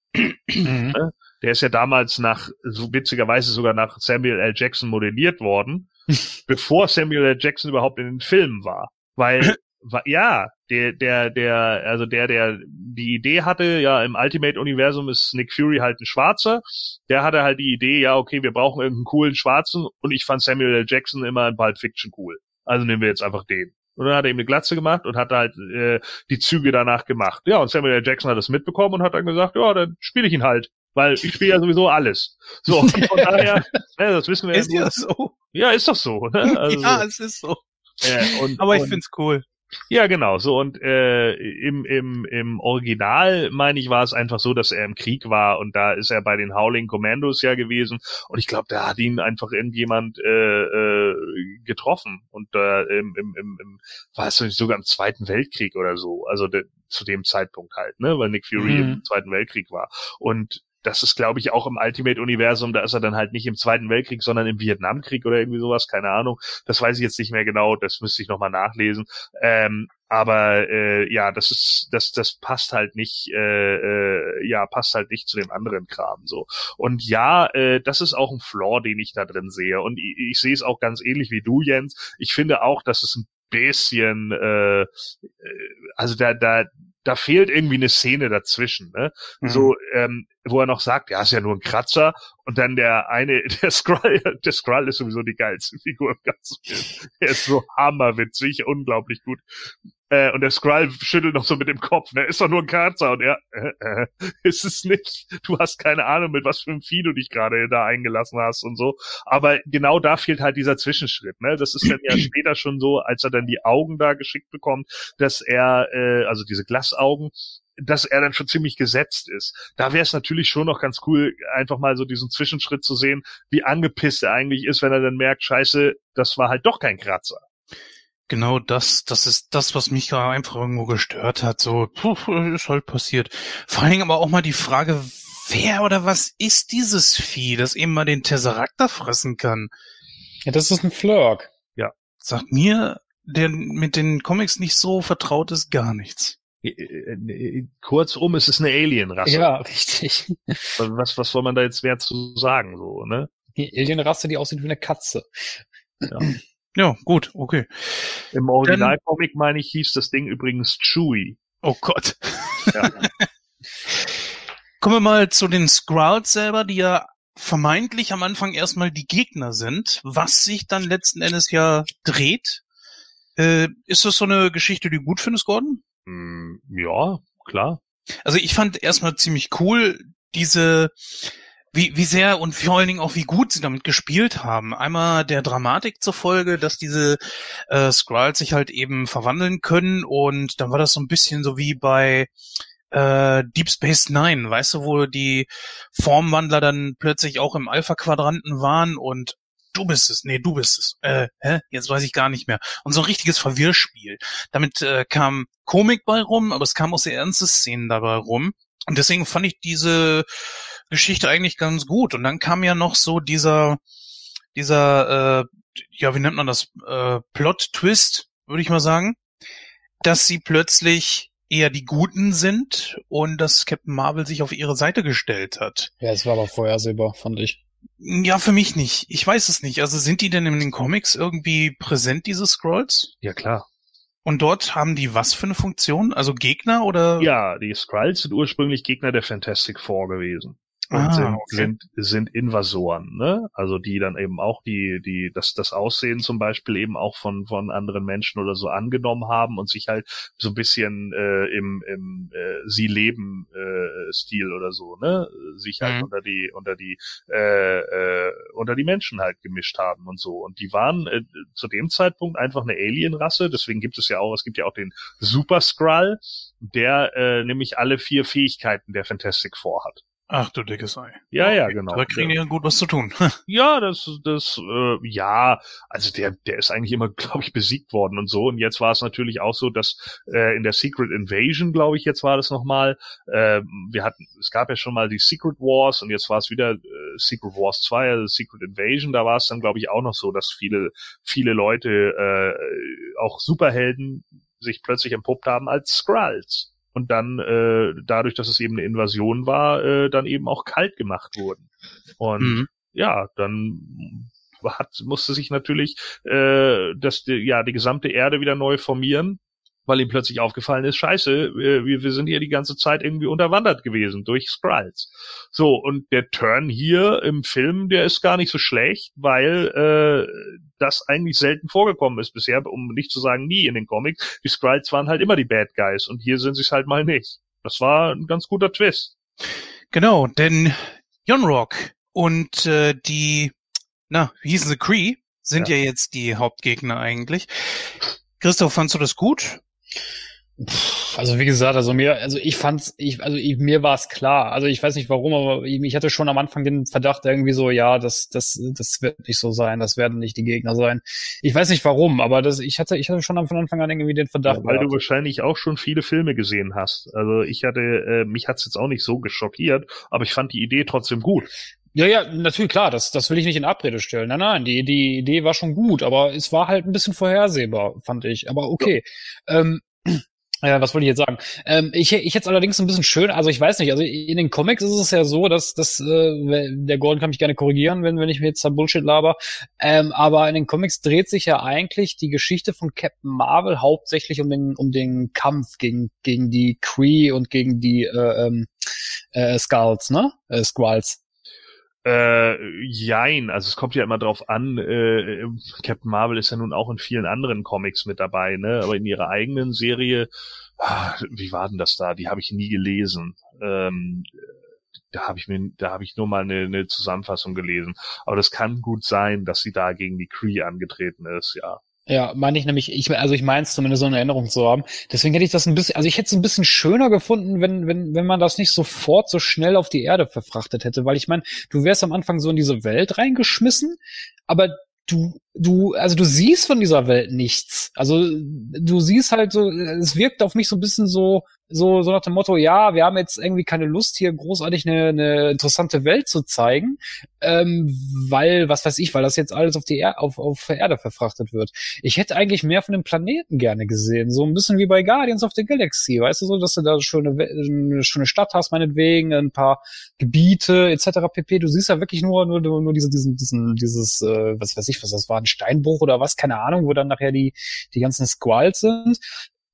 Mhm. Der ist ja damals nach, so witzigerweise sogar nach Samuel L. Jackson modelliert worden, [laughs] bevor Samuel L. Jackson überhaupt in den Filmen war. Weil, [laughs] ja, der, der, der, also der, der die Idee hatte, ja, im Ultimate-Universum ist Nick Fury halt ein Schwarzer. Der hatte halt die Idee, ja, okay, wir brauchen irgendeinen coolen Schwarzen und ich fand Samuel L. Jackson immer in Pulp Fiction cool. Also nehmen wir jetzt einfach den. Und dann hat er ihm eine Glatze gemacht und hat halt äh, die Züge danach gemacht. Ja, und Samuel L. Jackson hat das mitbekommen und hat dann gesagt, ja, dann spiele ich ihn halt. Weil ich spiele ja sowieso alles. So, [laughs] von daher, ja, das wissen wir Ist ja. ja nur. so. Ja, ist doch so. Ne? [laughs] Also, ja, es ist so. äh, und, Aber ich und, find's cool. Ja, genau. So und äh, im im im Original meine ich war es einfach so, dass er im Krieg war und da ist er bei den Howling Commandos ja gewesen. Und ich glaube, da hat ihn einfach irgendjemand äh, äh, getroffen. Und äh, im, im, im, im war es nicht sogar im Zweiten Weltkrieg oder so, also de, zu dem Zeitpunkt halt, ne, weil Nick Fury Mhm. im Zweiten Weltkrieg war. Und das ist, glaube ich, auch im Ultimate-Universum, da ist er dann halt nicht im Zweiten Weltkrieg, sondern im Vietnamkrieg oder irgendwie sowas, keine Ahnung. Das weiß ich jetzt nicht mehr genau, das müsste ich nochmal nachlesen. Ähm, aber äh, ja, das ist, das, das passt halt nicht, äh, äh, ja, passt halt nicht zu dem anderen Kram so. Und ja, äh, das ist auch ein Flaw, den ich da drin sehe. Und ich, ich sehe es auch ganz ähnlich wie du, Jens. Ich finde auch, dass es ein bisschen, äh, äh, also da, da, da fehlt irgendwie eine Szene dazwischen, ne? Mhm. So, ähm, wo er noch sagt, ja, ist ja nur ein Kratzer. Und dann der eine, [laughs] der Skrull, der Skrull ist sowieso die geilste Figur im ganzen Film. Er ist so hammerwitzig, unglaublich gut. Äh, und der Skrull schüttelt noch so mit dem Kopf, ne, ist doch nur ein Kratzer. Und er, äh, äh, [laughs] ist es nicht. Du hast keine Ahnung, mit was für einem Vieh du dich gerade da eingelassen hast und so. Aber genau da fehlt halt dieser Zwischenschritt, ne. Das ist dann ja [clears throat] später schon so, als er dann die Augen da geschickt bekommt, dass er, äh, also diese Glasaugen, dass er dann schon ziemlich gesetzt ist. Da wäre es natürlich schon noch ganz cool, einfach mal so diesen Zwischenschritt zu sehen, wie angepisst er eigentlich ist, wenn er dann merkt, scheiße, das war halt doch kein Kratzer. Genau das, das ist das, was mich da einfach irgendwo gestört hat. So, puh, ist halt passiert. Vor allen Dingen aber auch mal die Frage, wer oder was ist dieses Vieh, das eben mal den Tesseracter fressen kann? Ja, das ist ein Flurk. Sagt mir, der mit den Comics nicht so vertraut ist, gar nichts. Äh, äh, Kurzum, es ist eine Alien-Rasse. Ja, richtig. Was, was soll man da jetzt mehr zu sagen, so, ne? Die Alienrasse, die aussieht wie eine Katze. Ja, [clears throat] gut, okay. Im Originalcomic, meine ich, hieß das Ding übrigens Chewie. Oh Gott. Ja. [laughs] Kommen wir mal zu den Skrulls selber, die ja vermeintlich am Anfang erstmal die Gegner sind, was sich dann letzten Endes ja dreht. Äh, ist das so eine Geschichte, die du gut findest, Gordon? Hm, ja, klar. Also ich fand erstmal ziemlich cool diese, wie, wie sehr und vor allen Dingen auch wie gut sie damit gespielt haben. Einmal der Dramatik zur Folge, dass diese äh, Skrulls sich halt eben verwandeln können und dann war das so ein bisschen so wie bei äh, Deep Space Nine, weißt du, wo die Formwandler dann plötzlich auch im Alpha-Quadranten waren und du bist es, nee, du bist es. Äh, hä? Jetzt weiß ich gar nicht mehr. Und so ein richtiges Verwirrspiel. Damit äh, kam Komik bei rum, aber es kam auch sehr ernste Szenen dabei rum. Und deswegen fand ich diese Geschichte eigentlich ganz gut. Und dann kam ja noch so dieser, dieser, äh, ja, wie nennt man das, äh, Plot-Twist, würde ich mal sagen, dass sie plötzlich eher die Guten sind und dass Captain Marvel sich auf ihre Seite gestellt hat. Ja, es war aber vorhersehbar, fand ich. Ja, für mich nicht. Ich weiß es nicht. Also sind die denn in den Comics irgendwie präsent, diese Scrolls? Ja, klar. Und dort haben die was für eine Funktion? Also Gegner oder? Ja, die Skrulls sind ursprünglich Gegner der Fantastic Four gewesen. Und Ah, sind, okay. sind, sind Invasoren, ne? Also die dann eben auch die, die, das, das Aussehen zum Beispiel eben auch von, von anderen Menschen oder so angenommen haben und sich halt so ein bisschen äh, im, im äh, Sie leben äh, Stil oder so, ne? Sich halt Mhm. unter die, unter die, äh, äh, unter die Menschen halt gemischt haben und so. Und die waren äh, zu dem Zeitpunkt einfach eine Alienrasse, deswegen gibt es ja auch, es gibt ja auch den Super Skrull, der äh, nämlich alle vier Fähigkeiten der Fantastic Four hat. Ach du dickes Ei. Ja, ja, genau. Da kriegen die ja gut was zu tun. [laughs] Ja, das, das, äh, ja, also der, der ist eigentlich immer, [laughs] glaube ich, besiegt worden und so. Und jetzt war es natürlich auch so, dass äh, in der Secret Invasion, glaube ich, jetzt war das nochmal, äh, wir hatten, es gab ja schon mal die Secret Wars und jetzt war es wieder äh, Secret Wars 2, also Secret Invasion, da war es dann, glaube ich, auch noch so, dass viele, viele Leute, äh, auch Superhelden sich plötzlich entpuppt haben als Skrulls. Und dann äh, dadurch, dass es eben eine Invasion war, äh, dann eben auch kalt gemacht wurden. Und mhm. ja, dann hat, musste sich natürlich äh, das, ja, die gesamte Erde wieder neu formieren weil ihm plötzlich aufgefallen ist, scheiße, wir, wir sind hier die ganze Zeit irgendwie unterwandert gewesen durch Skrulls. So, und der Turn hier im Film, der ist gar nicht so schlecht, weil äh, das eigentlich selten vorgekommen ist bisher, um nicht zu sagen nie in den Comics. Die Skrulls waren halt immer die Bad Guys und hier sind sie es halt mal nicht. Das war ein ganz guter Twist. Genau, denn Yonrock und äh, die, na, wie hießen sie, Cree, sind ja. ja jetzt die Hauptgegner eigentlich. Christoph, fandst du das gut? Also wie gesagt, also mir, also ich fand's, ich, also ich, mir war es klar. Also ich weiß nicht warum, aber ich, ich, hatte schon am Anfang den Verdacht irgendwie so, ja, das, das, das wird nicht so sein, das werden nicht die Gegner sein. Ich weiß nicht warum, aber das, ich hatte, ich hatte schon von Anfang an irgendwie den Verdacht. Ja, weil gehabt. du wahrscheinlich auch schon viele Filme gesehen hast. Also ich hatte, äh, mich hat's jetzt auch nicht so geschockiert, aber ich fand die Idee trotzdem gut. Ja, ja, natürlich klar, das, das will ich nicht in Abrede stellen. Nein, nein, die, die Idee war schon gut, aber es war halt ein bisschen vorhersehbar, fand ich. Aber okay. Ja. Ähm, [clears throat] ja, was wollte ich jetzt sagen? Ähm, ich, ich hätte es allerdings ein bisschen schön, also ich weiß nicht, also in den Comics ist es ja so, dass, dass äh, der Gordon kann mich gerne korrigieren, wenn, wenn ich mir jetzt da Bullshit laber, ähm, aber in den Comics dreht sich ja eigentlich die Geschichte von Captain Marvel hauptsächlich um den, um den Kampf gegen, gegen die Kree und gegen die äh, ähm, äh, Skulls, ne? Äh, Skrulls. Äh, jein, also es kommt ja immer drauf an, äh, Captain Marvel ist ja nun auch in vielen anderen Comics mit dabei, ne? Aber in ihrer eigenen Serie, ah, wie war denn das da? Die habe ich nie gelesen. Ähm, da habe ich mir, da habe ich nur mal eine, eine Zusammenfassung gelesen. Aber das kann gut sein, dass sie da gegen die Kree angetreten ist, ja. Ja, meine ich nämlich, ich, also ich meine es zumindest so eine Erinnerung zu haben. Deswegen hätte ich das ein bisschen, also ich hätte es ein bisschen schöner gefunden, wenn, wenn, wenn man das nicht sofort so schnell auf die Erde verfrachtet hätte. Weil ich meine, du wärst am Anfang so in diese Welt reingeschmissen, aber du, du, also du siehst von dieser Welt nichts. Also du siehst halt so, es wirkt auf mich so ein bisschen so, so, so nach dem Motto, ja, wir haben jetzt irgendwie keine Lust, hier großartig eine, eine interessante Welt zu zeigen, ähm, weil, was weiß ich, weil das jetzt alles auf die er auf, auf Erde verfrachtet wird. Ich hätte eigentlich mehr von dem Planeten gerne gesehen, so ein bisschen wie bei Guardians of the Galaxy, weißt du so, dass du da schon eine, eine schöne Stadt hast, meinetwegen, ein paar Gebiete etc. pp. Du siehst ja wirklich nur nur nur diese, diesen diesen dieses äh, was weiß ich, was das war, ein Steinbruch oder was, keine Ahnung, wo dann nachher die die ganzen Squalls sind.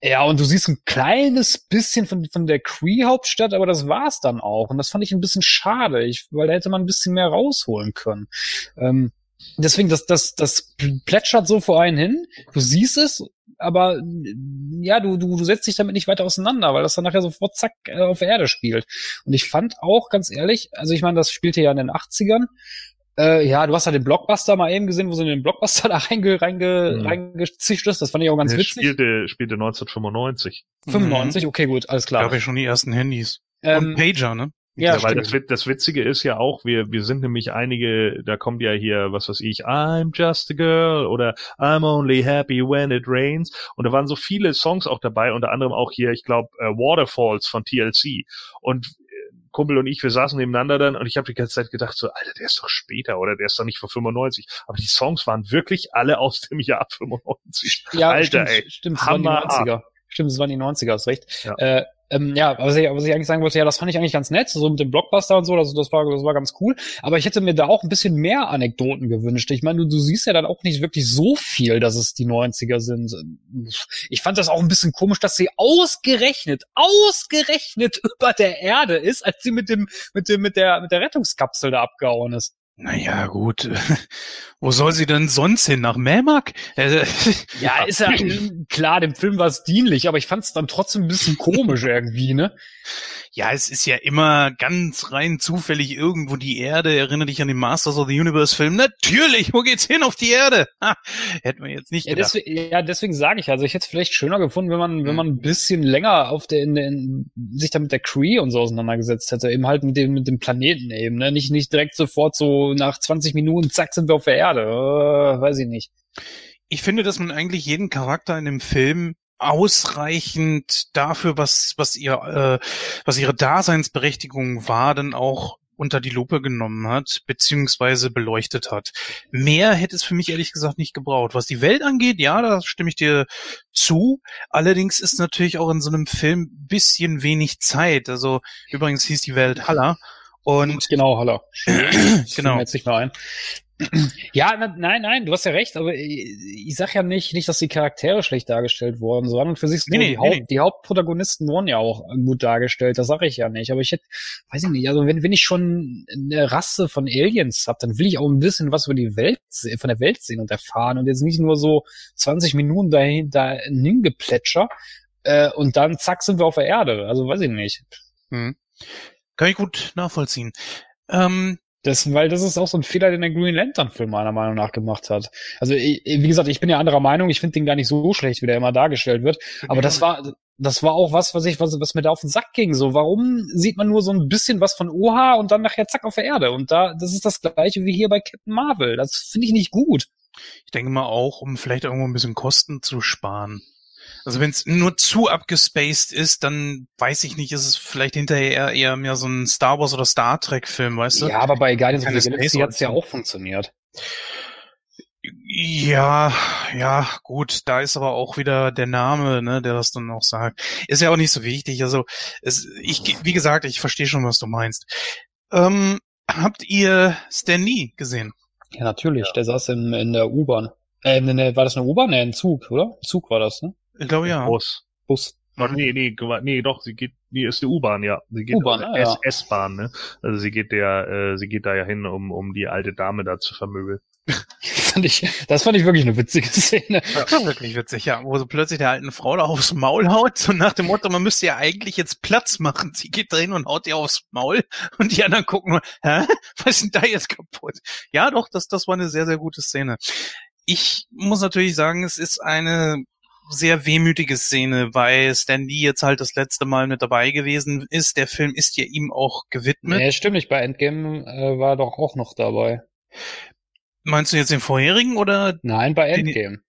Ja, und du siehst ein kleines bisschen von, von der Cree-Hauptstadt, aber das war's dann auch. Und das fand ich ein bisschen schade, ich, weil da hätte man ein bisschen mehr rausholen können. Ähm, deswegen, das, das, das plätschert so vor einen hin. Du siehst es, aber ja, du, du, du setzt dich damit nicht weiter auseinander, weil das dann nachher sofort zack äh, auf Erde spielt. Und ich fand auch, ganz ehrlich, also ich meine, das spielte ja in den 80ern äh, ja, du hast ja den Blockbuster mal eben gesehen, wo sie den Blockbuster [laughs] da reinge, reinge, mhm. reingezischt ist. Das fand ich auch ganz Der witzig. Spielte, spielte 1995. 95, mhm. okay, gut, alles klar. Ich habe ja schon die ersten Handys. Ähm, Und Pager, ne? Ja, ja weil das, das Witzige ist ja auch, wir, wir sind nämlich einige, da kommt ja hier, was weiß ich, I'm just a girl oder I'm only happy when it rains. Und da waren so viele Songs auch dabei, unter anderem auch hier, ich glaube, uh, Waterfalls von TLC. Und Kumpel und ich, wir saßen nebeneinander dann und ich habe die ganze Zeit gedacht, so, Alter, der ist doch später oder der ist doch nicht von 95. Aber die Songs waren wirklich alle aus dem Jahr 95. Ja, Alter, stimmt, ey. Stimmt, es waren die 90er. Stimmt, es waren die 90er, hast recht. Ja. Äh, ähm, ja, was ich, was ich eigentlich sagen wollte, ja, das fand ich eigentlich ganz nett, so mit dem Blockbuster und so, das, das, war, das war ganz cool. Aber ich hätte mir da auch ein bisschen mehr Anekdoten gewünscht. Ich meine, du, du siehst ja dann auch nicht wirklich so viel, dass es die 90er sind. Ich fand das auch ein bisschen komisch, dass sie ausgerechnet, ausgerechnet [laughs] über der Erde ist, als sie mit dem, mit dem, mit der, mit der Rettungskapsel da abgehauen ist. Naja, gut. [laughs] Wo soll sie denn sonst hin? Nach Melmark? Äh, ja, [laughs] ist ja klar, dem Film war es dienlich, aber ich fand es dann trotzdem ein bisschen komisch irgendwie, ne? Ja, es ist ja immer ganz rein zufällig irgendwo die Erde. Erinnere dich an den Masters of the Universe Film. Natürlich, wo geht's hin? Auf die Erde. Ha, hätten wir jetzt nicht ja, deswegen, ja, deswegen sage ich, also ich hätte es vielleicht schöner gefunden, wenn man, wenn man ein bisschen länger auf der, in, in, sich da mit der Cree und so auseinandergesetzt hätte. Eben halt mit dem, mit dem Planeten eben, ne? Nicht, nicht direkt sofort so nach 20 Minuten, zack, sind wir auf der Erde. Äh, weiß ich nicht. Ich finde, dass man eigentlich jeden Charakter in dem Film ausreichend dafür, was was ihr äh, was ihre Daseinsberechtigung war, dann auch unter die Lupe genommen hat, beziehungsweise beleuchtet hat. Mehr hätte es für mich ehrlich gesagt nicht gebraucht. Was die Welt angeht, ja, da stimme ich dir zu. Allerdings ist natürlich auch in so einem Film bisschen wenig Zeit. Also übrigens hieß die Welt Haller. Und genau, Haller. [clears throat] genau. Jetzt nicht mehr ein. [clears throat] Ja, na, nein, nein, du hast ja recht, aber ich, ich sag ja nicht, nicht, dass die Charaktere schlecht dargestellt wurden, sondern für sich so, Nee, nee, die, Haupt, nee. die Hauptprotagonisten wurden ja auch gut dargestellt, das sage ich ja nicht. Aber ich hätte, weiß ich nicht, also wenn, wenn ich schon eine Rasse von Aliens hab, dann will ich auch ein bisschen was über die Welt, von der Welt sehen und erfahren und jetzt nicht nur so 20 Minuten dahin, dahin geplätscher äh, und dann zack sind wir auf der Erde. Also weiß ich nicht. Hm. Kann ich gut nachvollziehen. Ähm, Das, weil das ist auch so ein Fehler, den der Green Lantern Film meiner Meinung nach gemacht hat. Also wie gesagt, ich bin ja anderer Meinung. Ich finde den gar nicht so schlecht, wie der immer dargestellt wird. Aber das war, das war auch was, was ich, was, was mir da auf den Sack ging. So, warum sieht man nur so ein bisschen was von Oha und dann nachher zack auf der Erde? Und da, das ist das gleiche wie hier bei Captain Marvel. Das finde ich nicht gut. ich denke mal auch, um vielleicht irgendwo ein bisschen Kosten zu sparen. Also wenn es nur zu abgespaced ist, dann weiß ich nicht, ist es vielleicht hinterher eher, eher mehr so ein Star Wars oder Star Trek Film, weißt du? Ja, aber bei Guardians of the Galaxy hat es ja auch funktioniert. Ja, ja, gut, da ist aber auch wieder der Name, ne, der das dann auch sagt. Ist ja auch nicht so wichtig. Also, es, ich, wie gesagt, ich verstehe schon, was du meinst. Ähm, habt ihr Stan Lee gesehen? Ja, natürlich. Der saß in, in der U-Bahn. Äh, in der, war das eine U-Bahn? Nee, ein Zug, oder? Ein Zug war das, ne? Ich glaube ja. Bus. Bus. Oh, nee, nee, nee, doch, sie geht, nee, ist die U-Bahn, ja. Sie geht U-Bahn, also ah, ja. S-Bahn, ne? Also sie geht der, äh, sie geht da ja hin, um, um die alte Dame da zu vermöbeln. [laughs] Das fand ich, das fand ich wirklich eine witzige [laughs] Szene. Ja, wirklich witzig, ja. Wo so plötzlich der alten Frau da aufs Maul haut, so nach dem Motto, man müsste ja eigentlich jetzt Platz machen. Sie geht drin und haut ihr aufs Maul und die anderen gucken nur, hä? Was ist denn da jetzt kaputt? Ja, doch, das, das war eine sehr, sehr gute Szene. Ich muss natürlich sagen, es ist eine sehr wehmütige Szene, weil Stan Lee jetzt halt das letzte Mal mit dabei gewesen ist. Der Film ist ja ihm auch gewidmet. Nee, stimmt nicht. Bei Endgame äh, war er doch auch noch dabei. Meinst du jetzt den vorherigen oder? Nein, bei Den- Endgame.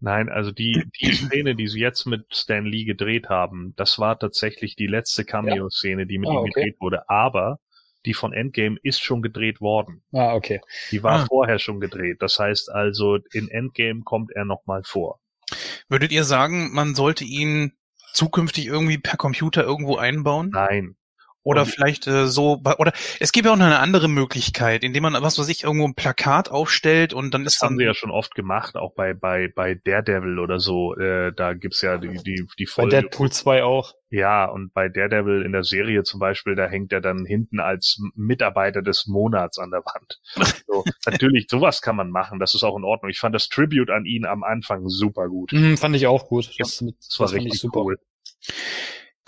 Nein, also die, die Szene, die sie jetzt mit Stan Lee gedreht haben, das war tatsächlich die letzte Cameo-Szene, die mit Ah, ihm okay. gedreht wurde. Aber die von Endgame ist schon gedreht worden. Ah, okay. Die war Ah. vorher schon gedreht. Das heißt also, in Endgame kommt er nochmal vor. Würdet ihr sagen, man sollte ihn zukünftig irgendwie per Computer irgendwo einbauen? Nein. Oder Und- vielleicht äh, so, bei- oder es gibt ja auch noch eine andere Möglichkeit, indem man, was weiß ich, irgendwo ein Plakat aufstellt und dann Das ist haben dann, sie ja schon oft gemacht, auch bei, bei, bei Daredevil oder so. Äh, da gibt's ja die, die, die Bei Folge. Deadpool 2 auch. Ja, und bei Daredevil in der Serie zum Beispiel, da hängt er dann hinten als Mitarbeiter des Monats an der Wand. [laughs] So, natürlich, sowas kann man machen, das ist auch in Ordnung. Ich fand das Tribute an ihn am Anfang super gut. Mhm, fand ich auch gut. Ja, Das, mit, Das war das ich richtig super. cool.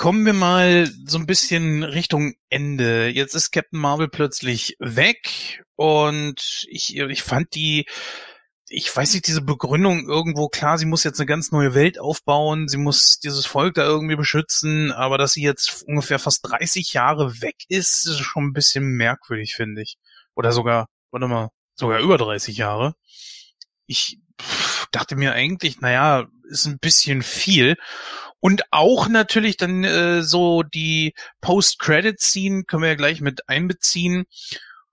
Kommen wir mal so ein bisschen Richtung Ende. Jetzt ist Captain Marvel plötzlich weg und ich, ich fand die, ich weiß nicht, diese Begründung irgendwo, klar, sie muss jetzt eine ganz neue Welt aufbauen, sie muss dieses Volk da irgendwie beschützen, aber dass sie jetzt ungefähr fast 30 Jahre weg ist, ist schon ein bisschen merkwürdig, finde ich. Oder sogar, warte mal, sogar über 30 Jahre. Ich dachte mir eigentlich, naja, ist ein bisschen viel. Und auch natürlich dann äh, so die Post-Credit-Scene können wir ja gleich mit einbeziehen,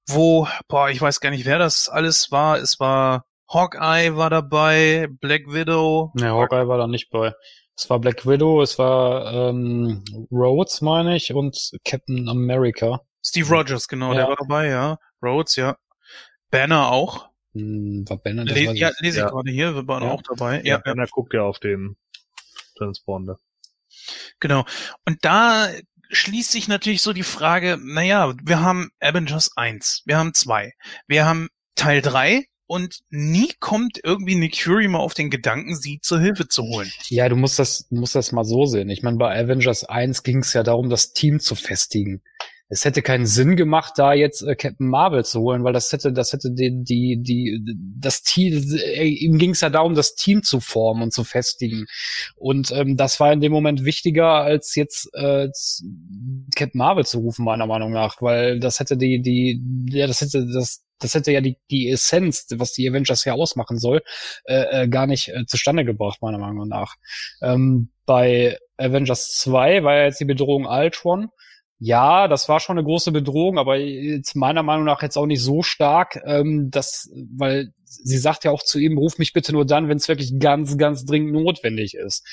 wo, boah, ich weiß gar nicht, wer das alles war. Es war Hawkeye war dabei, Black Widow. Ne, Hawkeye war da nicht bei. Es war Black Widow, es war ähm, Rhodes, meine ich, und Captain America. Steve Rogers, genau, Ja. der war dabei, ja. Rhodes, ja. Banner auch. Hm, war Banner, das Le ja, lese ich Ja. gerade hier, wir waren Ja. auch dabei. Ja, Ja, ja, Banner guckt ja auf den Transponder. genau. Und da schließt sich natürlich so die Frage, naja, wir haben Avengers 1, wir haben 2, wir haben Teil 3 und nie kommt irgendwie Nick Fury mal auf den Gedanken, sie zur Hilfe zu holen. Ja, du musst das, du musst das mal so sehen. Ich meine, bei Avengers 1 ging es ja darum, das Team zu festigen. Es hätte keinen Sinn gemacht, da jetzt äh, Captain Marvel zu holen, weil das hätte, das hätte die, die, die, das Team, äh, ihm ging es ja darum, das Team zu formen und zu festigen. Und ähm, das war in dem Moment wichtiger, als jetzt äh, Captain Marvel zu rufen, meiner Meinung nach, weil das hätte die, die, ja, das hätte das, das hätte ja die, die Essenz, was die Avengers ja ausmachen soll, äh, äh, gar nicht äh, zustande gebracht, meiner Meinung nach. Ähm, bei Avengers 2 war ja jetzt die Bedrohung Ultron. Ja, das war schon eine große Bedrohung, aber jetzt meiner Meinung nach jetzt auch nicht so stark, ähm, dass, weil sie sagt ja auch zu ihm, ruf mich bitte nur dann, wenn es wirklich ganz, ganz dringend notwendig ist.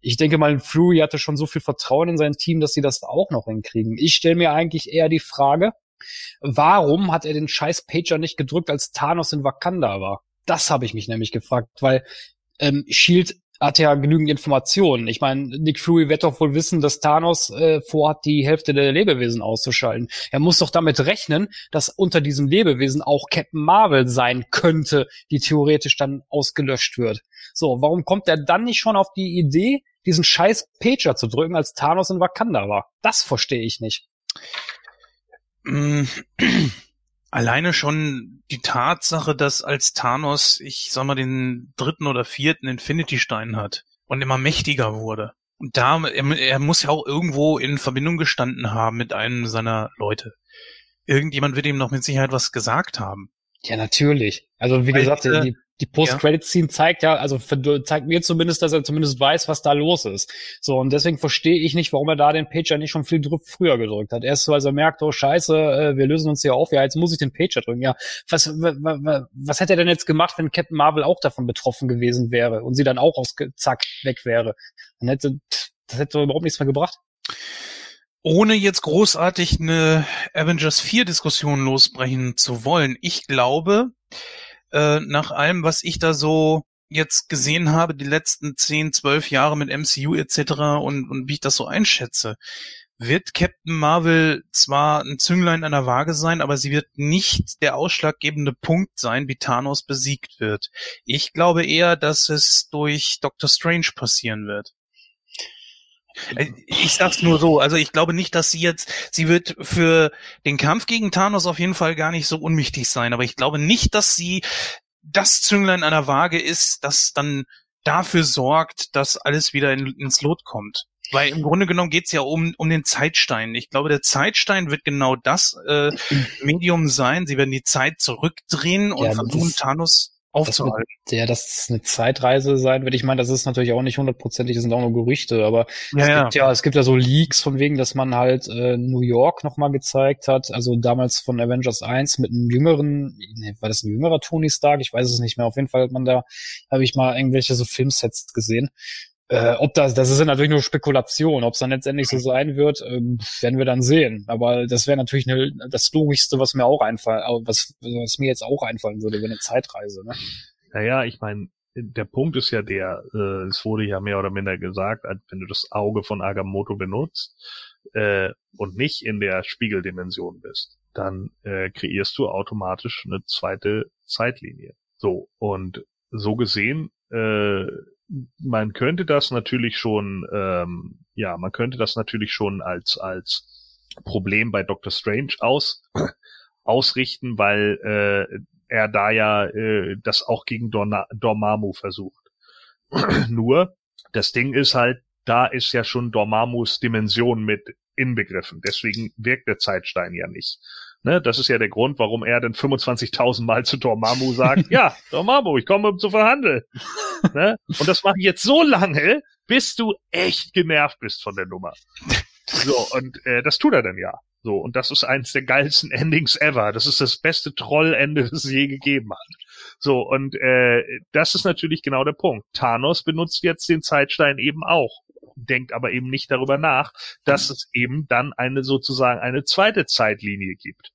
Ich denke mal, Fury hatte schon so viel Vertrauen in sein Team, dass sie das auch noch hinkriegen. Ich stelle mir eigentlich eher die Frage, warum hat er den scheiß Pager nicht gedrückt, als Thanos in Wakanda war? Das habe ich mich nämlich gefragt, weil ähm, Shield hat ja genügend Informationen. Ich meine, Nick Fury wird doch wohl wissen, dass Thanos äh, vorhat, die Hälfte der Lebewesen auszuschalten. Er muss doch damit rechnen, dass unter diesem Lebewesen auch Captain Marvel sein könnte, die theoretisch dann ausgelöscht wird. So, warum kommt er dann nicht schon auf die Idee, diesen scheiß Pager zu drücken, als Thanos in Wakanda war? Das verstehe ich nicht. Alleine schon die Tatsache, dass als Thanos, ich sag mal, den dritten oder vierten Infinity-Stein hat und immer mächtiger wurde. Und da, er, er muss ja auch irgendwo in Verbindung gestanden haben mit einem seiner Leute. Irgendjemand wird ihm noch mit Sicherheit was gesagt haben. Ja, natürlich. Also wie Weil gesagt, diese, die, die Post-Credit-Scene zeigt ja, also zeigt mir zumindest, dass er zumindest weiß, was da los ist. So, und deswegen verstehe ich nicht, warum er da den Pager nicht schon viel früher gedrückt hat. Erst so, als er merkt, oh scheiße, äh, wir lösen uns hier auf, ja, jetzt muss ich den Pager drücken. Ja, was, was hätte er denn jetzt gemacht, wenn Captain Marvel auch davon betroffen gewesen wäre und sie dann auch aus zack weg wäre? Dann hätte, das hätte überhaupt nichts mehr gebracht. Ohne jetzt großartig eine Avengers 4 Diskussion losbrechen zu wollen, ich glaube, äh, nach allem, was ich da so jetzt gesehen habe, die letzten 10, 12 Jahre mit MCU etc. und, und wie ich das so einschätze, wird Captain Marvel zwar ein Zünglein an der Waage sein, aber sie wird nicht der ausschlaggebende Punkt sein, wie Thanos besiegt wird. Ich glaube eher, dass es durch Doctor Strange passieren wird. Äh, ich sag's nur so, also ich glaube nicht, dass sie jetzt, sie wird für den Kampf gegen Thanos auf jeden Fall gar nicht so unwichtig sein, aber ich glaube nicht, dass sie das Zünglein an der Waage ist, das dann dafür sorgt, dass alles wieder in, ins Lot kommt. Weil im Grunde genommen geht's ja um, um den Zeitstein. Ich glaube, der Zeitstein wird genau das äh, [clears throat] Medium sein. Sie werden die Zeit zurückdrehen und ja, versuchen, Thanos aufzuhalten. Das ja, dass es eine Zeitreise sein wird. Ich meine, das ist natürlich auch nicht hundertprozentig, das sind auch nur Gerüchte, aber ja, es ja. gibt ja, es gibt ja so Leaks von wegen, dass man halt äh, New York nochmal gezeigt hat, also damals von Avengers 1 mit einem jüngeren, nee, war das ein jüngerer Tony Stark? Ich weiß es nicht mehr. Auf jeden Fall hat man da, habe ich mal irgendwelche so Filmsets gesehen. Äh, ob das, das ist natürlich nur Spekulation. Ob es dann letztendlich so sein wird, äh, werden wir dann sehen. Aber das wäre natürlich eine, das Logischste, was mir auch einfallen, was, was mir jetzt auch einfallen würde, wäre eine Zeitreise. Ne? Naja, ich meine, der Punkt ist ja der, äh, es wurde ja mehr oder minder gesagt, wenn du das Auge von Agamotto benutzt äh, und nicht in der Spiegeldimension bist, dann äh, kreierst du automatisch eine zweite Zeitlinie. So, und so gesehen äh, man könnte das natürlich schon, ähm, ja, man könnte das natürlich schon als als Problem bei Doctor Strange aus [clears throat] ausrichten, weil äh, er da ja äh, das auch gegen Dorna Dormammu versucht. [clears throat] Nur das Ding ist halt, da ist ja schon Dormammus Dimension mit inbegriffen. Deswegen wirkt der Zeitstein ja nicht. Ne, das ist ja der Grund, warum er dann 25.000 Mal zu Dormammu sagt, [laughs] ja, Dormammu, ich komme um zu verhandeln. ne? Und das mache ich jetzt so lange, bis du echt genervt bist von der Nummer. So, und äh, das tut er dann ja. So, und das ist eins der geilsten Endings ever. Das ist das beste Trollende, das es je gegeben hat. So, und äh, das ist natürlich genau der Punkt. Thanos benutzt jetzt den Zeitstein eben auch denkt aber eben nicht darüber nach, dass es eben dann eine sozusagen eine zweite Zeitlinie gibt.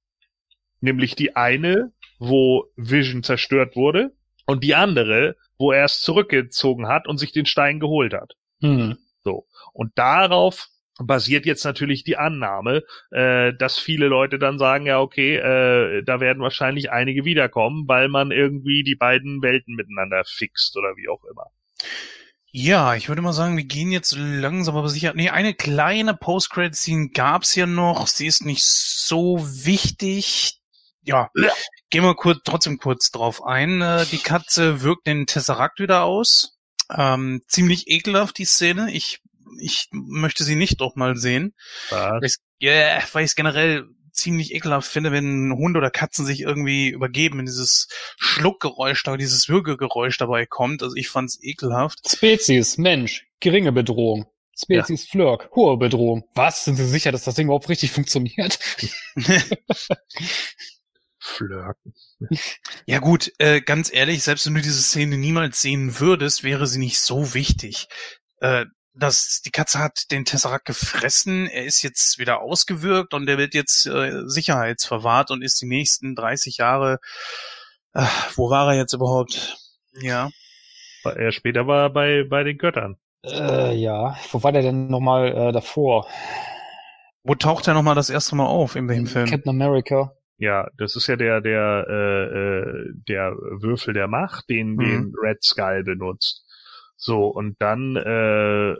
Nämlich die eine, wo Vision zerstört wurde und die andere, wo er es zurückgezogen hat und sich den Stein geholt hat. Mhm. So. Und darauf basiert jetzt natürlich die Annahme, äh, dass viele Leute dann sagen, ja, okay, äh, da werden wahrscheinlich einige wiederkommen, weil man irgendwie die beiden Welten miteinander fixt oder wie auch immer. Ja, ich würde mal sagen, wir gehen jetzt langsam aber sicher. Nee, eine kleine Post-Credit-Scene gab's ja noch. Sie ist nicht so wichtig. Ja, ja. gehen wir kurz, trotzdem kurz drauf ein. Äh, die Katze wirkt den Tesseract wieder aus. Ähm, ziemlich ekelhaft, die Szene. Ich, ich möchte sie nicht doch mal sehen. Was? Ja, yeah, weil ich es generell ziemlich ekelhaft finde, wenn Hunde oder Katzen sich irgendwie übergeben, wenn dieses Schluckgeräusch da, dieses Würgegeräusch dabei kommt. Also ich fand's ekelhaft. Spezies, Mensch, geringe Bedrohung. Spezies Flirk, hohe Bedrohung. Was? Sind Sie sicher, dass das Ding überhaupt richtig funktioniert? [laughs] Flirken. Ja gut, äh, ganz ehrlich, selbst wenn du diese Szene niemals sehen würdest, wäre sie nicht so wichtig. Äh, das, die Katze hat den Tesseract gefressen, er ist jetzt wieder ausgewirkt und er wird jetzt äh, sicherheitsverwahrt und ist die nächsten 30 Jahre, äh, wo war er jetzt überhaupt? Ja. Er später war bei, bei den Göttern. Äh, ja. Wo war der denn nochmal äh, davor? Wo taucht er nochmal das erste Mal auf, in welchem Film? Captain America. Ja, das ist ja der, der, äh, äh, der Würfel der Macht, den, Mhm. den Red Skull benutzt. So, und dann, äh,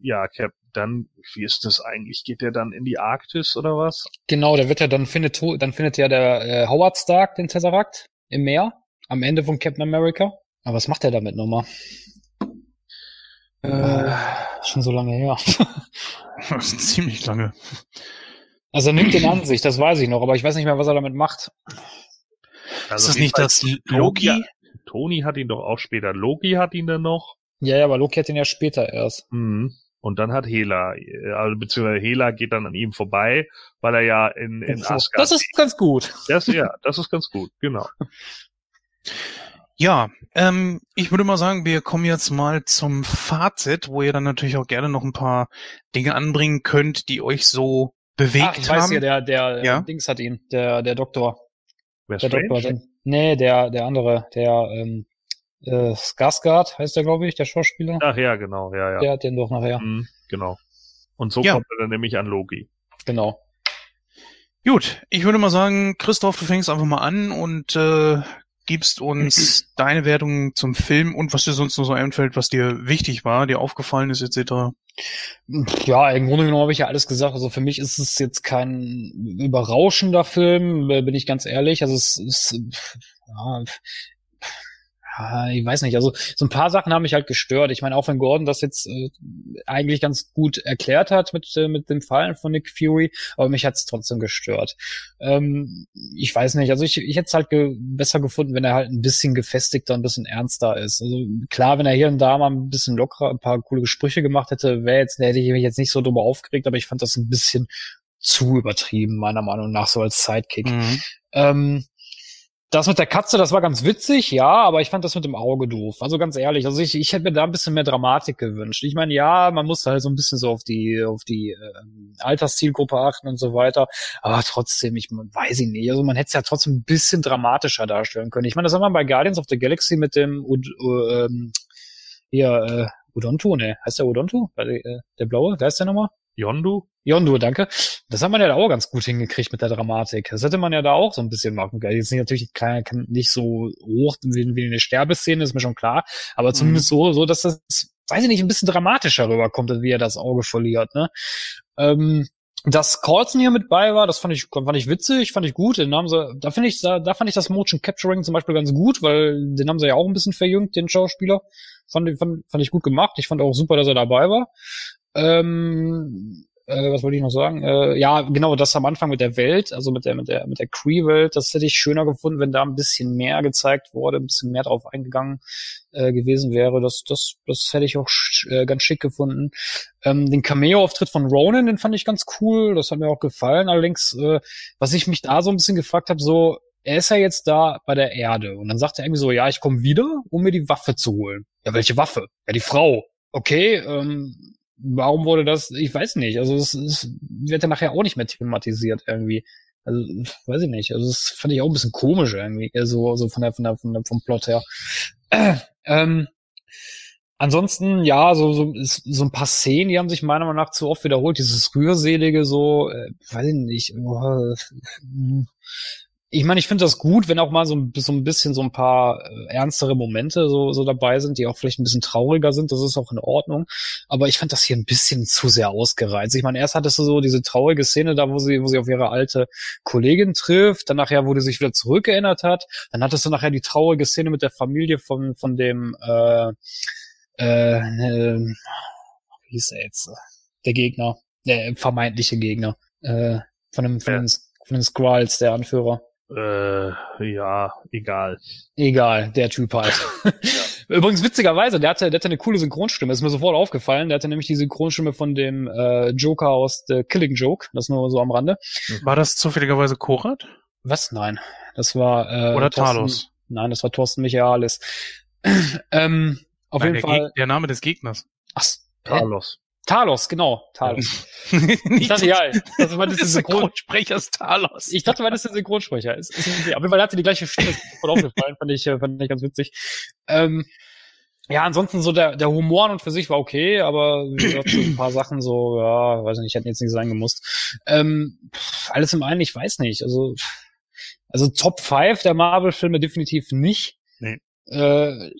ja, Cap, dann, wie ist das eigentlich? Geht der dann in die Arktis oder was? Genau, der wird ja dann findet dann findet ja der äh, Howard Stark den Tesseract im Meer am Ende von Captain America. Aber was macht er damit nochmal? Äh, schon so lange her. [laughs] Das ist ziemlich lange. Also er nimmt den an sich, das weiß ich noch, aber ich weiß nicht mehr, was er damit macht. ist das nicht das Loki? Tony hat ihn doch auch später. Loki hat ihn dann noch. Ja, ja, aber Loki hat den ja später erst. Mhm. Und dann hat Hela, äh, also beziehungsweise Hela geht dann an ihm vorbei, weil er ja in, in Asgard. das ist ganz gut. das, ja, das ist ganz gut, genau. [laughs] Ja, ähm, ich würde mal sagen, wir kommen jetzt mal zum Fazit, wo ihr dann natürlich auch gerne noch ein paar Dinge anbringen könnt, die euch so bewegt Ach, ich weiß haben. hier, der, der Ja? äh, Dings hat ihn, der, der Doktor. Wer Der Doktor hat ihn. Nee, der, der andere, der, ähm, äh, Skarsgård heißt der, glaube ich, der Schauspieler. Ach ja, genau, ja, ja. Der hat den doch nachher. Mhm, genau. Und so Ja. kommt er dann nämlich an Loki. Genau. Gut, ich würde mal sagen, Christoph, du fängst einfach mal an und äh, gibst uns [clears throat] deine Wertung zum Film und was dir sonst noch so einfällt, was dir wichtig war, dir aufgefallen ist, etc. Ja, im Grunde genommen habe ich ja alles gesagt. Also für mich ist es jetzt kein überrauschender Film, äh, bin ich ganz ehrlich. Also es ist, ja, ja, ich weiß nicht. Also so ein paar Sachen haben mich halt gestört. Ich meine, auch wenn Gordon das jetzt äh, eigentlich ganz gut erklärt hat mit äh, mit dem Fallen von Nick Fury, aber mich hat es trotzdem gestört. Ähm, ich weiß nicht. Also ich, ich hätte es halt ge besser gefunden, wenn er halt ein bisschen gefestigter, ein bisschen ernster ist. Also klar, wenn er hier und da mal ein bisschen lockerer, ein paar coole Gespräche gemacht hätte, wäre jetzt, hätte ich mich jetzt nicht so drüber aufgeregt, aber ich fand das ein bisschen zu übertrieben, meiner Meinung nach, so als Sidekick. Mhm. Ähm, das mit der Katze, das war ganz witzig, ja, aber ich fand das mit dem Auge doof. Also ganz ehrlich, also ich, ich hätte mir da ein bisschen mehr Dramatik gewünscht. Ich meine, ja, man muss halt so ein bisschen so auf die, auf die ähm, Alterszielgruppe achten und so weiter, aber trotzdem, ich weiß ich nicht. Also man hätte es ja trotzdem ein bisschen dramatischer darstellen können. Ich meine, das haben wir bei Guardians of the Galaxy mit dem Ud äh, hier, äh, Udonto, ne? Heißt der Udonto? Äh, Der blaue, wer ist der nochmal? Yondu? Yondu, danke. Das hat man ja da auch ganz gut hingekriegt mit der Dramatik. Das hätte man ja da auch so ein bisschen machen können. Jetzt nicht natürlich kein, kein, nicht so hoch wie, wie eine Sterbeszene, ist mir schon klar. Aber zumindest so, so, dass das, weiß ich nicht, ein bisschen dramatischer rüberkommt, wie er das Auge verliert, ne? Ähm, dass Colson hier mit bei war, das fand ich, fand ich witzig, fand ich gut. Den haben sie, da finde ich, da, da fand ich das Motion Capturing zum Beispiel ganz gut, weil den haben sie ja auch ein bisschen verjüngt, den Schauspieler. Fand, ich- fand, fand ich gut gemacht. Ich fand auch super, dass er dabei war. Ähm, äh, was wollte ich noch sagen? Äh, ja, genau, das am Anfang mit der Welt, also mit der, mit der, mit der Cree-Welt, das hätte ich schöner gefunden, wenn da ein bisschen mehr gezeigt wurde, ein bisschen mehr drauf eingegangen äh, gewesen wäre. Das, das, das hätte ich auch sch äh, ganz schick gefunden. Ähm, den Cameo-Auftritt von Ronan, den fand ich ganz cool, das hat mir auch gefallen. Allerdings, äh, was ich mich da so ein bisschen gefragt habe, so, er ist ja jetzt da bei der Erde und dann sagt er irgendwie so, ja, ich komme wieder, um mir die Waffe zu holen. Ja, welche Waffe? Ja, die Frau. Okay, ähm, warum wurde das? Ich weiß nicht. Also es, es wird ja nachher auch nicht mehr thematisiert irgendwie. Also weiß ich nicht. Also das fand ich auch ein bisschen komisch irgendwie, äh, so so von der von der, von der vom Plot her. Äh, [clears throat] ähm, ansonsten ja, so so so ein paar Szenen, die haben sich meiner Meinung nach zu oft wiederholt. Dieses rührselige so, äh, weiß ich nicht. Äh, ich meine, ich finde das gut, wenn auch mal so ein, so ein bisschen so ein paar äh, ernstere Momente so, so dabei sind, die auch vielleicht ein bisschen trauriger sind. Das ist auch in Ordnung. Aber ich fand das hier ein bisschen zu sehr ausgereizt. Ich meine, erst hattest du so diese traurige Szene da, wo sie, wo sie auf ihre alte Kollegin trifft. Dann nachher, wo die sich wieder zurückerinnert hat. Dann hattest du nachher die traurige Szene mit der Familie von, von dem, äh, äh, äh wie hieß er jetzt? Der Gegner, der vermeintliche Gegner, äh, von dem, von Ja. den, von den Skrulls, der Anführer. Äh, ja, egal. Egal, der Typ halt. [laughs] Übrigens witzigerweise, der hatte, der hatte eine coole Synchronstimme, ist mir sofort aufgefallen. Der hatte nämlich die Synchronstimme von dem äh, Joker aus The Killing Joke, das nur so am Rande. War das zufälligerweise Korat? Was? Nein, das war äh, Oder Thorsten- Talos? Nein, das war Thorsten Michaelis. [clears throat] ähm, auf Nein, jeden der, Fall. Geg der Name des Gegners. Ach? Talos. Talos, genau, Talos. [laughs] Ich dachte, ja, das war das [laughs] des Synchron. Synchronsprechers Talos. Ich dachte, weil das der Synchronsprecher ist. ist. Auf jeden Fall hatte die gleiche Stimme, ist voll aufgefallen, fand ich, äh, fand ich ganz witzig. Ähm, ja, ansonsten so der, der Humor an und für sich war okay, aber wie gesagt, so ein paar Sachen so, ja, weiß nicht, hätten jetzt nicht sein gemusst. Ähm, alles im einen, ich weiß nicht. Also, also Top 5 der Marvel-Filme definitiv nicht. Nee. Äh,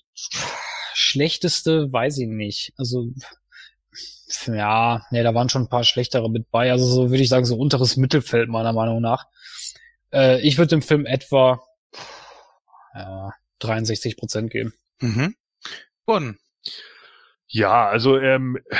schlechteste weiß ich nicht. Also, ja, nee, da waren schon ein paar schlechtere mit bei. Also so würde ich sagen, so unteres Mittelfeld meiner Meinung nach. Äh, ich würde dem Film etwa ja, 63 Prozent geben. Mhm. Gordon. Ja, also ähm, äh,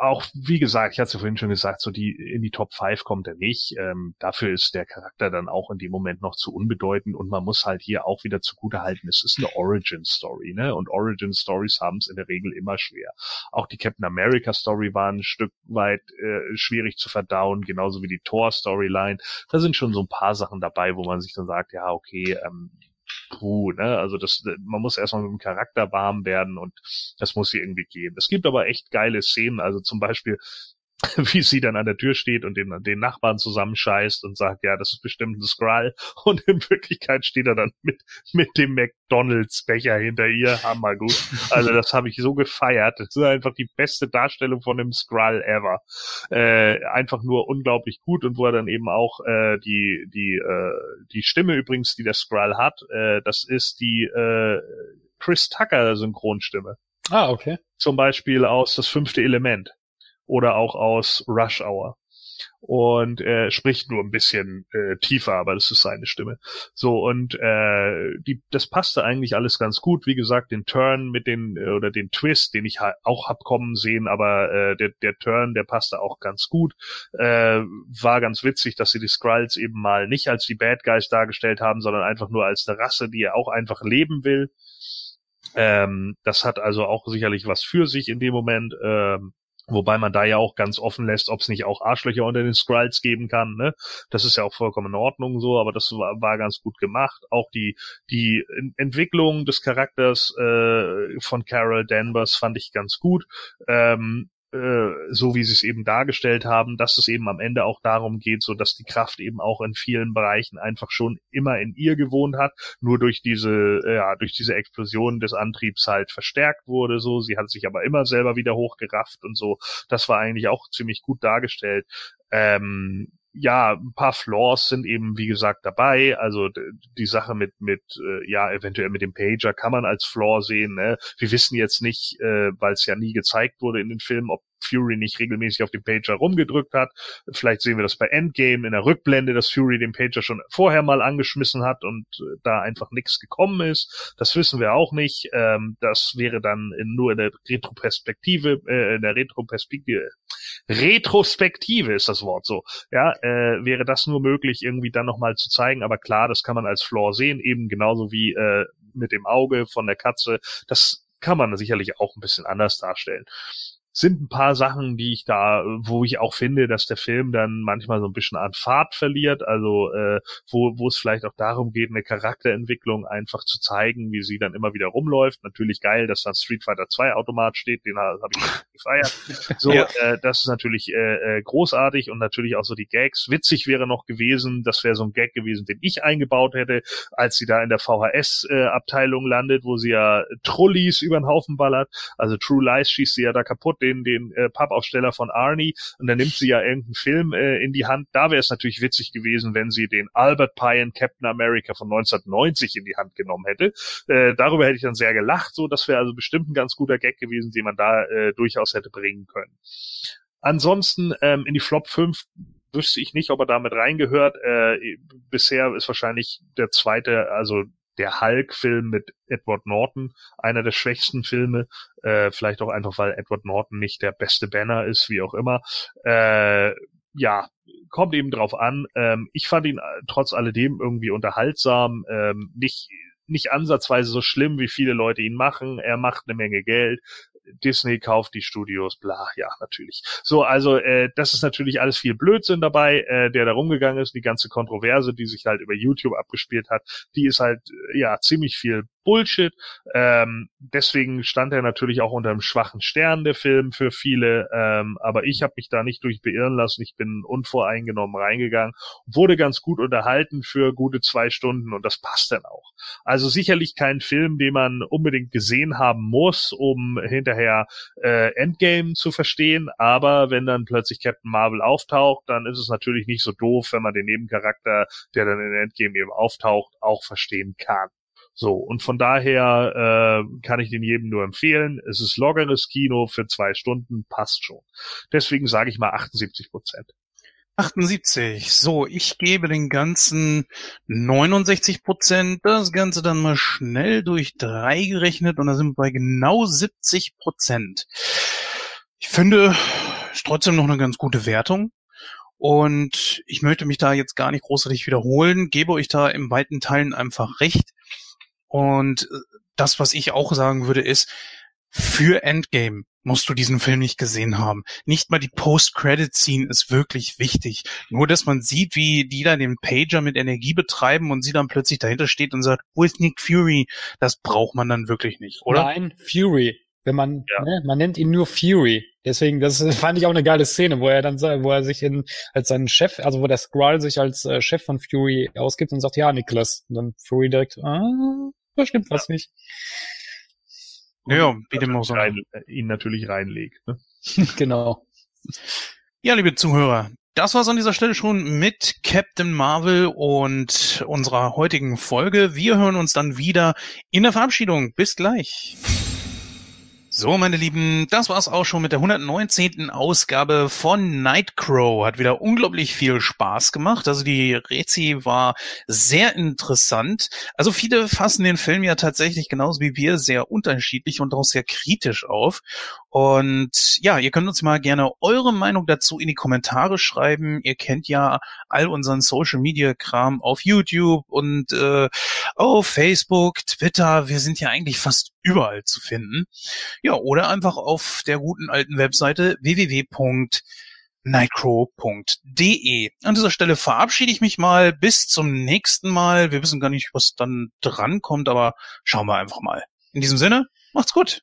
auch wie gesagt, ich hatte es ja vorhin schon gesagt, so die in die Top 5 kommt er nicht. Ähm, dafür ist der Charakter dann auch in dem Moment noch zu unbedeutend und man muss halt hier auch wieder zugute halten, es ist eine Origin Story, ne? Und Origin Stories haben es in der Regel immer schwer. Auch die Captain America Story war ein Stück weit äh, schwierig zu verdauen, genauso wie die Thor Storyline. Da sind schon so ein paar Sachen dabei, wo man sich dann sagt, ja okay, ähm, puh, ne? Also das, man muss erstmal mit dem Charakter warm werden und das muss sie irgendwie gehen. Es gibt aber echt geile Szenen, also zum Beispiel, [laughs] wie sie dann an der Tür steht und den, den Nachbarn zusammenscheißt und sagt, ja, das ist bestimmt ein Skrull. [laughs] Und in Wirklichkeit steht er dann mit, mit dem McDonalds-Becher hinter ihr. Hammer gut. Also das habe ich so gefeiert. Das ist einfach die beste Darstellung von einem Skrull ever. Äh, einfach nur unglaublich gut und wo er dann eben auch äh, die, die, äh, die Stimme übrigens, die der Skrull hat, äh, das ist die äh, Chris Tucker Synchronstimme Ah, okay. zum Beispiel aus Das fünfte Element oder auch aus Rush Hour. Und er spricht nur ein bisschen äh, tiefer, aber das ist seine Stimme. So, und äh, die, das passte eigentlich alles ganz gut. Wie gesagt, den Turn mit den, äh, oder den Twist, den ich ha auch hab kommen sehen, aber äh, der, der Turn, der passte auch ganz gut. Äh, war ganz witzig, dass sie die Skrulls eben mal nicht als die Bad Guys dargestellt haben, sondern einfach nur als eine Rasse, die auch einfach leben will. Ähm, das hat also auch sicherlich was für sich in dem Moment. Ähm, Wobei man da ja auch ganz offen lässt, ob es nicht auch Arschlöcher unter den Skrulls geben kann. Ne? Das ist ja auch vollkommen in Ordnung so, aber das war, war ganz gut gemacht. Auch die, die Entwicklung des Charakters äh, von Carol Danvers fand ich ganz gut. Ähm, äh, so wie sie es eben dargestellt haben, dass es eben am Ende auch darum geht, so dass die Kraft eben auch in vielen Bereichen einfach schon immer in ihr gewohnt hat, nur durch diese, äh, ja, durch diese Explosion des Antriebs halt verstärkt wurde, so. Sie hat sich aber immer selber wieder hochgerafft und so. Das war eigentlich auch ziemlich gut dargestellt. Ähm, ja, ein paar Flaws sind eben, wie gesagt, dabei. Also die Sache mit, mit, äh, ja, eventuell mit dem Pager kann man als Flaw sehen. Ne? Wir wissen jetzt nicht, äh, weil es ja nie gezeigt wurde in den Filmen, ob Fury nicht regelmäßig auf den Pager rumgedrückt hat. Vielleicht sehen wir das bei Endgame in der Rückblende, dass Fury den Pager schon vorher mal angeschmissen hat und äh, da einfach nichts gekommen ist. Das wissen wir auch nicht. Ähm, das wäre dann in, nur in der Retroperspektive, äh, in der Retroperspektive, Retrospektive ist das Wort so. Ja, äh, wäre das nur möglich, irgendwie dann nochmal zu zeigen. Aber klar, das kann man als Flaw sehen, eben genauso wie äh, mit dem Auge von der Katze. Das kann man sicherlich auch ein bisschen anders darstellen sind ein paar Sachen, die ich da, wo ich auch finde, dass der Film dann manchmal so ein bisschen an Fahrt verliert, also äh, wo, wo es vielleicht auch darum geht, eine Charakterentwicklung einfach zu zeigen, wie sie dann immer wieder rumläuft. Natürlich geil, dass da Street Fighter 2 Automat steht, den habe ich gefeiert. [laughs] So, Ja. äh, das ist natürlich äh, äh, großartig und natürlich auch so die Gags. Witzig wäre noch gewesen, das wäre so ein Gag gewesen, den ich eingebaut hätte, als sie da in der VHS-Abteilung landet, wo sie ja Trullis über den Haufen ballert. Also True Lies schießt sie ja da kaputt, den, den äh, Pappaufsteller von Arnie. Und dann nimmt sie ja irgendeinen Film äh, in die Hand. Da wäre es natürlich witzig gewesen, wenn sie den Albert Pine Captain America von 1990 in die Hand genommen hätte. Äh, darüber hätte ich dann sehr gelacht. So, das wäre also bestimmt ein ganz guter Gag gewesen, den man da äh, durchaus hätte bringen können. Ansonsten ähm, in die Flop 5 wüsste ich nicht, ob er damit reingehört. Äh, bisher ist wahrscheinlich der zweite, also der Hulk-Film mit Edward Norton, einer der schwächsten Filme. Äh, vielleicht auch einfach, weil Edward Norton nicht der beste Banner ist, wie auch immer. Äh, ja, kommt eben drauf an. Ähm, ich fand ihn äh, trotz alledem irgendwie unterhaltsam, ähm, nicht nicht ansatzweise so schlimm, wie viele Leute ihn machen. Er macht eine Menge Geld. Disney kauft die Studios, bla, ja, natürlich. So, also äh, das ist natürlich alles viel Blödsinn dabei, äh, der da rumgegangen ist. Die ganze Kontroverse, die sich halt über YouTube abgespielt hat, die ist halt äh, ja ziemlich viel Bullshit. Ähm, deswegen stand er natürlich auch unter einem schwachen Stern, der Film, für viele. Ähm, aber ich habe mich da nicht durch beirren lassen. Ich bin unvoreingenommen reingegangen, wurde ganz gut unterhalten für gute zwei Stunden und das passt dann auch. Also sicherlich kein Film, den man unbedingt gesehen haben muss, um hinterher äh, Endgame zu verstehen. Aber wenn dann plötzlich Captain Marvel auftaucht, dann ist es natürlich nicht so doof, wenn man den Nebencharakter, der dann in Endgame eben auftaucht, auch verstehen kann. So, und von daher äh, kann ich den jedem nur empfehlen. Es ist loggeres Kino für zwei Stunden, passt schon. Deswegen sage ich mal 78 Prozent. 78. So, ich gebe den ganzen 69 Prozent. Das Ganze dann mal schnell durch drei gerechnet und da sind wir bei genau 70 Prozent. Ich finde, ist trotzdem noch eine ganz gute Wertung. Und ich möchte mich da jetzt gar nicht großartig wiederholen, gebe euch da im weiten Teilen einfach recht. Und äh, das, was ich auch sagen würde, ist, für Endgame musst du diesen Film nicht gesehen haben. Nicht mal die Post-Credit-Scene ist wirklich wichtig. Nur, dass man sieht, wie die da den Pager mit Energie betreiben und sie dann plötzlich dahinter steht und sagt, wo ist Nick Fury? Das braucht man dann wirklich nicht, oder? Nein, Fury. Wenn man, ja. ne, man nennt ihn nur Fury. Deswegen, das [laughs] fand ich auch eine geile Szene, wo er dann, wo er sich in, als seinen Chef, also wo der Skrull sich als äh, Chef von Fury ausgibt und sagt, ja, Niklas. Und dann Fury direkt, ah, da stimmt was nicht. Ja, wie dem auch so. Rein, äh, ihn natürlich reinlegt. Ne? [laughs] genau. Ja, liebe Zuhörer, das war's an dieser Stelle schon mit Captain Marvel und unserer heutigen Folge. Wir hören uns dann wieder in der Verabschiedung. Bis gleich. So, meine Lieben, das war's auch schon mit der 119. Ausgabe von Nightcrow. Hat wieder unglaublich viel Spaß gemacht. Also die Rezi war sehr interessant. Also viele fassen den Film ja tatsächlich genauso wie wir sehr unterschiedlich und auch sehr kritisch auf. Und ja, ihr könnt uns mal gerne eure Meinung dazu in die Kommentare schreiben. Ihr kennt ja all unseren Social Media Kram auf YouTube und äh, auf Facebook, Twitter. Wir sind ja eigentlich fast überall zu finden. Ja, oder einfach auf der guten alten Webseite www.nightcrow.de. An dieser Stelle verabschiede ich mich mal. Bis zum nächsten Mal. Wir wissen gar nicht, was dann drankommt, aber schauen wir einfach mal. In diesem Sinne, macht's gut.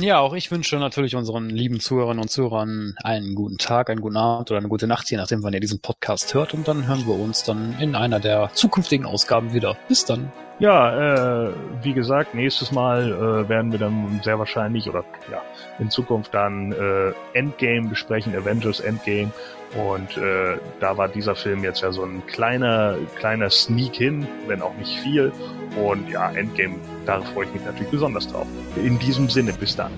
Ja, auch ich wünsche natürlich unseren lieben Zuhörerinnen und Zuhörern einen guten Tag, einen guten Abend oder eine gute Nacht, je nachdem, wann ihr diesen Podcast hört. Und dann hören wir uns dann in einer der zukünftigen Ausgaben wieder. Bis dann. Ja, äh, wie gesagt, nächstes Mal äh, werden wir dann sehr wahrscheinlich oder ja in Zukunft dann äh, Endgame besprechen, Avengers Endgame. Und äh, da war dieser Film jetzt ja so ein kleiner, kleiner Sneak hin, wenn auch nicht viel. Und ja, Endgame, da freue ich mich natürlich besonders drauf. In diesem Sinne, bis dann.